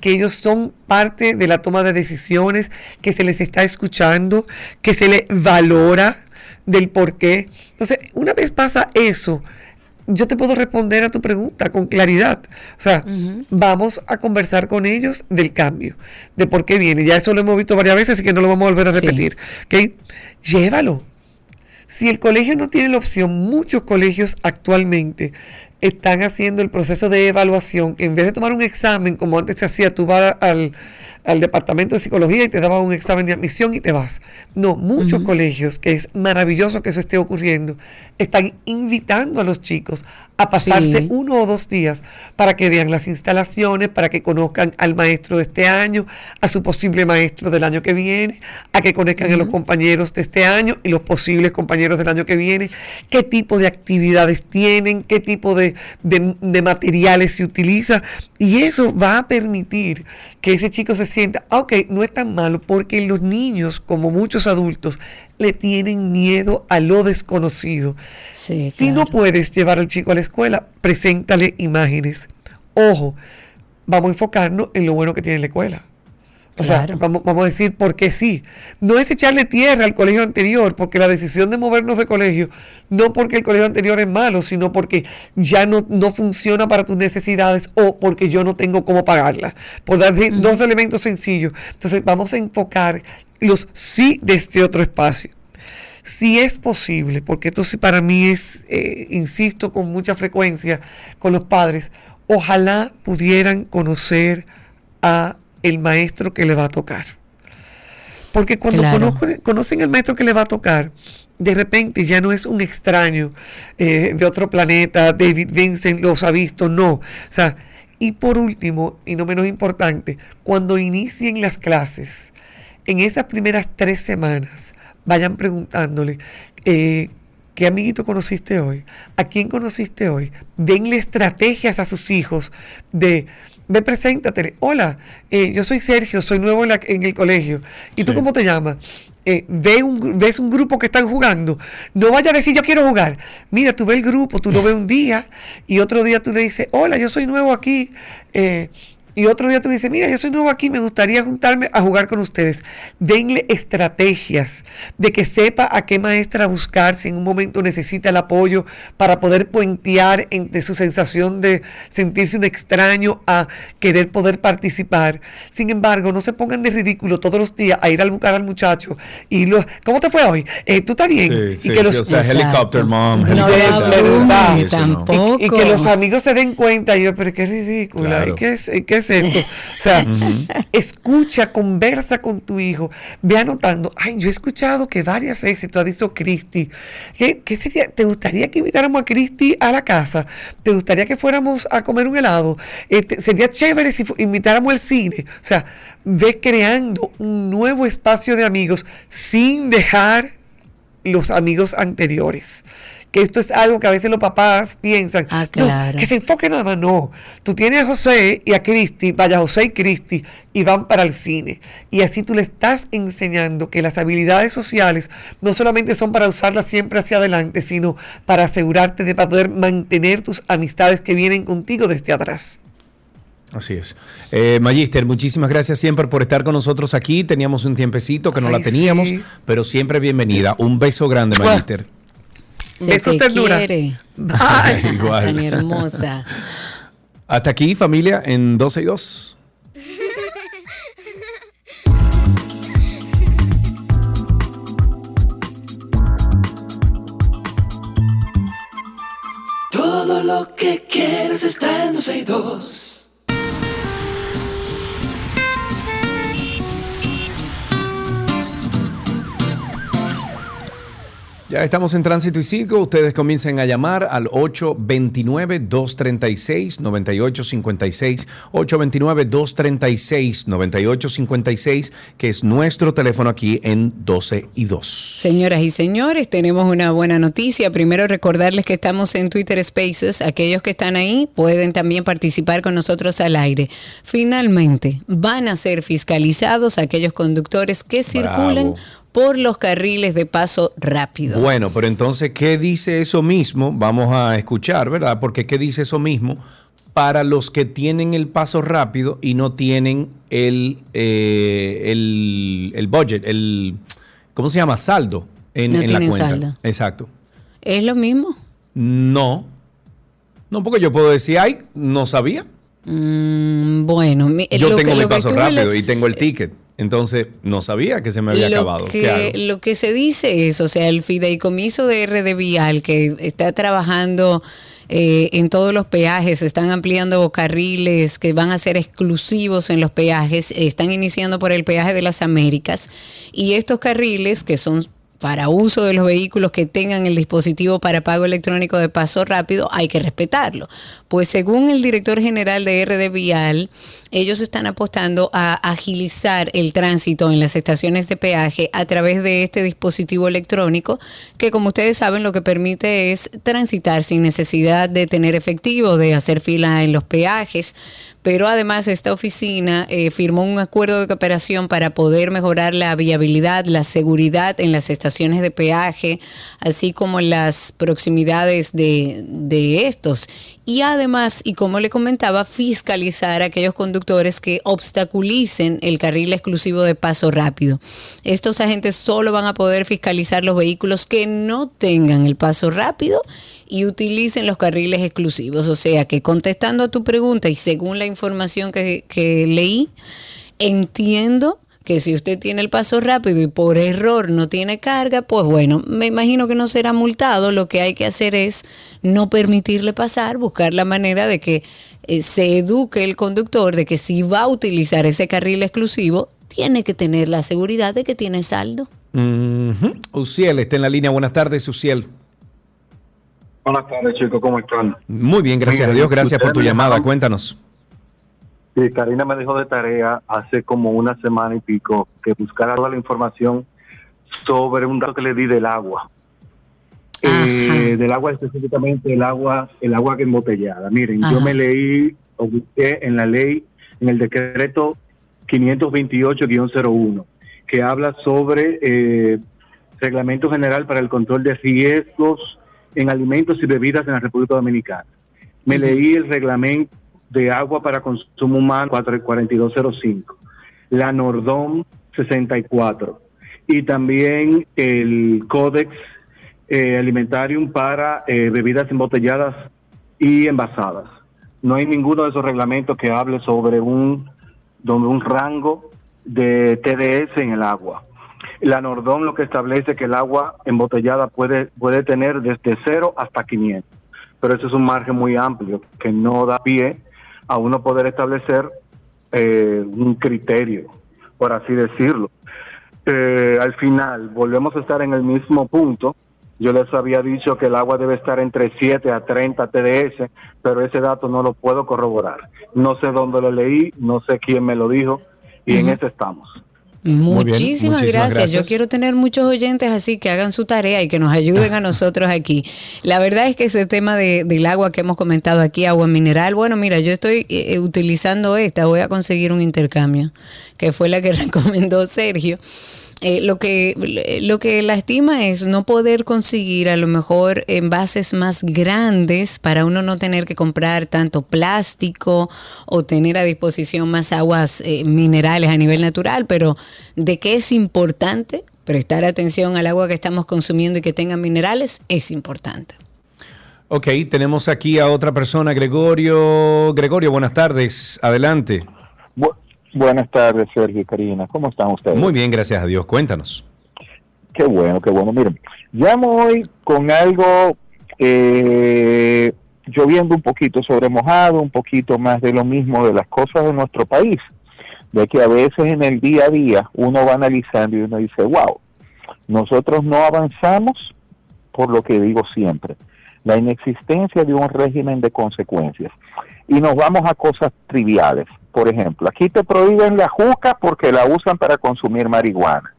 que ellos son parte de la toma de decisiones, que se les está escuchando, que se les valora del por qué. Entonces, una vez pasa eso, yo te puedo responder a tu pregunta con claridad. O sea, vamos a conversar con ellos del cambio, de por qué viene. Ya eso lo hemos visto varias veces, así que no lo vamos a volver a Sí. repetir. ¿ok? Llévalo. Si el colegio no tiene la opción, muchos colegios actualmente están haciendo el proceso de evaluación, que en vez de tomar un examen como antes se hacía, tú vas al, al departamento de psicología y te daban un examen de admisión y te vas. No, muchos colegios, que es maravilloso que eso esté ocurriendo, están invitando a los chicos a pasarse Sí. uno o dos días para que vean las instalaciones, para que conozcan al maestro de este año, a su posible maestro del año que viene, a que conozcan a los compañeros de este año y los posibles compañeros del año que viene, qué tipo de actividades tienen, qué tipo de, de- de materiales se utiliza. Y eso va a permitir que ese chico se sienta, "Ah, ok, no es tan malo, porque los niños, como muchos adultos, le tienen miedo a lo desconocido. Sí, Si no puedes llevar al chico a la escuela, preséntale imágenes. Ojo, vamos a enfocarnos en lo bueno que tiene la escuela. O sea, vamos, vamos a decir por qué sí. No es echarle tierra al colegio anterior, porque la decisión de movernos de colegio, no porque el colegio anterior es malo, sino porque ya no, no funciona para tus necesidades o porque yo no tengo cómo pagarla. Por dar dos elementos sencillos. Entonces, vamos a enfocar los sí de este otro espacio si es posible, porque esto sí para mí es, eh, insisto con mucha frecuencia con los padres, ojalá pudieran conocer a el maestro que le va a tocar. Porque cuando Claro. conozco- conocen al maestro que le va a tocar, de repente ya no es un extraño eh, de otro planeta, David Vincent los ha visto, no. O sea, y por último, y no menos importante, cuando inicien las clases, en esas primeras tres semanas, vayan preguntándole, eh, ¿qué amiguito conociste hoy? ¿A quién conociste hoy? Denle estrategias a sus hijos de, ve, preséntate, hola, eh, yo soy Sergio, soy nuevo en, la- en el colegio. ¿Y tú cómo te llamas? Eh, ve un, ves un grupo que están jugando. No vaya a decir yo quiero jugar. Mira, tú ves el grupo, tú lo ves un día y otro día tú le dices, hola, yo soy nuevo aquí. eh, y otro día tú dices, mira, yo soy nuevo aquí, me gustaría juntarme a jugar con ustedes. Denle estrategias de que sepa a qué maestra buscar si en un momento necesita el apoyo para poder puentear entre su sensación de sentirse un extraño a querer poder participar. Sin embargo, no se pongan de ridículo todos los días a ir a buscar al muchacho y lo, ¿cómo te fue hoy? Eh, ¿Tú estás bien? Sí, y sí, que sí, los, o sea, helicopter mom, helicopter no. tampoco. y, y que los amigos se den cuenta, y yo, pero qué ridícula, Claro. y qué, es- y qué es esto. O sea, escucha, conversa con tu hijo, ve anotando. Ay, yo he escuchado que varias veces tú has dicho Cristi. ¿Qué, qué sería? ¿Te gustaría que invitáramos a Cristi a la casa? ¿Te gustaría que fuéramos a comer un helado? Este, sería chévere si invitáramos al cine. O sea, ve creando un nuevo espacio de amigos sin dejar los amigos anteriores. Que esto es algo que a veces los papás piensan. Ah, "No, claro. que se enfoque nada más. No. Tú tienes a José y a Cristi, vaya José y Cristi, y van para el cine. Y así tú le estás enseñando que las habilidades sociales no solamente son para usarlas siempre hacia adelante, sino para asegurarte de poder mantener tus amistades que vienen contigo desde atrás. Así es. Eh, Magister, muchísimas gracias siempre por estar con nosotros aquí. Teníamos un tiempecito que no la teníamos, sí. pero siempre bienvenida. Un beso grande. Magister. Se Besos, te ternura. quiere. Ay. Igual. Tan hermosa. Hasta aquí, familia, en 12 y 2. Todo lo que quieres está en 12 y 2. Ya estamos en tránsito y circo. Ustedes comiencen a llamar al 829-236-9856. 829-236-9856, que es nuestro teléfono aquí en 12 y 2. Señoras y señores, tenemos una buena noticia. Primero recordarles que estamos en Twitter Spaces. Aquellos que están ahí pueden también participar con nosotros al aire. Finalmente, van a ser fiscalizados aquellos conductores que circulen por los carriles de paso rápido. Bueno, pero entonces, ¿qué dice eso mismo? Vamos a escuchar, ¿verdad? Porque ¿qué dice eso mismo? Para los que tienen el paso rápido y no tienen el, eh, el, el budget, el, ¿cómo se llama? Saldo en, No en la cuenta. saldo. Exacto. ¿Es lo mismo? No. No, porque yo puedo decir, ay, no sabía. Mm, bueno, mi- Yo lo tengo que- mi lo paso rápido le- y tengo el ticket. Entonces, no sabía que se me había lo acabado. Lo que se dice es, o sea, el fideicomiso de RD Vial que está trabajando eh, en todos los peajes, están ampliando carriles que van a ser exclusivos en los peajes, están iniciando por el peaje de las Américas y estos carriles que son para uso de los vehículos que tengan el dispositivo para pago electrónico de paso rápido, hay que respetarlo. Pues según el director general de RD Vial, ellos están apostando a agilizar el tránsito en las estaciones de peaje a través de este dispositivo electrónico que como ustedes saben lo que permite es transitar sin necesidad de tener efectivo, de hacer fila en los peajes. Pero además esta oficina eh, firmó un acuerdo de cooperación para poder mejorar la viabilidad, la seguridad en las estaciones de peaje, así como las proximidades de, de estos. Y además, y como le comentaba, fiscalizar a aquellos conductores que obstaculicen el carril exclusivo de paso rápido. Estos agentes solo van a poder fiscalizar los vehículos que no tengan el paso rápido y utilicen los carriles exclusivos. O sea que contestando a tu pregunta y según la información que, leí, entiendo que si usted tiene el paso rápido y por error no tiene carga, pues bueno, me imagino que no será multado. Lo que hay que hacer es no permitirle pasar, buscar la manera de que eh, se eduque el conductor de que si va a utilizar ese carril exclusivo, tiene que tener la seguridad de que tiene saldo. Ujú. Uciel está en la línea. Buenas tardes, Uciel. Buenas tardes, chicos, ¿cómo están? Muy bien, gracias a Dios. Gracias por tu llamada. Cuéntanos. Sí, Karina me dejó de tarea hace como una semana y pico que buscara toda la información sobre un dato que le di del agua. Eh, del agua específicamente el agua el agua que embotellada. Miren, yo me leí o busqué en la ley, en el decreto 528-01, que habla sobre eh, reglamento general para el control de riesgos en alimentos y bebidas en la República Dominicana. Me leí el reglamento de agua para consumo humano 4- 4205, la Nordom 64 y también el Codex eh, Alimentarium para eh, bebidas embotelladas y envasadas. No hay ninguno de esos reglamentos que hable sobre un, sobre un rango de TDS en el agua. La Nordom lo que establece que el agua embotellada puede, puede tener desde 0 hasta 500, pero eso es un margen muy amplio que no da pie a uno poder establecer eh, un criterio, por así decirlo. Eh, al final, volvemos a estar en el mismo punto. Yo les había dicho que el agua debe estar entre 7 a 30 TDS, pero ese dato no lo puedo corroborar. No sé dónde lo leí, no sé quién me lo dijo, y en eso estamos. Bien, Muchísimas, muchísimas gracias. gracias. Yo quiero tener muchos oyentes así que hagan su tarea y que nos ayuden a nosotros aquí. La verdad es que ese tema de- del agua que hemos comentado aquí, agua mineral, bueno, mira, yo estoy eh, utilizando esta, voy a conseguir un intercambio, que fue la que recomendó Sergio. Eh, lo que lo que lastima es no poder conseguir a lo mejor envases más grandes para uno no tener que comprar tanto plástico o tener a disposición más aguas eh, minerales a nivel natural, pero de que es importante prestar atención al agua que estamos consumiendo y que tengan minerales es importante. Ok, tenemos aquí a otra persona, Gregorio. Gregorio, buenas tardes. Adelante. Bu- buenas tardes, Sergio y Karina. ¿Cómo están ustedes? Muy bien, gracias a Dios. Cuéntanos. Qué bueno, qué bueno. Miren, llamo hoy con algo eh, lloviendo un poquito sobre mojado, un poquito más de lo mismo de las cosas de nuestro país. De que a veces en el día a día uno va analizando y uno dice, wow, nosotros no avanzamos por lo que digo siempre, la inexistencia de un régimen de consecuencias. Y nos vamos a cosas triviales. Por ejemplo, aquí te prohíben la juca porque la usan para consumir marihuana.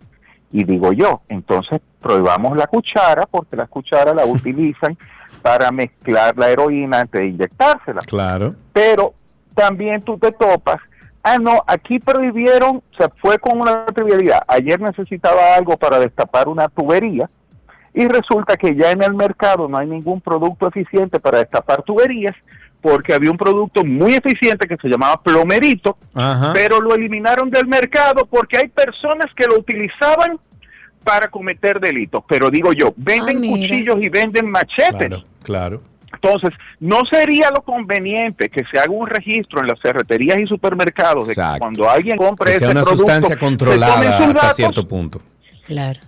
Y digo yo, entonces prohibamos la cuchara porque la cuchara la utilizan para mezclar la heroína antes de inyectársela. Claro. Pero también tú te topas, ah, no, aquí prohibieron, se fue con una trivialidad. Ayer necesitaba algo para destapar una tubería y resulta que ya en el mercado no hay ningún producto eficiente para destapar tuberías porque había un producto muy eficiente que se llamaba plomerito, Ajá. pero lo eliminaron del mercado porque hay personas que lo utilizaban para cometer delitos. Pero digo yo, venden Ah, cuchillos y venden machetes. Claro, claro. Entonces, no sería lo conveniente que se haga un registro en las ferreterías y supermercados de que Exacto. cuando alguien compre Que ese sea una producto, sustancia controlada hasta datos cierto punto. Claro.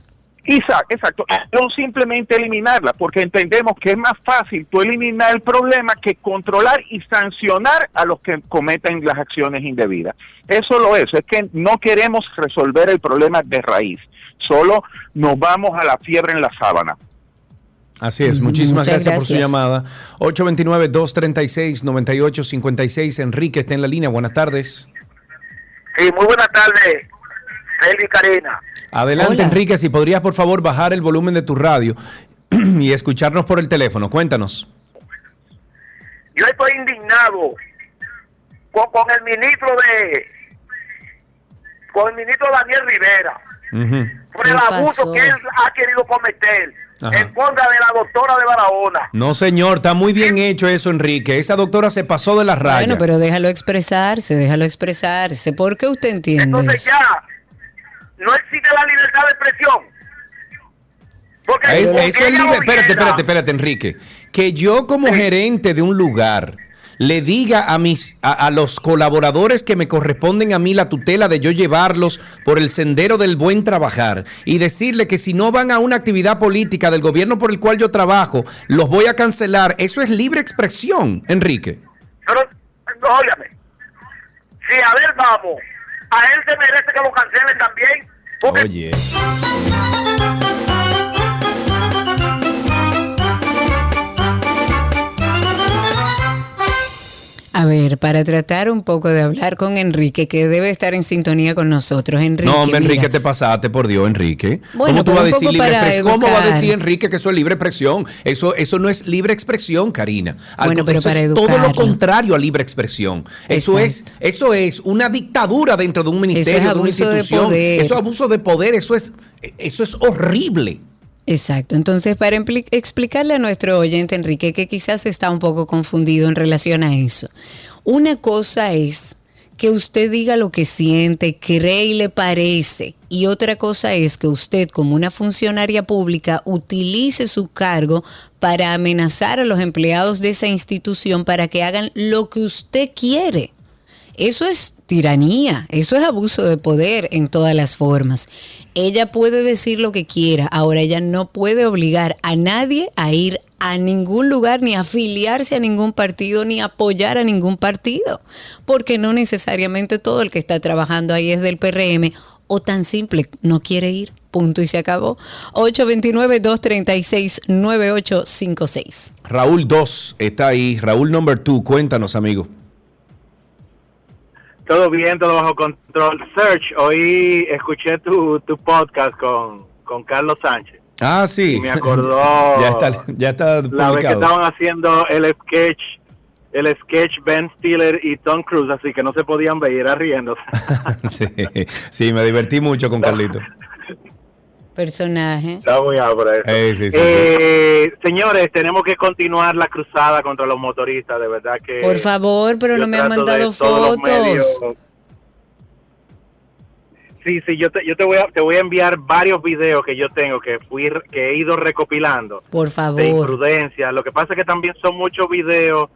Exacto, no simplemente eliminarla, porque entendemos que es más fácil tú eliminar el problema que controlar y sancionar a los que cometen las acciones indebidas. Eso lo es, es que no queremos resolver el problema de raíz, solo nos vamos a la fiebre en la sábana. Así es, muchísimas Muchas gracias, por su gracias. llamada. 829-236-9856. Enrique está en la línea. Buenas tardes. Sí, muy buenas tardes, Y Karina. Adelante, Hola. Enrique, si podrías por favor bajar el volumen de tu radio y escucharnos por el teléfono. Cuéntanos. Yo estoy indignado con, con el ministro de con el ministro Daniel Rivera por el ¿Qué abuso pasó? que él ha querido cometer Ajá. en contra de la doctora de Barahona. No, señor, está muy bien hecho eso, Enrique. Esa doctora se pasó de las rayas. Bueno, pero déjalo expresarse, déjalo expresarse. ¿Por qué usted entiende Entonces eso? ya no existe la libertad de expresión. Porque, Es- porque eso es libre. Espérate, espérate, espérate, Enrique. Que yo como gerente de un lugar le diga a mis a, a los colaboradores que me corresponden a mí la tutela de yo llevarlos por el sendero del buen trabajar y decirle que si no van a una actividad política del gobierno por el cual yo trabajo, los voy a cancelar. Eso es libre expresión, Enrique. Pero, no, óigame, si a ver vamos, a él se merece que lo cancelen también. Oye. A ver, para tratar un poco de hablar con Enrique, que debe estar en sintonía con nosotros. Enrique, no, hombre, Enrique, mira, te pasaste, por Dios, Enrique. Bueno, ¿Cómo tú pero vas a un decir poco libre para expresión? ¿Cómo va a decir Enrique que eso es libre expresión? Eso, eso no es libre expresión, Karina. Bueno, pero eso para es todo lo contrario a libre expresión. Eso es, eso es una dictadura dentro de un ministerio, de una abuso de institución. poder. Eso es abuso de poder, eso es, eso es horrible. Exacto. Entonces, para explicarle a nuestro oyente Enrique que quizás está un poco confundido en relación a eso. Una cosa es que usted diga lo que siente, cree y le parece. Y otra cosa es que usted, como una funcionaria pública, utilice su cargo para amenazar a los empleados de esa institución para que hagan lo que usted quiere. Eso es tiranía, eso es abuso de poder en todas las formas. Ella puede decir lo que quiera, ahora ella no puede obligar a nadie a ir a ningún lugar, ni afiliarse a ningún partido, ni apoyar a ningún partido, porque no necesariamente todo el que está trabajando ahí es del PRM o tan simple, no quiere ir. Punto y se acabó. 829-236-9856. Raúl 2 está ahí. Raúl number 2, cuéntanos, amigo. Todo bien, todo bajo control. Search, hoy escuché tu, tu podcast con, con Carlos Sánchez. Ah, sí. Y me acordó ya está, ya está la vez que publicado. estaban haciendo el sketch, el sketch Ben Stiller y Tom Cruise, así que no se podían ver, era riéndose. sí, sí, me divertí mucho con Carlito. Personaje. Está muy eso. Eh, sí, sí, sí. Eh, Señores, tenemos que continuar la cruzada contra los motoristas, de verdad que... Por favor, pero no me han de mandado los fotos. Sí, sí, yo te, yo te voy a te voy a enviar varios videos que yo tengo que fui que he ido recopilando Por de favor. imprudencia. Lo que pasa es que también son muchos videos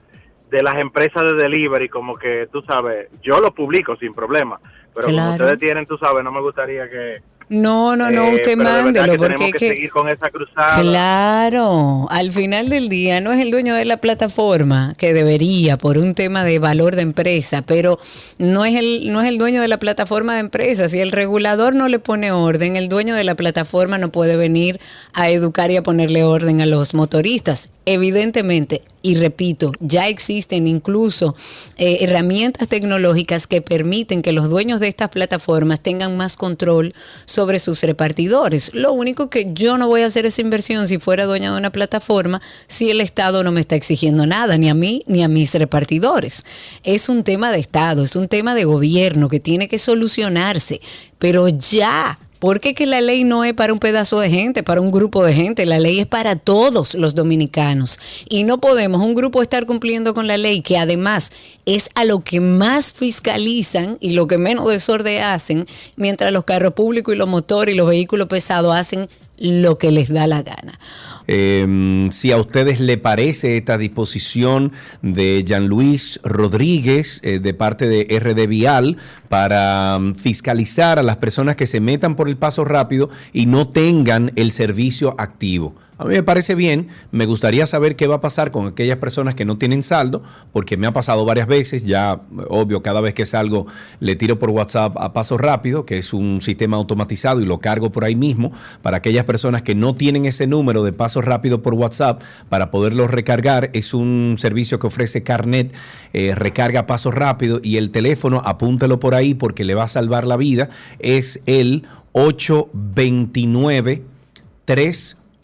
de las empresas de delivery, como que tú sabes, yo lo publico sin problema, pero como ustedes tienen, tú sabes, no me gustaría que No, no, no, eh, usted mándelo que porque tenemos es que, que seguir con esa cruzada. Claro, al final del día no es el dueño de la plataforma que debería por un tema de valor de empresa, pero no es el no es el dueño de la plataforma de empresa. Si el regulador no le pone orden, el dueño de la plataforma no puede venir a educar y a ponerle orden a los motoristas. Evidentemente, y repito, ya existen incluso eh, herramientas tecnológicas que permiten que los dueños de estas plataformas tengan más control sobre sus repartidores. Lo único que yo no voy a hacer esa inversión si fuera dueña de una plataforma si el Estado no me está exigiendo nada, ni a mí ni a mis repartidores. Es un tema de Estado, es un tema de gobierno que tiene que solucionarse, pero ya. Porque que la ley no es para un pedazo de gente, para un grupo de gente, la ley es para todos los dominicanos. Y no podemos un grupo estar cumpliendo con la ley, que además es a lo que más fiscalizan y lo que menos desorden hacen, mientras los carros públicos y los motores y los vehículos pesados hacen lo que les da la gana. Eh, si a ustedes le parece esta disposición de Jean Luis Rodríguez eh, de parte de RD Vial para mm, fiscalizar a las personas que se metan por el paso rápido y no tengan el servicio activo. A mí me parece bien, me gustaría saber qué va a pasar con aquellas personas que no tienen saldo, porque me ha pasado varias veces, ya obvio, cada vez que salgo le tiro por WhatsApp a paso rápido, que es un sistema automatizado y lo cargo por ahí mismo, para aquellas personas que no tienen ese número de paso rápido por WhatsApp, para poderlo recargar, es un servicio que ofrece Carnet, eh, recarga paso rápido y el teléfono, apúntelo por ahí porque le va a salvar la vida, es el 829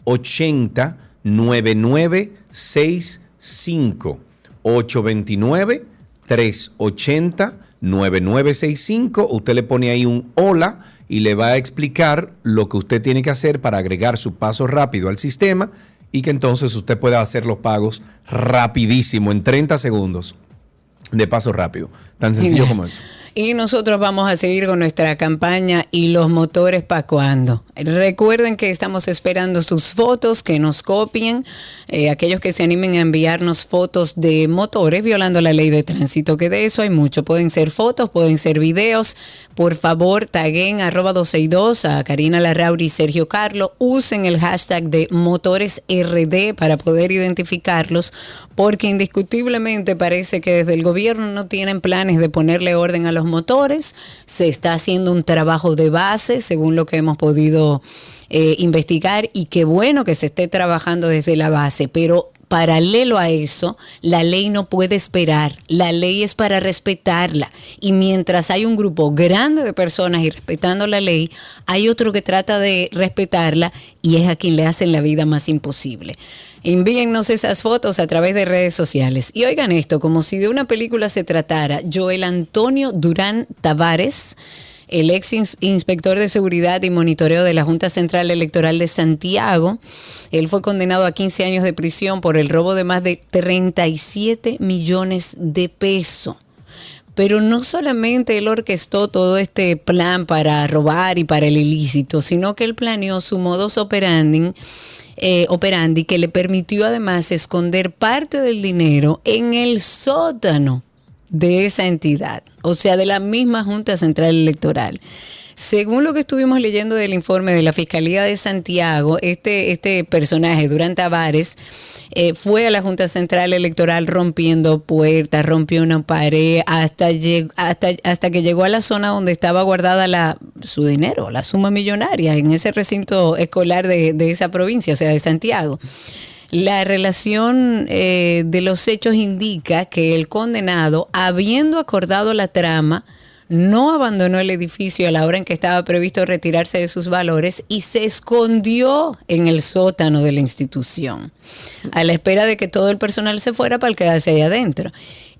380 9965 829 380 9965 usted le pone ahí un hola y le va a explicar lo que usted tiene que hacer para agregar su paso rápido al sistema y que entonces usted pueda hacer los pagos rapidísimo en 30 segundos de paso rápido tan sencillo como eso Y nosotros vamos a seguir con nuestra campaña y los motores para cuando. Recuerden que estamos esperando sus fotos, que nos copien, eh, aquellos que se animen a enviarnos fotos de motores violando la ley de tránsito, que de eso hay mucho. Pueden ser fotos, pueden ser videos. Por favor, taguen arroba 262 a Karina Larrauri y Sergio Carlo. Usen el hashtag de motoresRD para poder identificarlos, porque indiscutiblemente parece que desde el gobierno no tienen de ponerle orden a los motores. Se está haciendo un trabajo de base, según lo que hemos podido eh, investigar, y qué bueno que se esté trabajando desde la base, pero paralelo a eso, la ley no puede esperar. La ley es para respetarla. Y mientras hay un grupo grande de personas y respetando la ley, hay otro que trata de respetarla y es a quien le hacen la vida más imposible. Envíennos esas fotos a través de redes sociales. Y oigan esto, como si de una película se tratara, Joel Antonio Durán Tavares, el ex ins- inspector de seguridad y monitoreo de la Junta Central Electoral de Santiago, él fue condenado a 15 años de prisión por el robo de más de 37 millones de pesos. Pero no solamente él orquestó todo este plan para robar y para el ilícito, sino que él planeó su modus operandi, eh, operandi que le permitió además esconder parte del dinero en el sótano de esa entidad, o sea, de la misma Junta Central Electoral. Según lo que estuvimos leyendo del informe de la Fiscalía de Santiago, este, este personaje, Durán Tavares, eh, fue a la Junta Central Electoral rompiendo puertas, rompió una pared, hasta, hasta, hasta que llegó a la zona donde estaba guardada la, su dinero, la suma millonaria, en ese recinto escolar de, de esa provincia, o sea, de Santiago. La relación eh, de los hechos indica que el condenado, habiendo acordado la trama, no abandonó el edificio a la hora en que estaba previsto retirarse de sus valores y se escondió en el sótano de la institución, a la espera de que todo el personal se fuera para quedarse ahí adentro.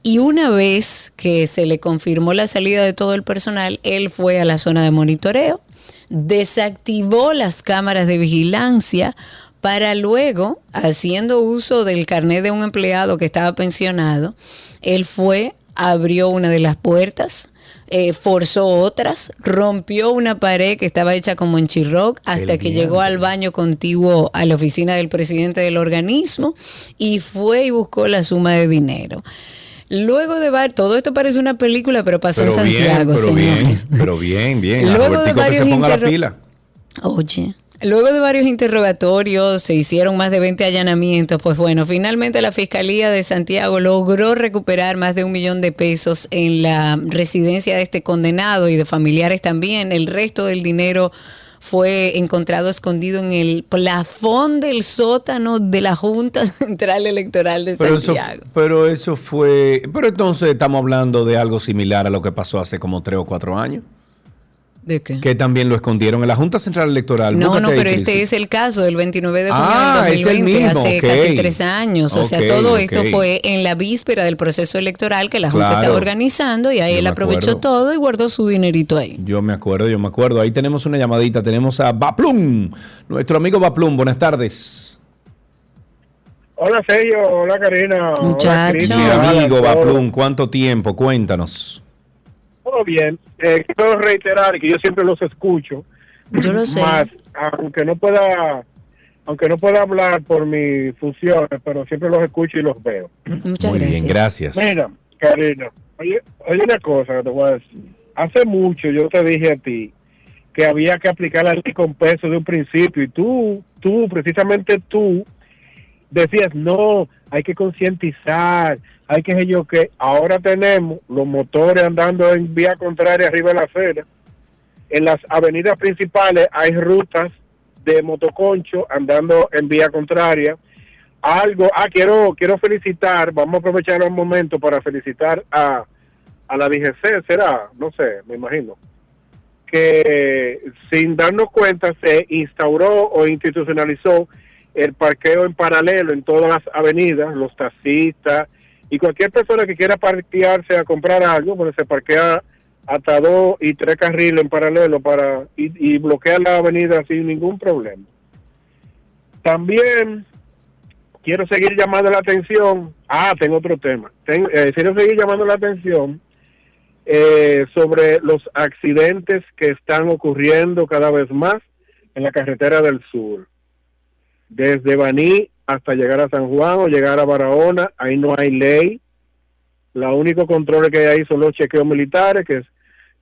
Y una vez que se le confirmó la salida de todo el personal, él fue a la zona de monitoreo, desactivó las cámaras de vigilancia para luego, haciendo uso del carnet de un empleado que estaba pensionado, él fue, abrió una de las puertas, eh, forzó otras, rompió una pared que estaba hecha como en Chirroc hasta El que llegó al baño contiguo a la oficina del presidente del organismo y fue y buscó la suma de dinero. Luego de ver, todo esto parece una película, pero pasó en Pero bien, Santiago, pero señores. bien, pero bien, bien. Luego de que se varios ponga la pila. Oye. Luego de varios interrogatorios, se hicieron más de 20 allanamientos, pues bueno, finalmente la Fiscalía de Santiago logró recuperar más de un millón de pesos en la residencia de este condenado y de familiares también. El resto del dinero fue encontrado escondido en el plafón del sótano de la Junta Central Electoral de Pero eso, Santiago. pero eso fue. Pero entonces estamos hablando de algo similar a lo que pasó hace como tres o cuatro años. ¿De qué? Que también lo escondieron en la Junta Central Electoral. No, Búscate no, pero este es el caso del 29 de junio Ah, del es el 2020, mismo, hace casi tres años. O sea, todo esto fue en la víspera del proceso electoral que la Junta Claro. estaba organizando y ahí Yo él aprovechó acuerdo. todo y guardó su dinerito ahí. Yo me acuerdo, yo me acuerdo. Ahí tenemos una llamadita. Tenemos a Baplum, nuestro amigo Baplum. Buenas tardes. Hola Sergio, hola Karina. hola, Muchacho. Cristi, Mi hola, amigo. Baplum, ¿cuánto tiempo? Cuéntanos. Todo bien. Eh, quiero reiterar que yo siempre los escucho. Yo lo sé. Más, aunque no pueda, aunque no pueda hablar por mis funciones, pero siempre los escucho y los veo. Muchas Muy bien, gracias. Mira, Karina, oye, oye una cosa que te voy a decir. Hace mucho yo te dije a ti que había que aplicar la ley con peso de un principio y tú, tú, precisamente tú, decías, no, hay que concientizar, hay que yo que ahora tenemos los motores andando en vía contraria arriba de la acera. En las avenidas principales hay rutas de motoconcho andando en vía contraria. Algo, ah, quiero, quiero felicitar, vamos a aprovechar un momento para felicitar a, a la DGC, será, no sé, me imagino, que sin darnos cuenta se instauró o institucionalizó el parqueo en paralelo en todas las avenidas, los taxistas y cualquier persona que quiera parquearse a comprar algo, pues se parquea hasta dos y tres carriles en paralelo para y, bloquea la avenida sin ningún problema. También quiero seguir llamando la atención. Ah, tengo otro tema. Eh, quiero seguir llamando la atención eh, sobre los accidentes que están ocurriendo cada vez más en la carretera del sur. Desde Baní hasta llegar a San Juan o llegar a Barahona, ahí no hay ley. La único control que hay ahí son los chequeos militares, que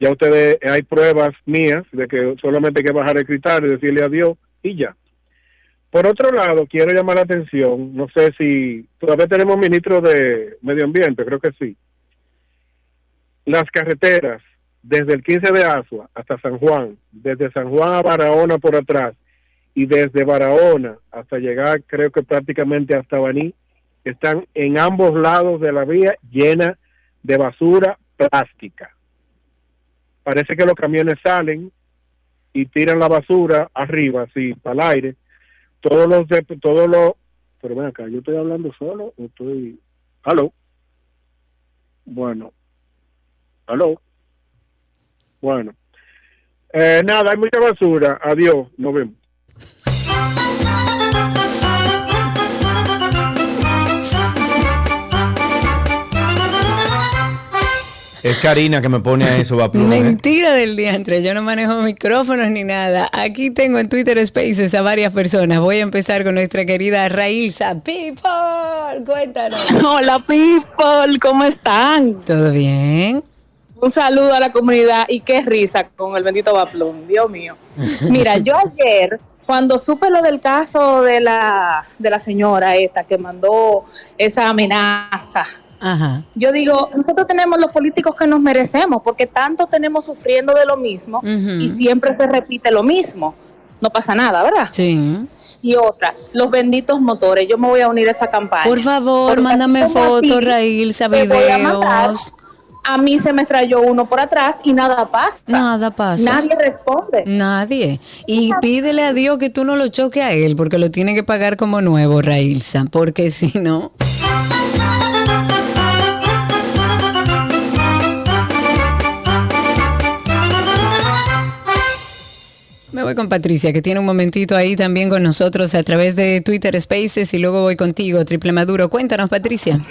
ya ustedes, hay pruebas mías de que solamente hay que bajar el cristal y decirle adiós y ya. Por otro lado, quiero llamar la atención, no sé si todavía tenemos ministro de Medio Ambiente, creo que sí. Las carreteras, desde el 15 de Asua hasta San Juan, desde San Juan a Barahona por atrás y desde Barahona hasta llegar, creo que prácticamente hasta Baní, están en ambos lados de la vía llenas de basura plástica. Parece que los camiones salen y tiran la basura arriba, así, para el aire. Todos los, de, todos los, pero ven acá, yo estoy hablando solo estoy, aló. Bueno, aló. Bueno, eh, nada, hay mucha basura. Adiós, nos vemos. Es Karina que me pone a eso, Baplum. ¿eh? Mentira del día entre yo no manejo micrófonos ni nada. Aquí tengo en Twitter Spaces a varias personas. Voy a empezar con nuestra querida Railsa. People, cuéntanos. Hola people, ¿cómo están? ¿Todo bien? Un saludo a la comunidad y qué risa con el bendito Baplón, Dios mío. Mira, yo ayer, cuando supe lo del caso de la, de la señora esta que mandó esa amenaza, Ajá. yo digo, nosotros tenemos los políticos que nos merecemos, porque tanto tenemos sufriendo de lo mismo y siempre se repite lo mismo. No pasa nada, ¿verdad? Sí. Y otra, los benditos motores. Yo me voy a unir a esa campaña. Por favor, mándame fotos, Raílsa, te voy a mandar, videos. A mí se me estrelló uno por atrás y nada pasa. Nada pasa. Nadie responde. Nadie. Y pídele a Dios que tú no lo choques a él, porque lo tiene que pagar como nuevo, Raílsa, porque si no... voy con Patricia, que tiene un momentito ahí también con nosotros a través de Twitter Spaces y luego voy contigo, Triple Maduro. Cuéntanos, Patricia.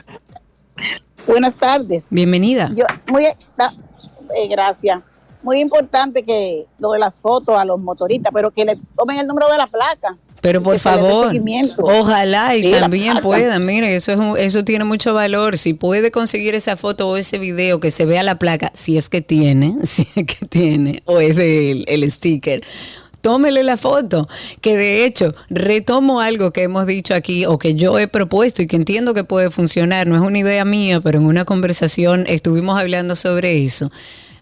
Buenas tardes. Bienvenida. Yo, muy, eh, gracias. Muy importante que lo de las fotos a los motoristas, pero que le tomen el número de la placa. Pero por favor, ojalá y Sí, también puedan, mire, eso es un- eso tiene mucho valor. Si puede conseguir esa foto o ese video que se vea la placa, si es que tiene, si es que tiene, o es de él, el sticker. Tómele la foto, que de hecho retomo algo que hemos dicho aquí o que yo he propuesto y que entiendo que puede funcionar, no es una idea mía, pero en una conversación estuvimos hablando sobre eso.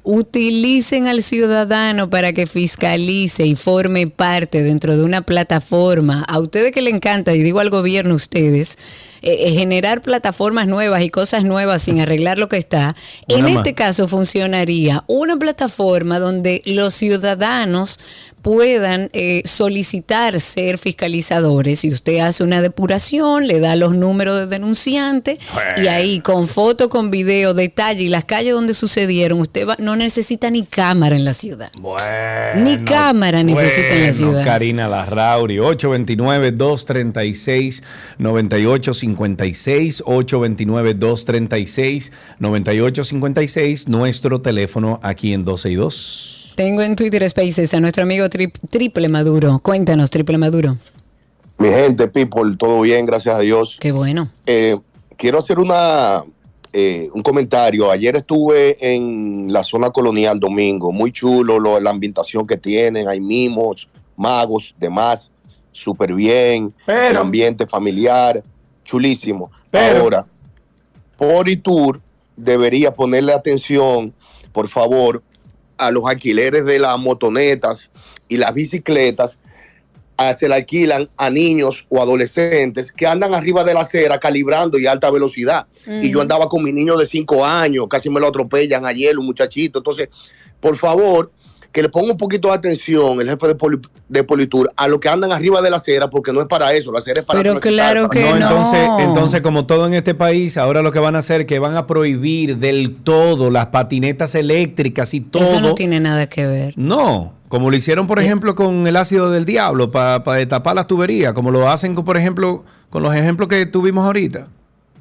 Utilicen al ciudadano para que fiscalice y forme parte dentro de una plataforma. A ustedes que le encanta, y digo al gobierno ustedes, eh, eh, generar plataformas nuevas y cosas nuevas sin arreglar lo que está. en más. este caso funcionaría una plataforma donde los ciudadanos puedan eh, solicitar ser fiscalizadores y usted hace una depuración, le da los números de denunciante y ahí con foto, con video, detalle y las calles donde sucedieron, usted va- no necesita ni cámara en la ciudad. Ni cámara necesita en la ciudad. Karina Larrauri, 829-236-9856, 829-236-9856, nuestro teléfono aquí en 12 y 2. Tengo en Twitter Spaces a nuestro amigo Tri- Triple Maduro. Cuéntanos, Triple Maduro. Mi gente, people, todo bien, gracias a Dios. Qué bueno. Eh, quiero hacer una eh, un comentario. Ayer estuve en la zona colonial domingo, muy chulo lo- la ambientación que tienen, hay mimos, magos, demás, súper bien, el ambiente familiar, chulísimo. Ahora, Politur debería ponerle atención, por favor, a los alquileres de las motonetas y las bicicletas se le alquilan a niños o adolescentes que andan arriba de la acera calibrando y a alta velocidad. Y yo andaba con mi niño de 5 años, casi me lo atropellan ayer, un muchachito. Entonces, por favor, que le ponga un poquito de atención el jefe de, Poli- de Politur a los que andan arriba de la acera, porque no es para eso, la acera es para Pero claro para- que no. Entonces, entonces, como todo en este país, ahora lo que van a hacer es que van a prohibir del todo las patinetas eléctricas y todo. Eso no tiene nada que ver. No, como lo hicieron, por ejemplo, con el ácido del diablo para tapar las tuberías, como lo hacen, por ejemplo, con los ejemplos que tuvimos ahorita.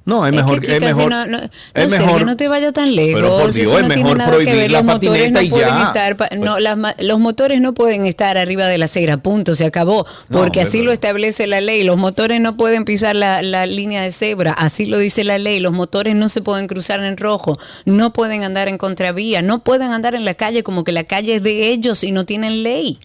No, es, mejor. que es mejor no, no, es no, mejor- no te vayas tan lejos. Pero por Dios, eso es no tiene mejor nada que prohibir ver. la Los patineta y ya. estar, pa- no, las los motores no pueden estar arriba de la acera, punto, se acabó. Porque así lo establece la ley. Los motores no pueden pisar la, la línea de cebra, así lo dice la ley. Los motores no se pueden cruzar en rojo, no pueden andar en contravía, no pueden andar en la calle como que la calle es de ellos y no tienen ley.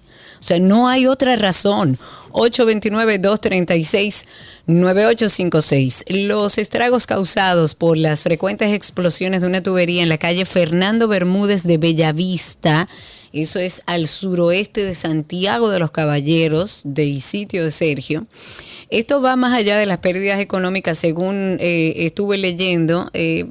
O sea, no hay otra razón. 829-236-9856. Los estragos causados por las frecuentes explosiones de una tubería en la calle Fernando Bermúdez de Bellavista, eso es al suroeste de Santiago de los Caballeros, del sitio de Sergio. Esto va más allá de las pérdidas económicas, según eh, estuve leyendo. eh,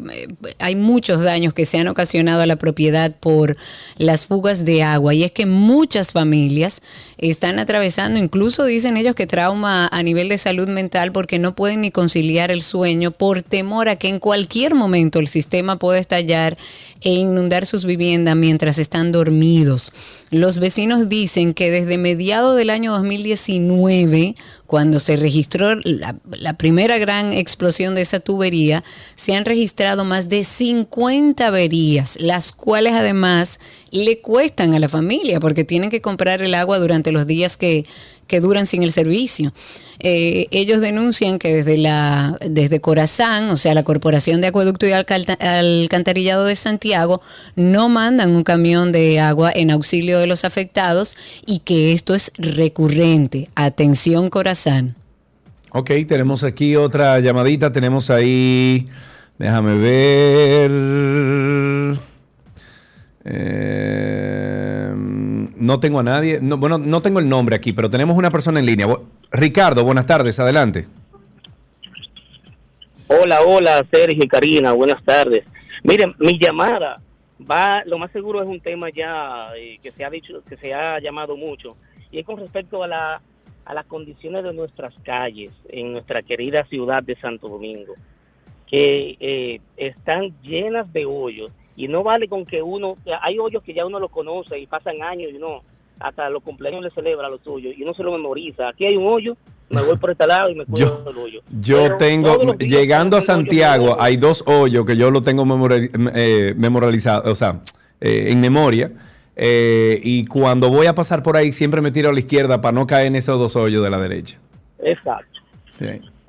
hay muchos daños que se han ocasionado a la propiedad por las fugas de agua y es que muchas familias están atravesando, incluso dicen ellos que trauma a nivel de salud mental porque no pueden ni conciliar el sueño por temor a que en cualquier momento el sistema pueda estallar e inundar sus viviendas mientras están dormidos. Los vecinos dicen que desde mediados del año 2019, cuando se registró la, primera gran explosión de esa tubería, se han registrado más de 50 averías, las cuales además le cuestan a la familia porque tienen que comprar el agua durante los días que, que duran sin el servicio. Eh, ellos denuncian que desde la desde Corazán, o sea, la Corporación de Acueducto y Alcantarillado de Santiago, no mandan un camión de agua en auxilio de los afectados y que esto es recurrente. Atención, Corazán. Ok, tenemos aquí otra llamadita. Tenemos ahí. Déjame ver. Eh, no tengo a nadie. No, bueno, no tengo el nombre aquí, pero tenemos una persona en línea. Ricardo, buenas tardes, adelante. Hola, hola, Sergio y Karina, buenas tardes. Miren, mi llamada va, lo más seguro es un tema ya eh, que se ha dicho, que se ha llamado mucho, y es con respecto a la a las condiciones de nuestras calles en nuestra querida ciudad de Santo Domingo, que eh, están llenas de hoyos y no vale con que uno, hay hoyos que ya uno los conoce y pasan años y uno hasta los cumpleaños le celebra los suyos y uno se lo memoriza. Aquí hay un hoyo, me voy por este lado y me cuido del hoyo. Yo Pero tengo, llegando a Santiago, hay dos hoyos que yo lo tengo memori- eh, memorializado, o sea, eh, en memoria. eh, y cuando voy a pasar por ahí, siempre me tiro a la izquierda para no caer en esos dos hoyos de la derecha. Exacto. Sí,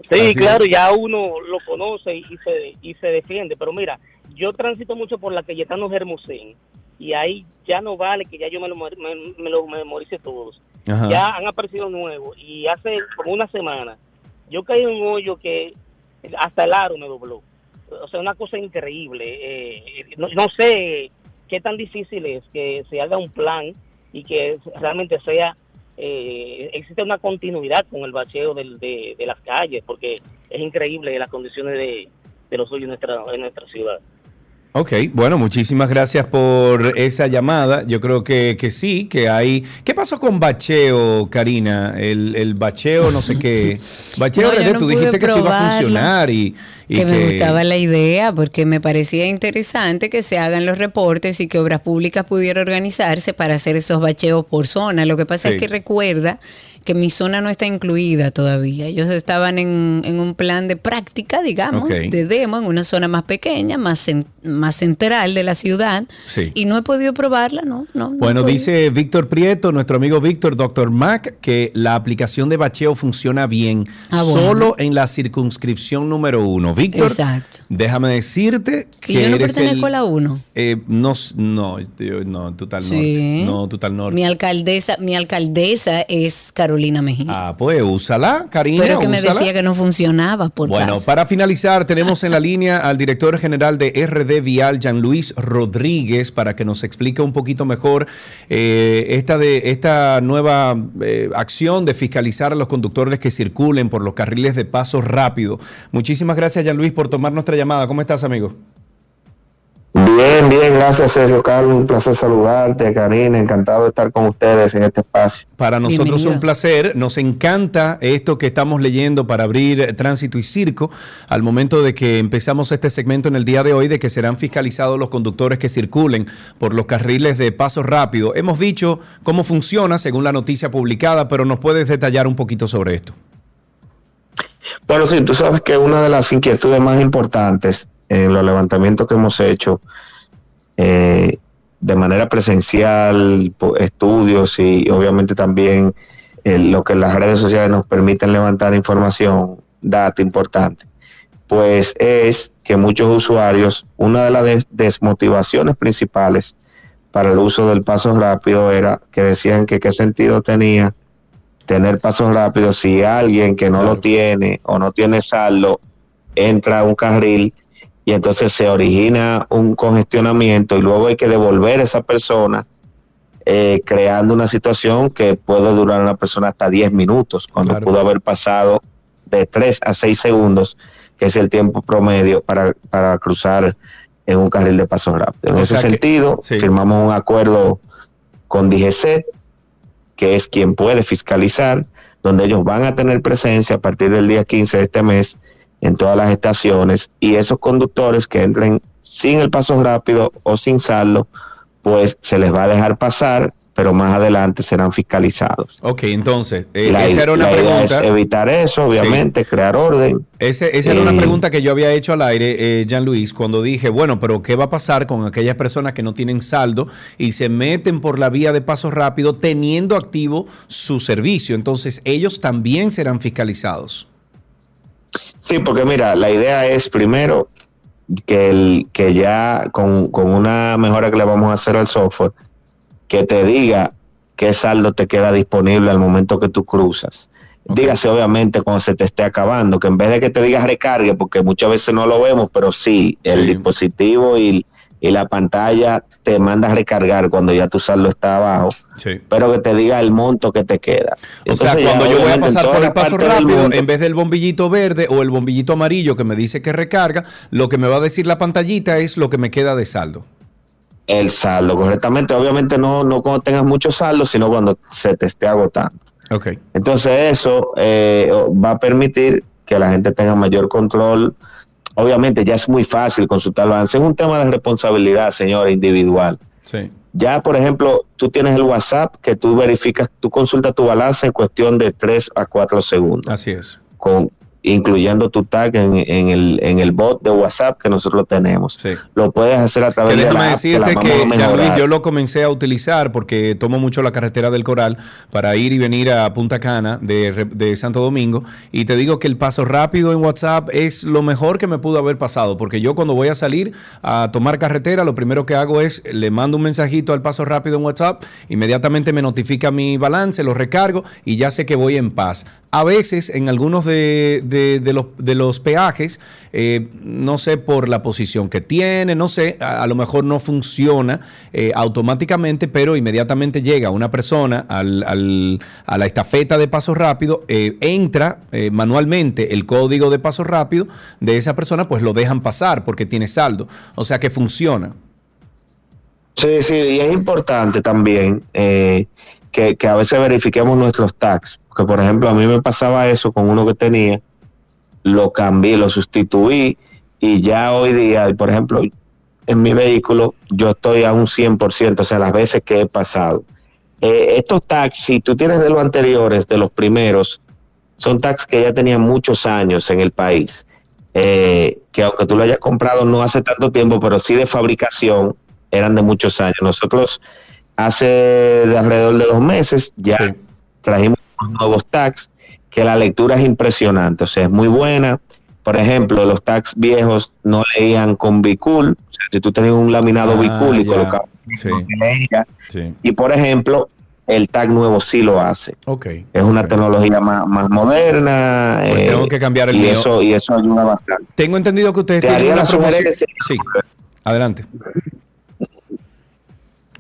Sí, Así claro, es. ya uno lo conoce y se, y se defiende, pero mira, yo transito mucho por la Cayetano Hermosén y ahí ya no vale que ya yo me lo, me, me lo memorice todos. Ajá. Ya han aparecido nuevos y hace como una semana yo caí en un hoyo que hasta el aro me dobló. O sea, una cosa increíble. Eh, no, no sé qué tan difícil es que se haga un plan y que realmente sea eh, existe una continuidad con el bacheo del- de, de las calles, porque es increíble las condiciones de, de los hoyos en nuestra, en nuestra ciudad. Ok, bueno, muchísimas gracias por esa llamada. Yo creo que, que sí, que hay... ¿Qué pasó con bacheo, Karina? El, el bacheo, no sé qué. Bacheo, No, yo René, no tú dijiste que se iba a funcionar y, y que, me gustaba la idea porque me parecía interesante que se hagan los reportes y que Obras Públicas pudiera organizarse para hacer esos bacheos por zona. Lo que pasa Sí. es que recuerda que mi zona no está incluida todavía. Ellos estaban en, en un plan de práctica, digamos, Ok. de demo en una zona más pequeña, más, cen- más central de la ciudad. Sí. Y no he podido probarla, ¿no? no, Bueno, dice Víctor Prieto, nuestro amigo Víctor, Doctor Mac, que la aplicación de bacheo funciona bien, Ah, bueno. solo en la circunscripción número uno. Víctor, Exacto. déjame decirte que Que yo no eres pertenezco el- a la 1. eh, no, no, no, total Sí. norte. No, total norte. Mi alcaldesa, mi alcaldesa es Carolina Mejía. Ah, pues úsala, Karina. pero que me decía que no funcionaba por Bueno, para finalizar, tenemos en la línea al director general de RD Vial, Jean Luis Rodríguez, para que nos explique un poquito mejor eh, esta, de, esta nueva eh, acción de fiscalizar a los conductores que circulen por los carriles de paso rápido. Muchísimas gracias, Jean Luis, por tomar nuestra llamada. ¿Cómo estás, amigo? Bien, bien, gracias Sergio Carlos, un placer saludarte, Karina, encantado de estar con ustedes en este espacio. Para nosotros Bienvenido. un placer, nos encanta esto que estamos leyendo para abrir tránsito y circo al momento de que empezamos este segmento en el día de hoy de que serán fiscalizados los conductores que circulen por los carriles de paso rápido. Hemos dicho cómo funciona según la noticia publicada, pero nos puedes detallar un poquito sobre esto. Bueno, sí, tú sabes que una de las inquietudes más importantes en los levantamientos que hemos hecho eh, de manera presencial, estudios y obviamente también eh, lo que las redes sociales nos permiten levantar información, data importante, pues es que muchos usuarios, una de las des- desmotivaciones principales para el uso del paso rápido era que decían que qué sentido tenía tener pasos rápidos si alguien que no lo tiene o no tiene saldo entra a un carril y entonces se origina un congestionamiento y luego hay que devolver a esa persona eh, creando una situación que puede durar a una persona hasta 10 minutos cuando Claro. pudo haber pasado de 3 a 6 segundos que es el tiempo promedio para, para cruzar en un carril de paso rápido. En O ese que- sentido, sí. firmamos un acuerdo con DGC que es quien puede fiscalizar, donde ellos van a tener presencia a partir del día 15 de este mes en todas las estaciones y esos conductores que entren sin el paso rápido o sin saldo, pues se les va a dejar pasar pero más adelante serán fiscalizados. Ok, entonces, eh, La- esa era una pregunta. es evitar eso, obviamente, crear orden. Ese- esa era una pregunta que yo había hecho al aire, eh, Jean Luis, cuando dije, bueno, pero ¿qué va a pasar con aquellas personas que no tienen saldo y se meten por la vía de paso rápido teniendo activo su servicio? Entonces, ellos también serán fiscalizados. Sí, porque mira, la idea es primero que, el, que ya con, con una mejora que le vamos a hacer al software, que te diga qué saldo te queda disponible al momento que tú cruzas. Dígase obviamente cuando se te esté acabando, que en vez de que te diga recargue, porque muchas veces no lo vemos, pero sí, el Sí. dispositivo y, y la pantalla te manda a recargar cuando ya tu saldo está abajo, Sí. pero que te diga el monto que te queda. O sea, Entonces, cuando yo voy a pasar por el paso rápido, mundo- en vez del bombillito verde o el bombillito amarillo que me dice que recarga, lo que me va a decir la pantallita es lo que me queda de saldo. El saldo, correctamente. Obviamente no, no cuando tengas mucho saldo, sino cuando se te esté agotando. Ok. Entonces eso eh, va a permitir que la gente tenga mayor control. Obviamente ya es muy fácil consultar balance. Es un tema de responsabilidad, señor, individual. Sí. Ya, por ejemplo, tú tienes el WhatsApp que tú verificas, tú consultas tu balance en cuestión de 3 a 4 segundos. Así es. Con, incluyendo tu tag en, en el, en el bot de WhatsApp que nosotros tenemos. Lo puedes hacer a través Que de la app, la decirte que, a Jean Luis, mejorar. yo lo comencé a utilizar porque tomo mucho la carretera del Coral para ir y venir a Punta Cana de, de Santo Domingo. Y te digo que el paso rápido en WhatsApp es lo mejor que me pudo haber pasado. Porque yo cuando voy a salir a tomar carretera, lo primero que hago es le mando un mensajito al paso rápido en WhatsApp, inmediatamente me notifica mi balance, lo recargo y ya sé que voy en paz. A veces en algunos de, de- de los, de los peajes, eh, no sé por la posición que tiene, no sé, a, lo mejor no funciona eh, automáticamente, pero inmediatamente llega una persona al- al- a la estafeta de paso rápido, eh, entra manualmente el código de paso rápido de esa persona, pues lo dejan pasar porque tiene saldo. O sea que funciona. Sí, sí, y es importante también que, que a veces verifiquemos nuestros tags. Porque, por ejemplo, a mí me pasaba eso con uno que tenía, lo cambié, lo sustituí y ya hoy día, por ejemplo, en mi vehículo yo estoy a un 100%, o sea, las veces que he pasado. Eh, estos tags, si tú tienes de los anteriores, de los primeros, son tags que ya tenían muchos años en el país. Eh, que aunque tú lo hayas comprado no hace tanto tiempo, pero sí de fabricación, eran de muchos años. Nosotros hace de alrededor de dos meses ya trajimos nuevos tags que la lectura es impresionante, o sea, es muy buena. Por ejemplo, los tags viejos no leían con bicul, o sea, si tú tenías un laminado Ah, bicul y colocabas Sí. leía. Sí. y por ejemplo, el tag nuevo sí lo hace. Ok. Es una tecnología más, más moderna. Pues eh, tengo que cambiar el y mío. Eso, y eso ayuda bastante. Tengo entendido que ustedes Te tienen una la promoción. Sí, adelante.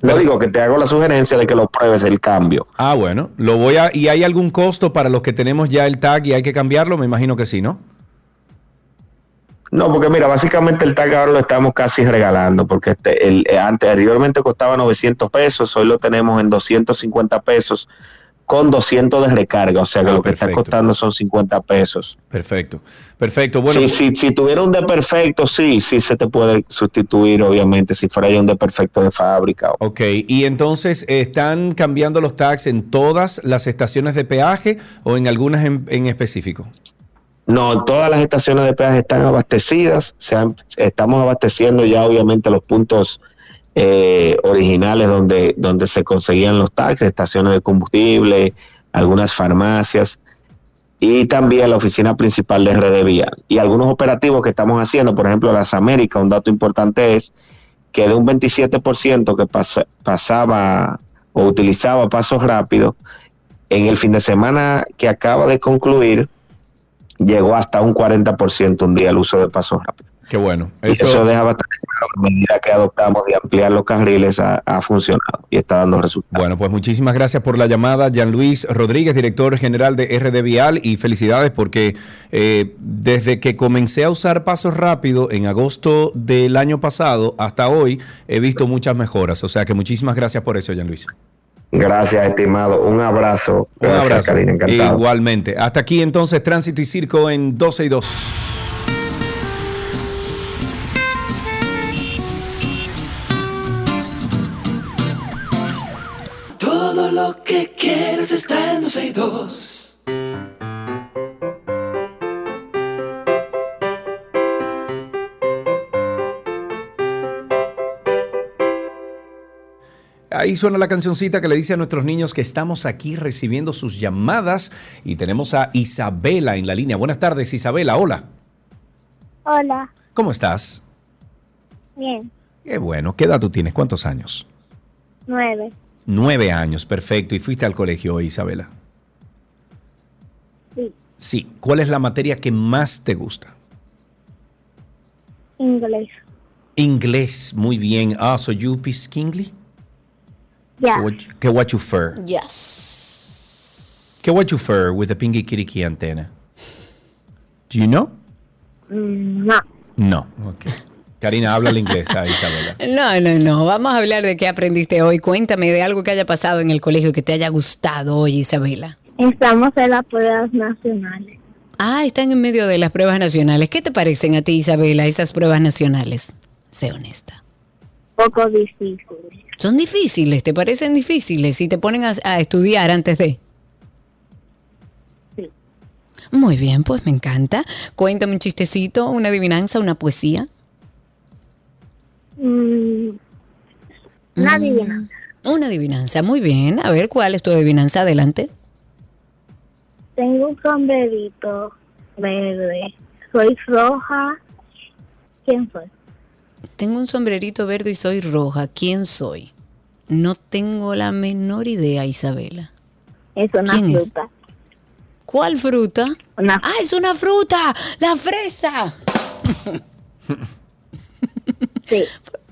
No digo que te hago la sugerencia de que lo pruebes el cambio. Ah, bueno, lo voy a. ¿Y hay algún costo para los que tenemos ya el tag y hay que cambiarlo? Me imagino que sí, ¿no? No, porque mira, básicamente el tag ahora lo estamos casi regalando, porque este, el, eh, anteriormente costaba 900 pesos, hoy lo tenemos en 250 pesos con 200 de recarga, o sea que Ah, lo que está costando son 50 pesos. Perfecto, perfecto. Bueno, si, si, si tuviera un de perfecto, sí, sí se te puede sustituir, obviamente, si fuera ya un de perfecto de fábrica. ok. Y entonces, ¿están cambiando los tags en todas las estaciones de peaje o en algunas en, en específico? No, todas las estaciones de peaje están abastecidas. Se han- estamos abasteciendo ya, obviamente, los puntos eh, originales donde, donde se conseguían los taxis, estaciones de combustible, algunas farmacias y también la oficina principal de RD Vial. Y algunos operativos que estamos haciendo, por ejemplo, las Américas, un dato importante es que de un 27% que pasa- pasaba o utilizaba pasos rápidos, en el fin de semana que acaba de concluir, llegó hasta un 40% un día el uso de pasos rápidos. Qué bueno. Y eso, deja bastante claro, la medida que adoptamos de ampliar los carriles ha, ha funcionado y está dando resultados. Bueno, pues muchísimas gracias por la llamada, Jean Luis Rodríguez, director general de RD Vial, y felicidades porque eh, desde que comencé a usar pasos rápidos en agosto del año pasado hasta hoy he visto muchas mejoras. O sea que muchísimas gracias por eso, Jean Luis. Gracias, estimado. Un abrazo. Un Gracias, abrazo. Karina. Encantado. Igualmente. Hasta aquí entonces Tránsito y Circo en 12 y 2. Quieres está en 12 y 2. Ahí suena la cancioncita que le dice a nuestros niños que estamos aquí recibiendo sus llamadas y tenemos a Isabela en la línea. Buenas tardes, Isabela. Hola. Hola, ¿Cómo estás? bien, Qué bueno. ¿Qué edad tú tienes? ¿Cuántos años? nueve, Nueve años, perfecto. ¿Y fuiste al colegio hoy, Isabela? sí, Sí. ¿Cuál es la materia que más te gusta? inglés, Inglés, muy bien. Ah, so you speak English? ya, What, ¿Qué what you prefer? Yes. ¿Qué what you prefer with the pinky kiriki antenna? Do you know? Mm, no, No. Ok. Karina, habla el inglés a Isabela. No, no, no. Vamos a hablar de qué aprendiste hoy. Cuéntame de algo que haya pasado en el colegio que te haya gustado hoy, Isabela. estamos en las pruebas nacionales, Ah, están en medio de las pruebas nacionales. ¿Qué te parecen a ti, Isabela, esas pruebas nacionales? Sé honesta. poco difíciles, Son difíciles, ¿te parecen difíciles? Si te ponen a, a estudiar antes de. Sí. Muy bien, pues me encanta. Cuéntame un chistecito, una adivinanza, una poesía. Mm, una Mm, adivinanza. Una adivinanza, muy bien. A ver, ¿cuál es tu adivinanza? Adelante. Tengo un sombrerito verde, soy roja, ¿quién soy? Tengo un sombrerito verde y soy roja. ¿Quién soy? No tengo la menor idea, Isabela. Es una ¿Quién es? fruta. ¿Cuál fruta? Ah, es una fruta. La fresa. Sí.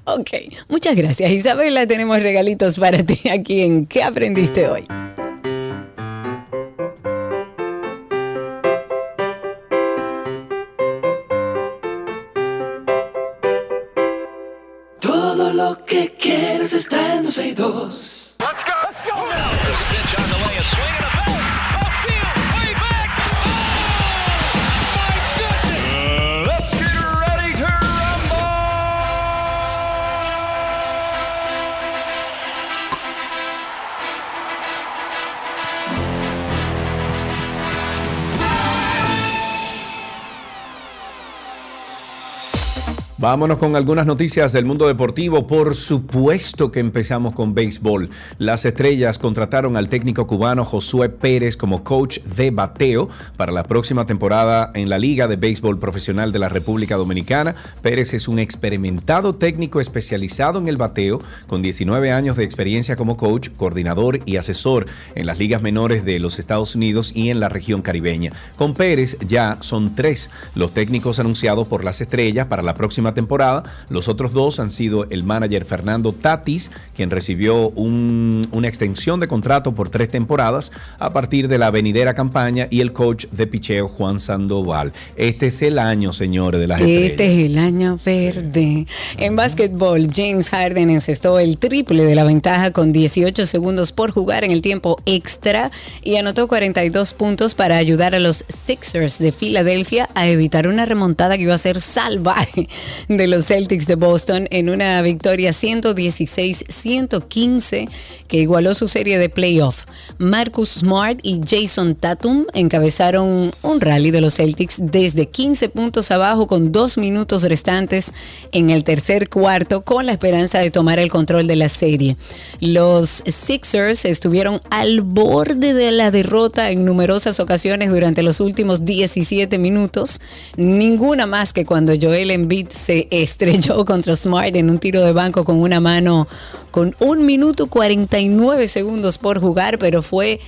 Ok, muchas gracias Isabela. Tenemos regalitos para ti aquí en ¿Qué aprendiste hoy? Todo lo que quieres está en 12 y 2. Let's Vámonos con algunas noticias del mundo deportivo. Por supuesto que empezamos con béisbol. Las estrellas contrataron al técnico cubano Josué Pérez como coach de bateo para la próxima temporada en la Liga de Béisbol Profesional de la República Dominicana. Pérez es un experimentado técnico especializado en el bateo, con 19 años de experiencia como coach, coordinador y asesor en las ligas menores de los Estados Unidos y en la región caribeña. Con Pérez ya son tres los técnicos anunciados por las estrellas para la próxima temporada. Los otros dos han sido el manager Fernando Tatis, quien recibió un- una extensión de contrato por tres temporadas a partir de la venidera campaña, y el coach de picheo Juan Sandoval. Este es el año, señores, de las estrellas. Este es el año verde. En básquetbol, James Harden encestó el triple de la ventaja con 18 segundos por jugar en el tiempo extra y anotó 42 puntos para ayudar a los Sixers de Filadelfia a evitar una remontada que iba a ser salvaje de los Celtics de Boston en una victoria 116-115 que igualó su serie de playoff. Marcus Smart y Jason Tatum encabezaron un rally de los Celtics desde 15 puntos abajo con dos minutos restantes en el tercer cuarto con la esperanza de tomar el control de la serie. Los Sixers estuvieron al borde de la derrota en numerosas ocasiones durante los últimos 17 minutos, ninguna más que cuando Joel Embiid se estrelló contra Smart en un tiro de banco con una mano con un minuto 49 segundos por jugar, pero fue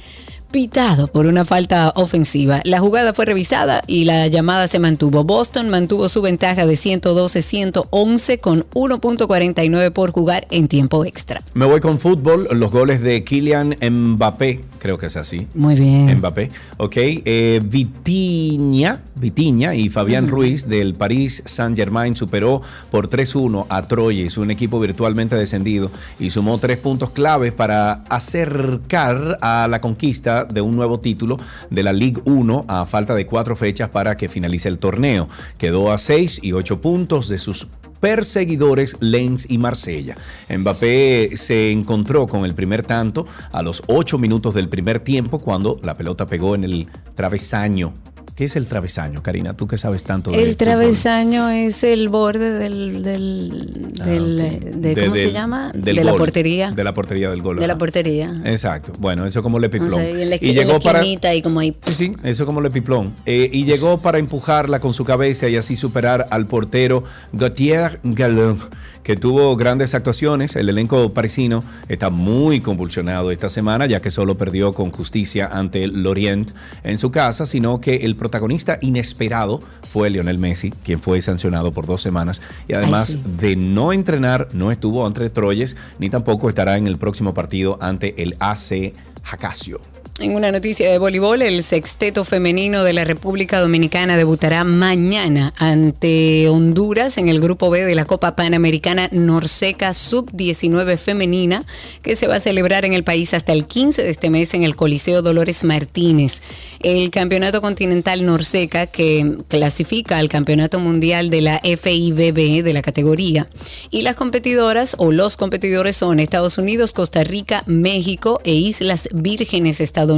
pitado por una falta ofensiva. La jugada fue revisada y la llamada se mantuvo. Boston mantuvo su ventaja de 112-111 con 1.49 por jugar en tiempo extra. Me voy con fútbol. Los goles de Kylian Mbappé, creo que es así. Muy bien. Mbappé, ok. Eh, Vitiña, Vitiña y Fabián Ruiz del París Saint Germain superó por 3-1 a Troyes, un equipo virtualmente descendido, y sumó tres puntos claves para acercar a la conquista de un nuevo título de la Ligue 1 a falta de cuatro fechas para que finalice el torneo. Quedó a seis y ocho puntos de sus perseguidores Lens y Marsella. Mbappé se encontró con el primer tanto a los 8 minutos del primer tiempo cuando la pelota pegó en el travesaño. ¿Qué es el travesaño, Karina? Tú que sabes tanto de El fútbol. travesaño es el borde del, del, del- de, Ah, De- ¿cómo se del- llama? de la portería. De la portería del gol. De la portería. Exacto. Bueno, eso como le O piplón. sea, y llegó para y como ahí. Sí, sí, eso como le piplón. Eh, y llegó para empujarla con su cabeza y así superar al portero Gautier Galon, que tuvo grandes actuaciones. El elenco parisino está muy convulsionado esta semana, ya que solo perdió con justicia ante el Lorient en su casa, sino que el protagonista inesperado fue Lionel Messi, quien fue sancionado por dos semanas. Y además sí. de no entrenar, no estuvo ante Troyes, ni tampoco estará en el próximo partido ante el AC Jacasio. En una noticia de voleibol, el sexteto femenino de la República Dominicana debutará mañana ante Honduras en el grupo B de la Copa Panamericana Norseca Sub-19 femenina, que se va a celebrar en el país hasta el 15 de este mes en el Coliseo Dolores Martínez. El Campeonato Continental Norseca, que clasifica al Campeonato Mundial de la FIBB de la categoría. Y las competidoras o los competidores son Estados Unidos, Costa Rica, México e Islas Vírgenes estadounidenses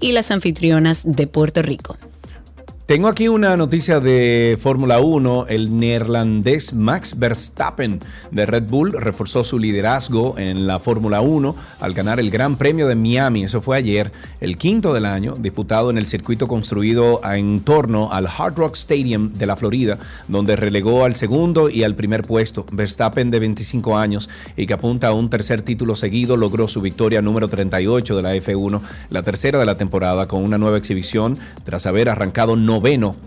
y las anfitrionas de Puerto Rico. Tengo aquí una noticia de Fórmula 1. El neerlandés Max Verstappen de Red Bull reforzó su liderazgo en la Fórmula 1 al ganar el Gran Premio de Miami. Eso fue ayer, el quinto del año, disputado en el circuito construido en torno al Hard Rock Stadium de la Florida, donde relegó al segundo y al primer puesto. Verstappen, de 25 años y que apunta a un tercer título seguido, logró su victoria número 38 de la F1, la tercera de la temporada, con una nueva exhibición tras haber arrancado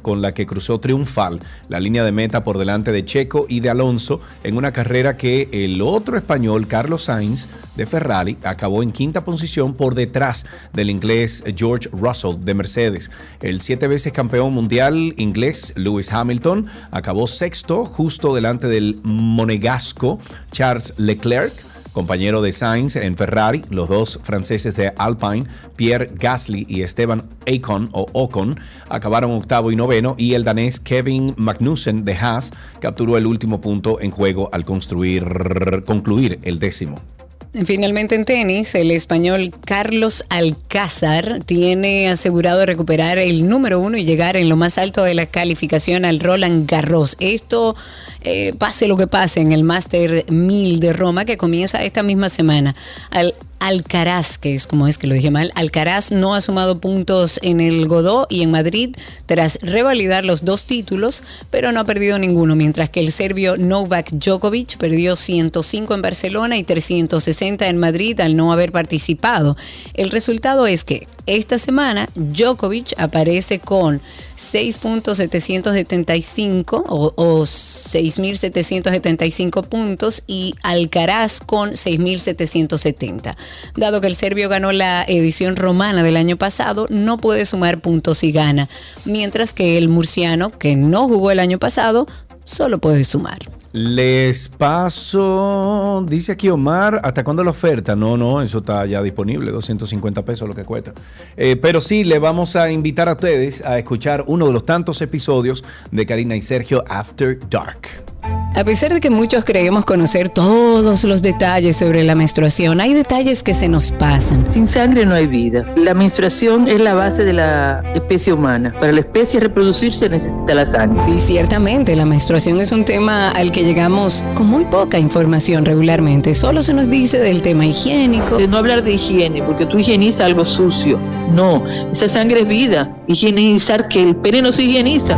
con la que cruzó triunfal la línea de meta por delante de Checo y de Alonso en una carrera que el otro español, Carlos Sainz, de Ferrari, acabó en quinta posición por detrás del inglés George Russell de Mercedes. El siete veces campeón mundial inglés Lewis Hamilton acabó sexto justo delante del monegasco Charles Leclerc compañero de Sainz en Ferrari, los dos franceses de Alpine, Pierre Gasly y Esteban Ocon o Ocon, acabaron octavo y noveno y el danés Kevin Magnussen de Haas capturó el último punto en juego al construir, concluir el décimo. Finalmente en tenis, el español Carlos Alcázar tiene asegurado recuperar el número uno y llegar en lo más alto de la calificación al Roland Garros. Esto, eh, pase lo que pase, en el Master 1000 de Roma que comienza esta misma semana. Alcaraz, que es como es que lo dije mal, Alcaraz no ha sumado puntos en el Godó y en Madrid tras revalidar los dos títulos, pero no ha perdido ninguno, mientras que el serbio Novak Djokovic perdió 105 en Barcelona y 360 en Madrid al no haber participado. El resultado es que esta semana Djokovic aparece con 6.775 o, o 6.775 puntos y Alcaraz con 6.770. Dado que el serbio ganó la edición romana del año pasado, no puede sumar puntos y gana, mientras que el murciano, que no jugó el año pasado, solo puede sumar. Les paso, dice aquí Omar, ¿hasta cuándo la oferta? No, no, eso está ya disponible, 250 pesos lo que cuesta. Eh, pero sí, le vamos a invitar a ustedes a escuchar uno de los tantos episodios de Karina y Sergio After Dark. A pesar de que muchos creemos conocer todos los detalles sobre la menstruación, hay detalles que se nos pasan. Sin sangre no hay vida. La menstruación es la base de la especie humana. Para la especie reproducirse necesita la sangre. Y ciertamente la menstruación es un tema al que llegamos con muy poca información regularmente. Solo se nos dice del tema higiénico. De no hablar de higiene, porque tú higienizas algo sucio. No, esa sangre es vida. Higienizar que el pene no se higieniza.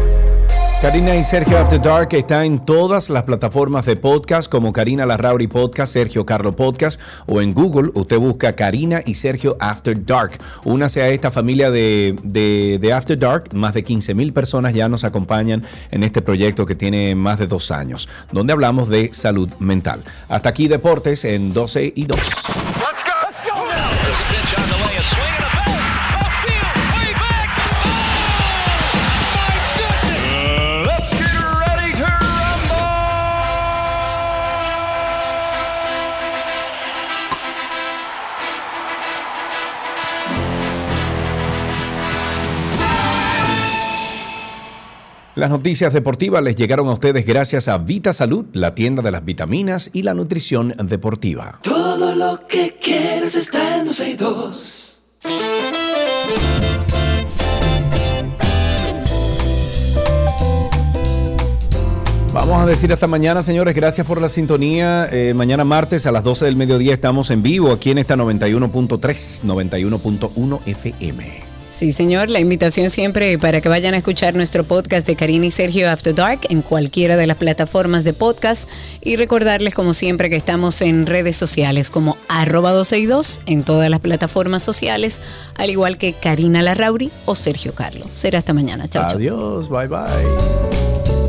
Karina y Sergio After Dark está en todas las plataformas de podcast como Karina Larrauri Podcast, Sergio Carlo Podcast o en Google usted busca Karina y Sergio After Dark. Únase a esta familia de, de, de After Dark. Más de 15 mil personas ya nos acompañan en este proyecto que tiene más de dos años, donde hablamos de salud mental. Hasta aquí deportes en 12 y 2. Las noticias deportivas les llegaron a ustedes gracias a Vita Salud, la tienda de las vitaminas y la nutrición deportiva. Todo lo que quieres está en 262. Vamos a decir hasta mañana, señores. Gracias por la sintonía. Eh, mañana martes a las 12 del mediodía estamos en vivo aquí en esta 91.3, 91.1 FM. Sí, señor. La invitación siempre para que vayan a escuchar nuestro podcast de Karina y Sergio After Dark en cualquiera de las plataformas de podcast y recordarles como siempre que estamos en redes sociales como arroba 262 en todas las plataformas sociales, al igual que Karina Larrauri o Sergio Carlos. Será hasta mañana. Chao. Adiós, bye bye.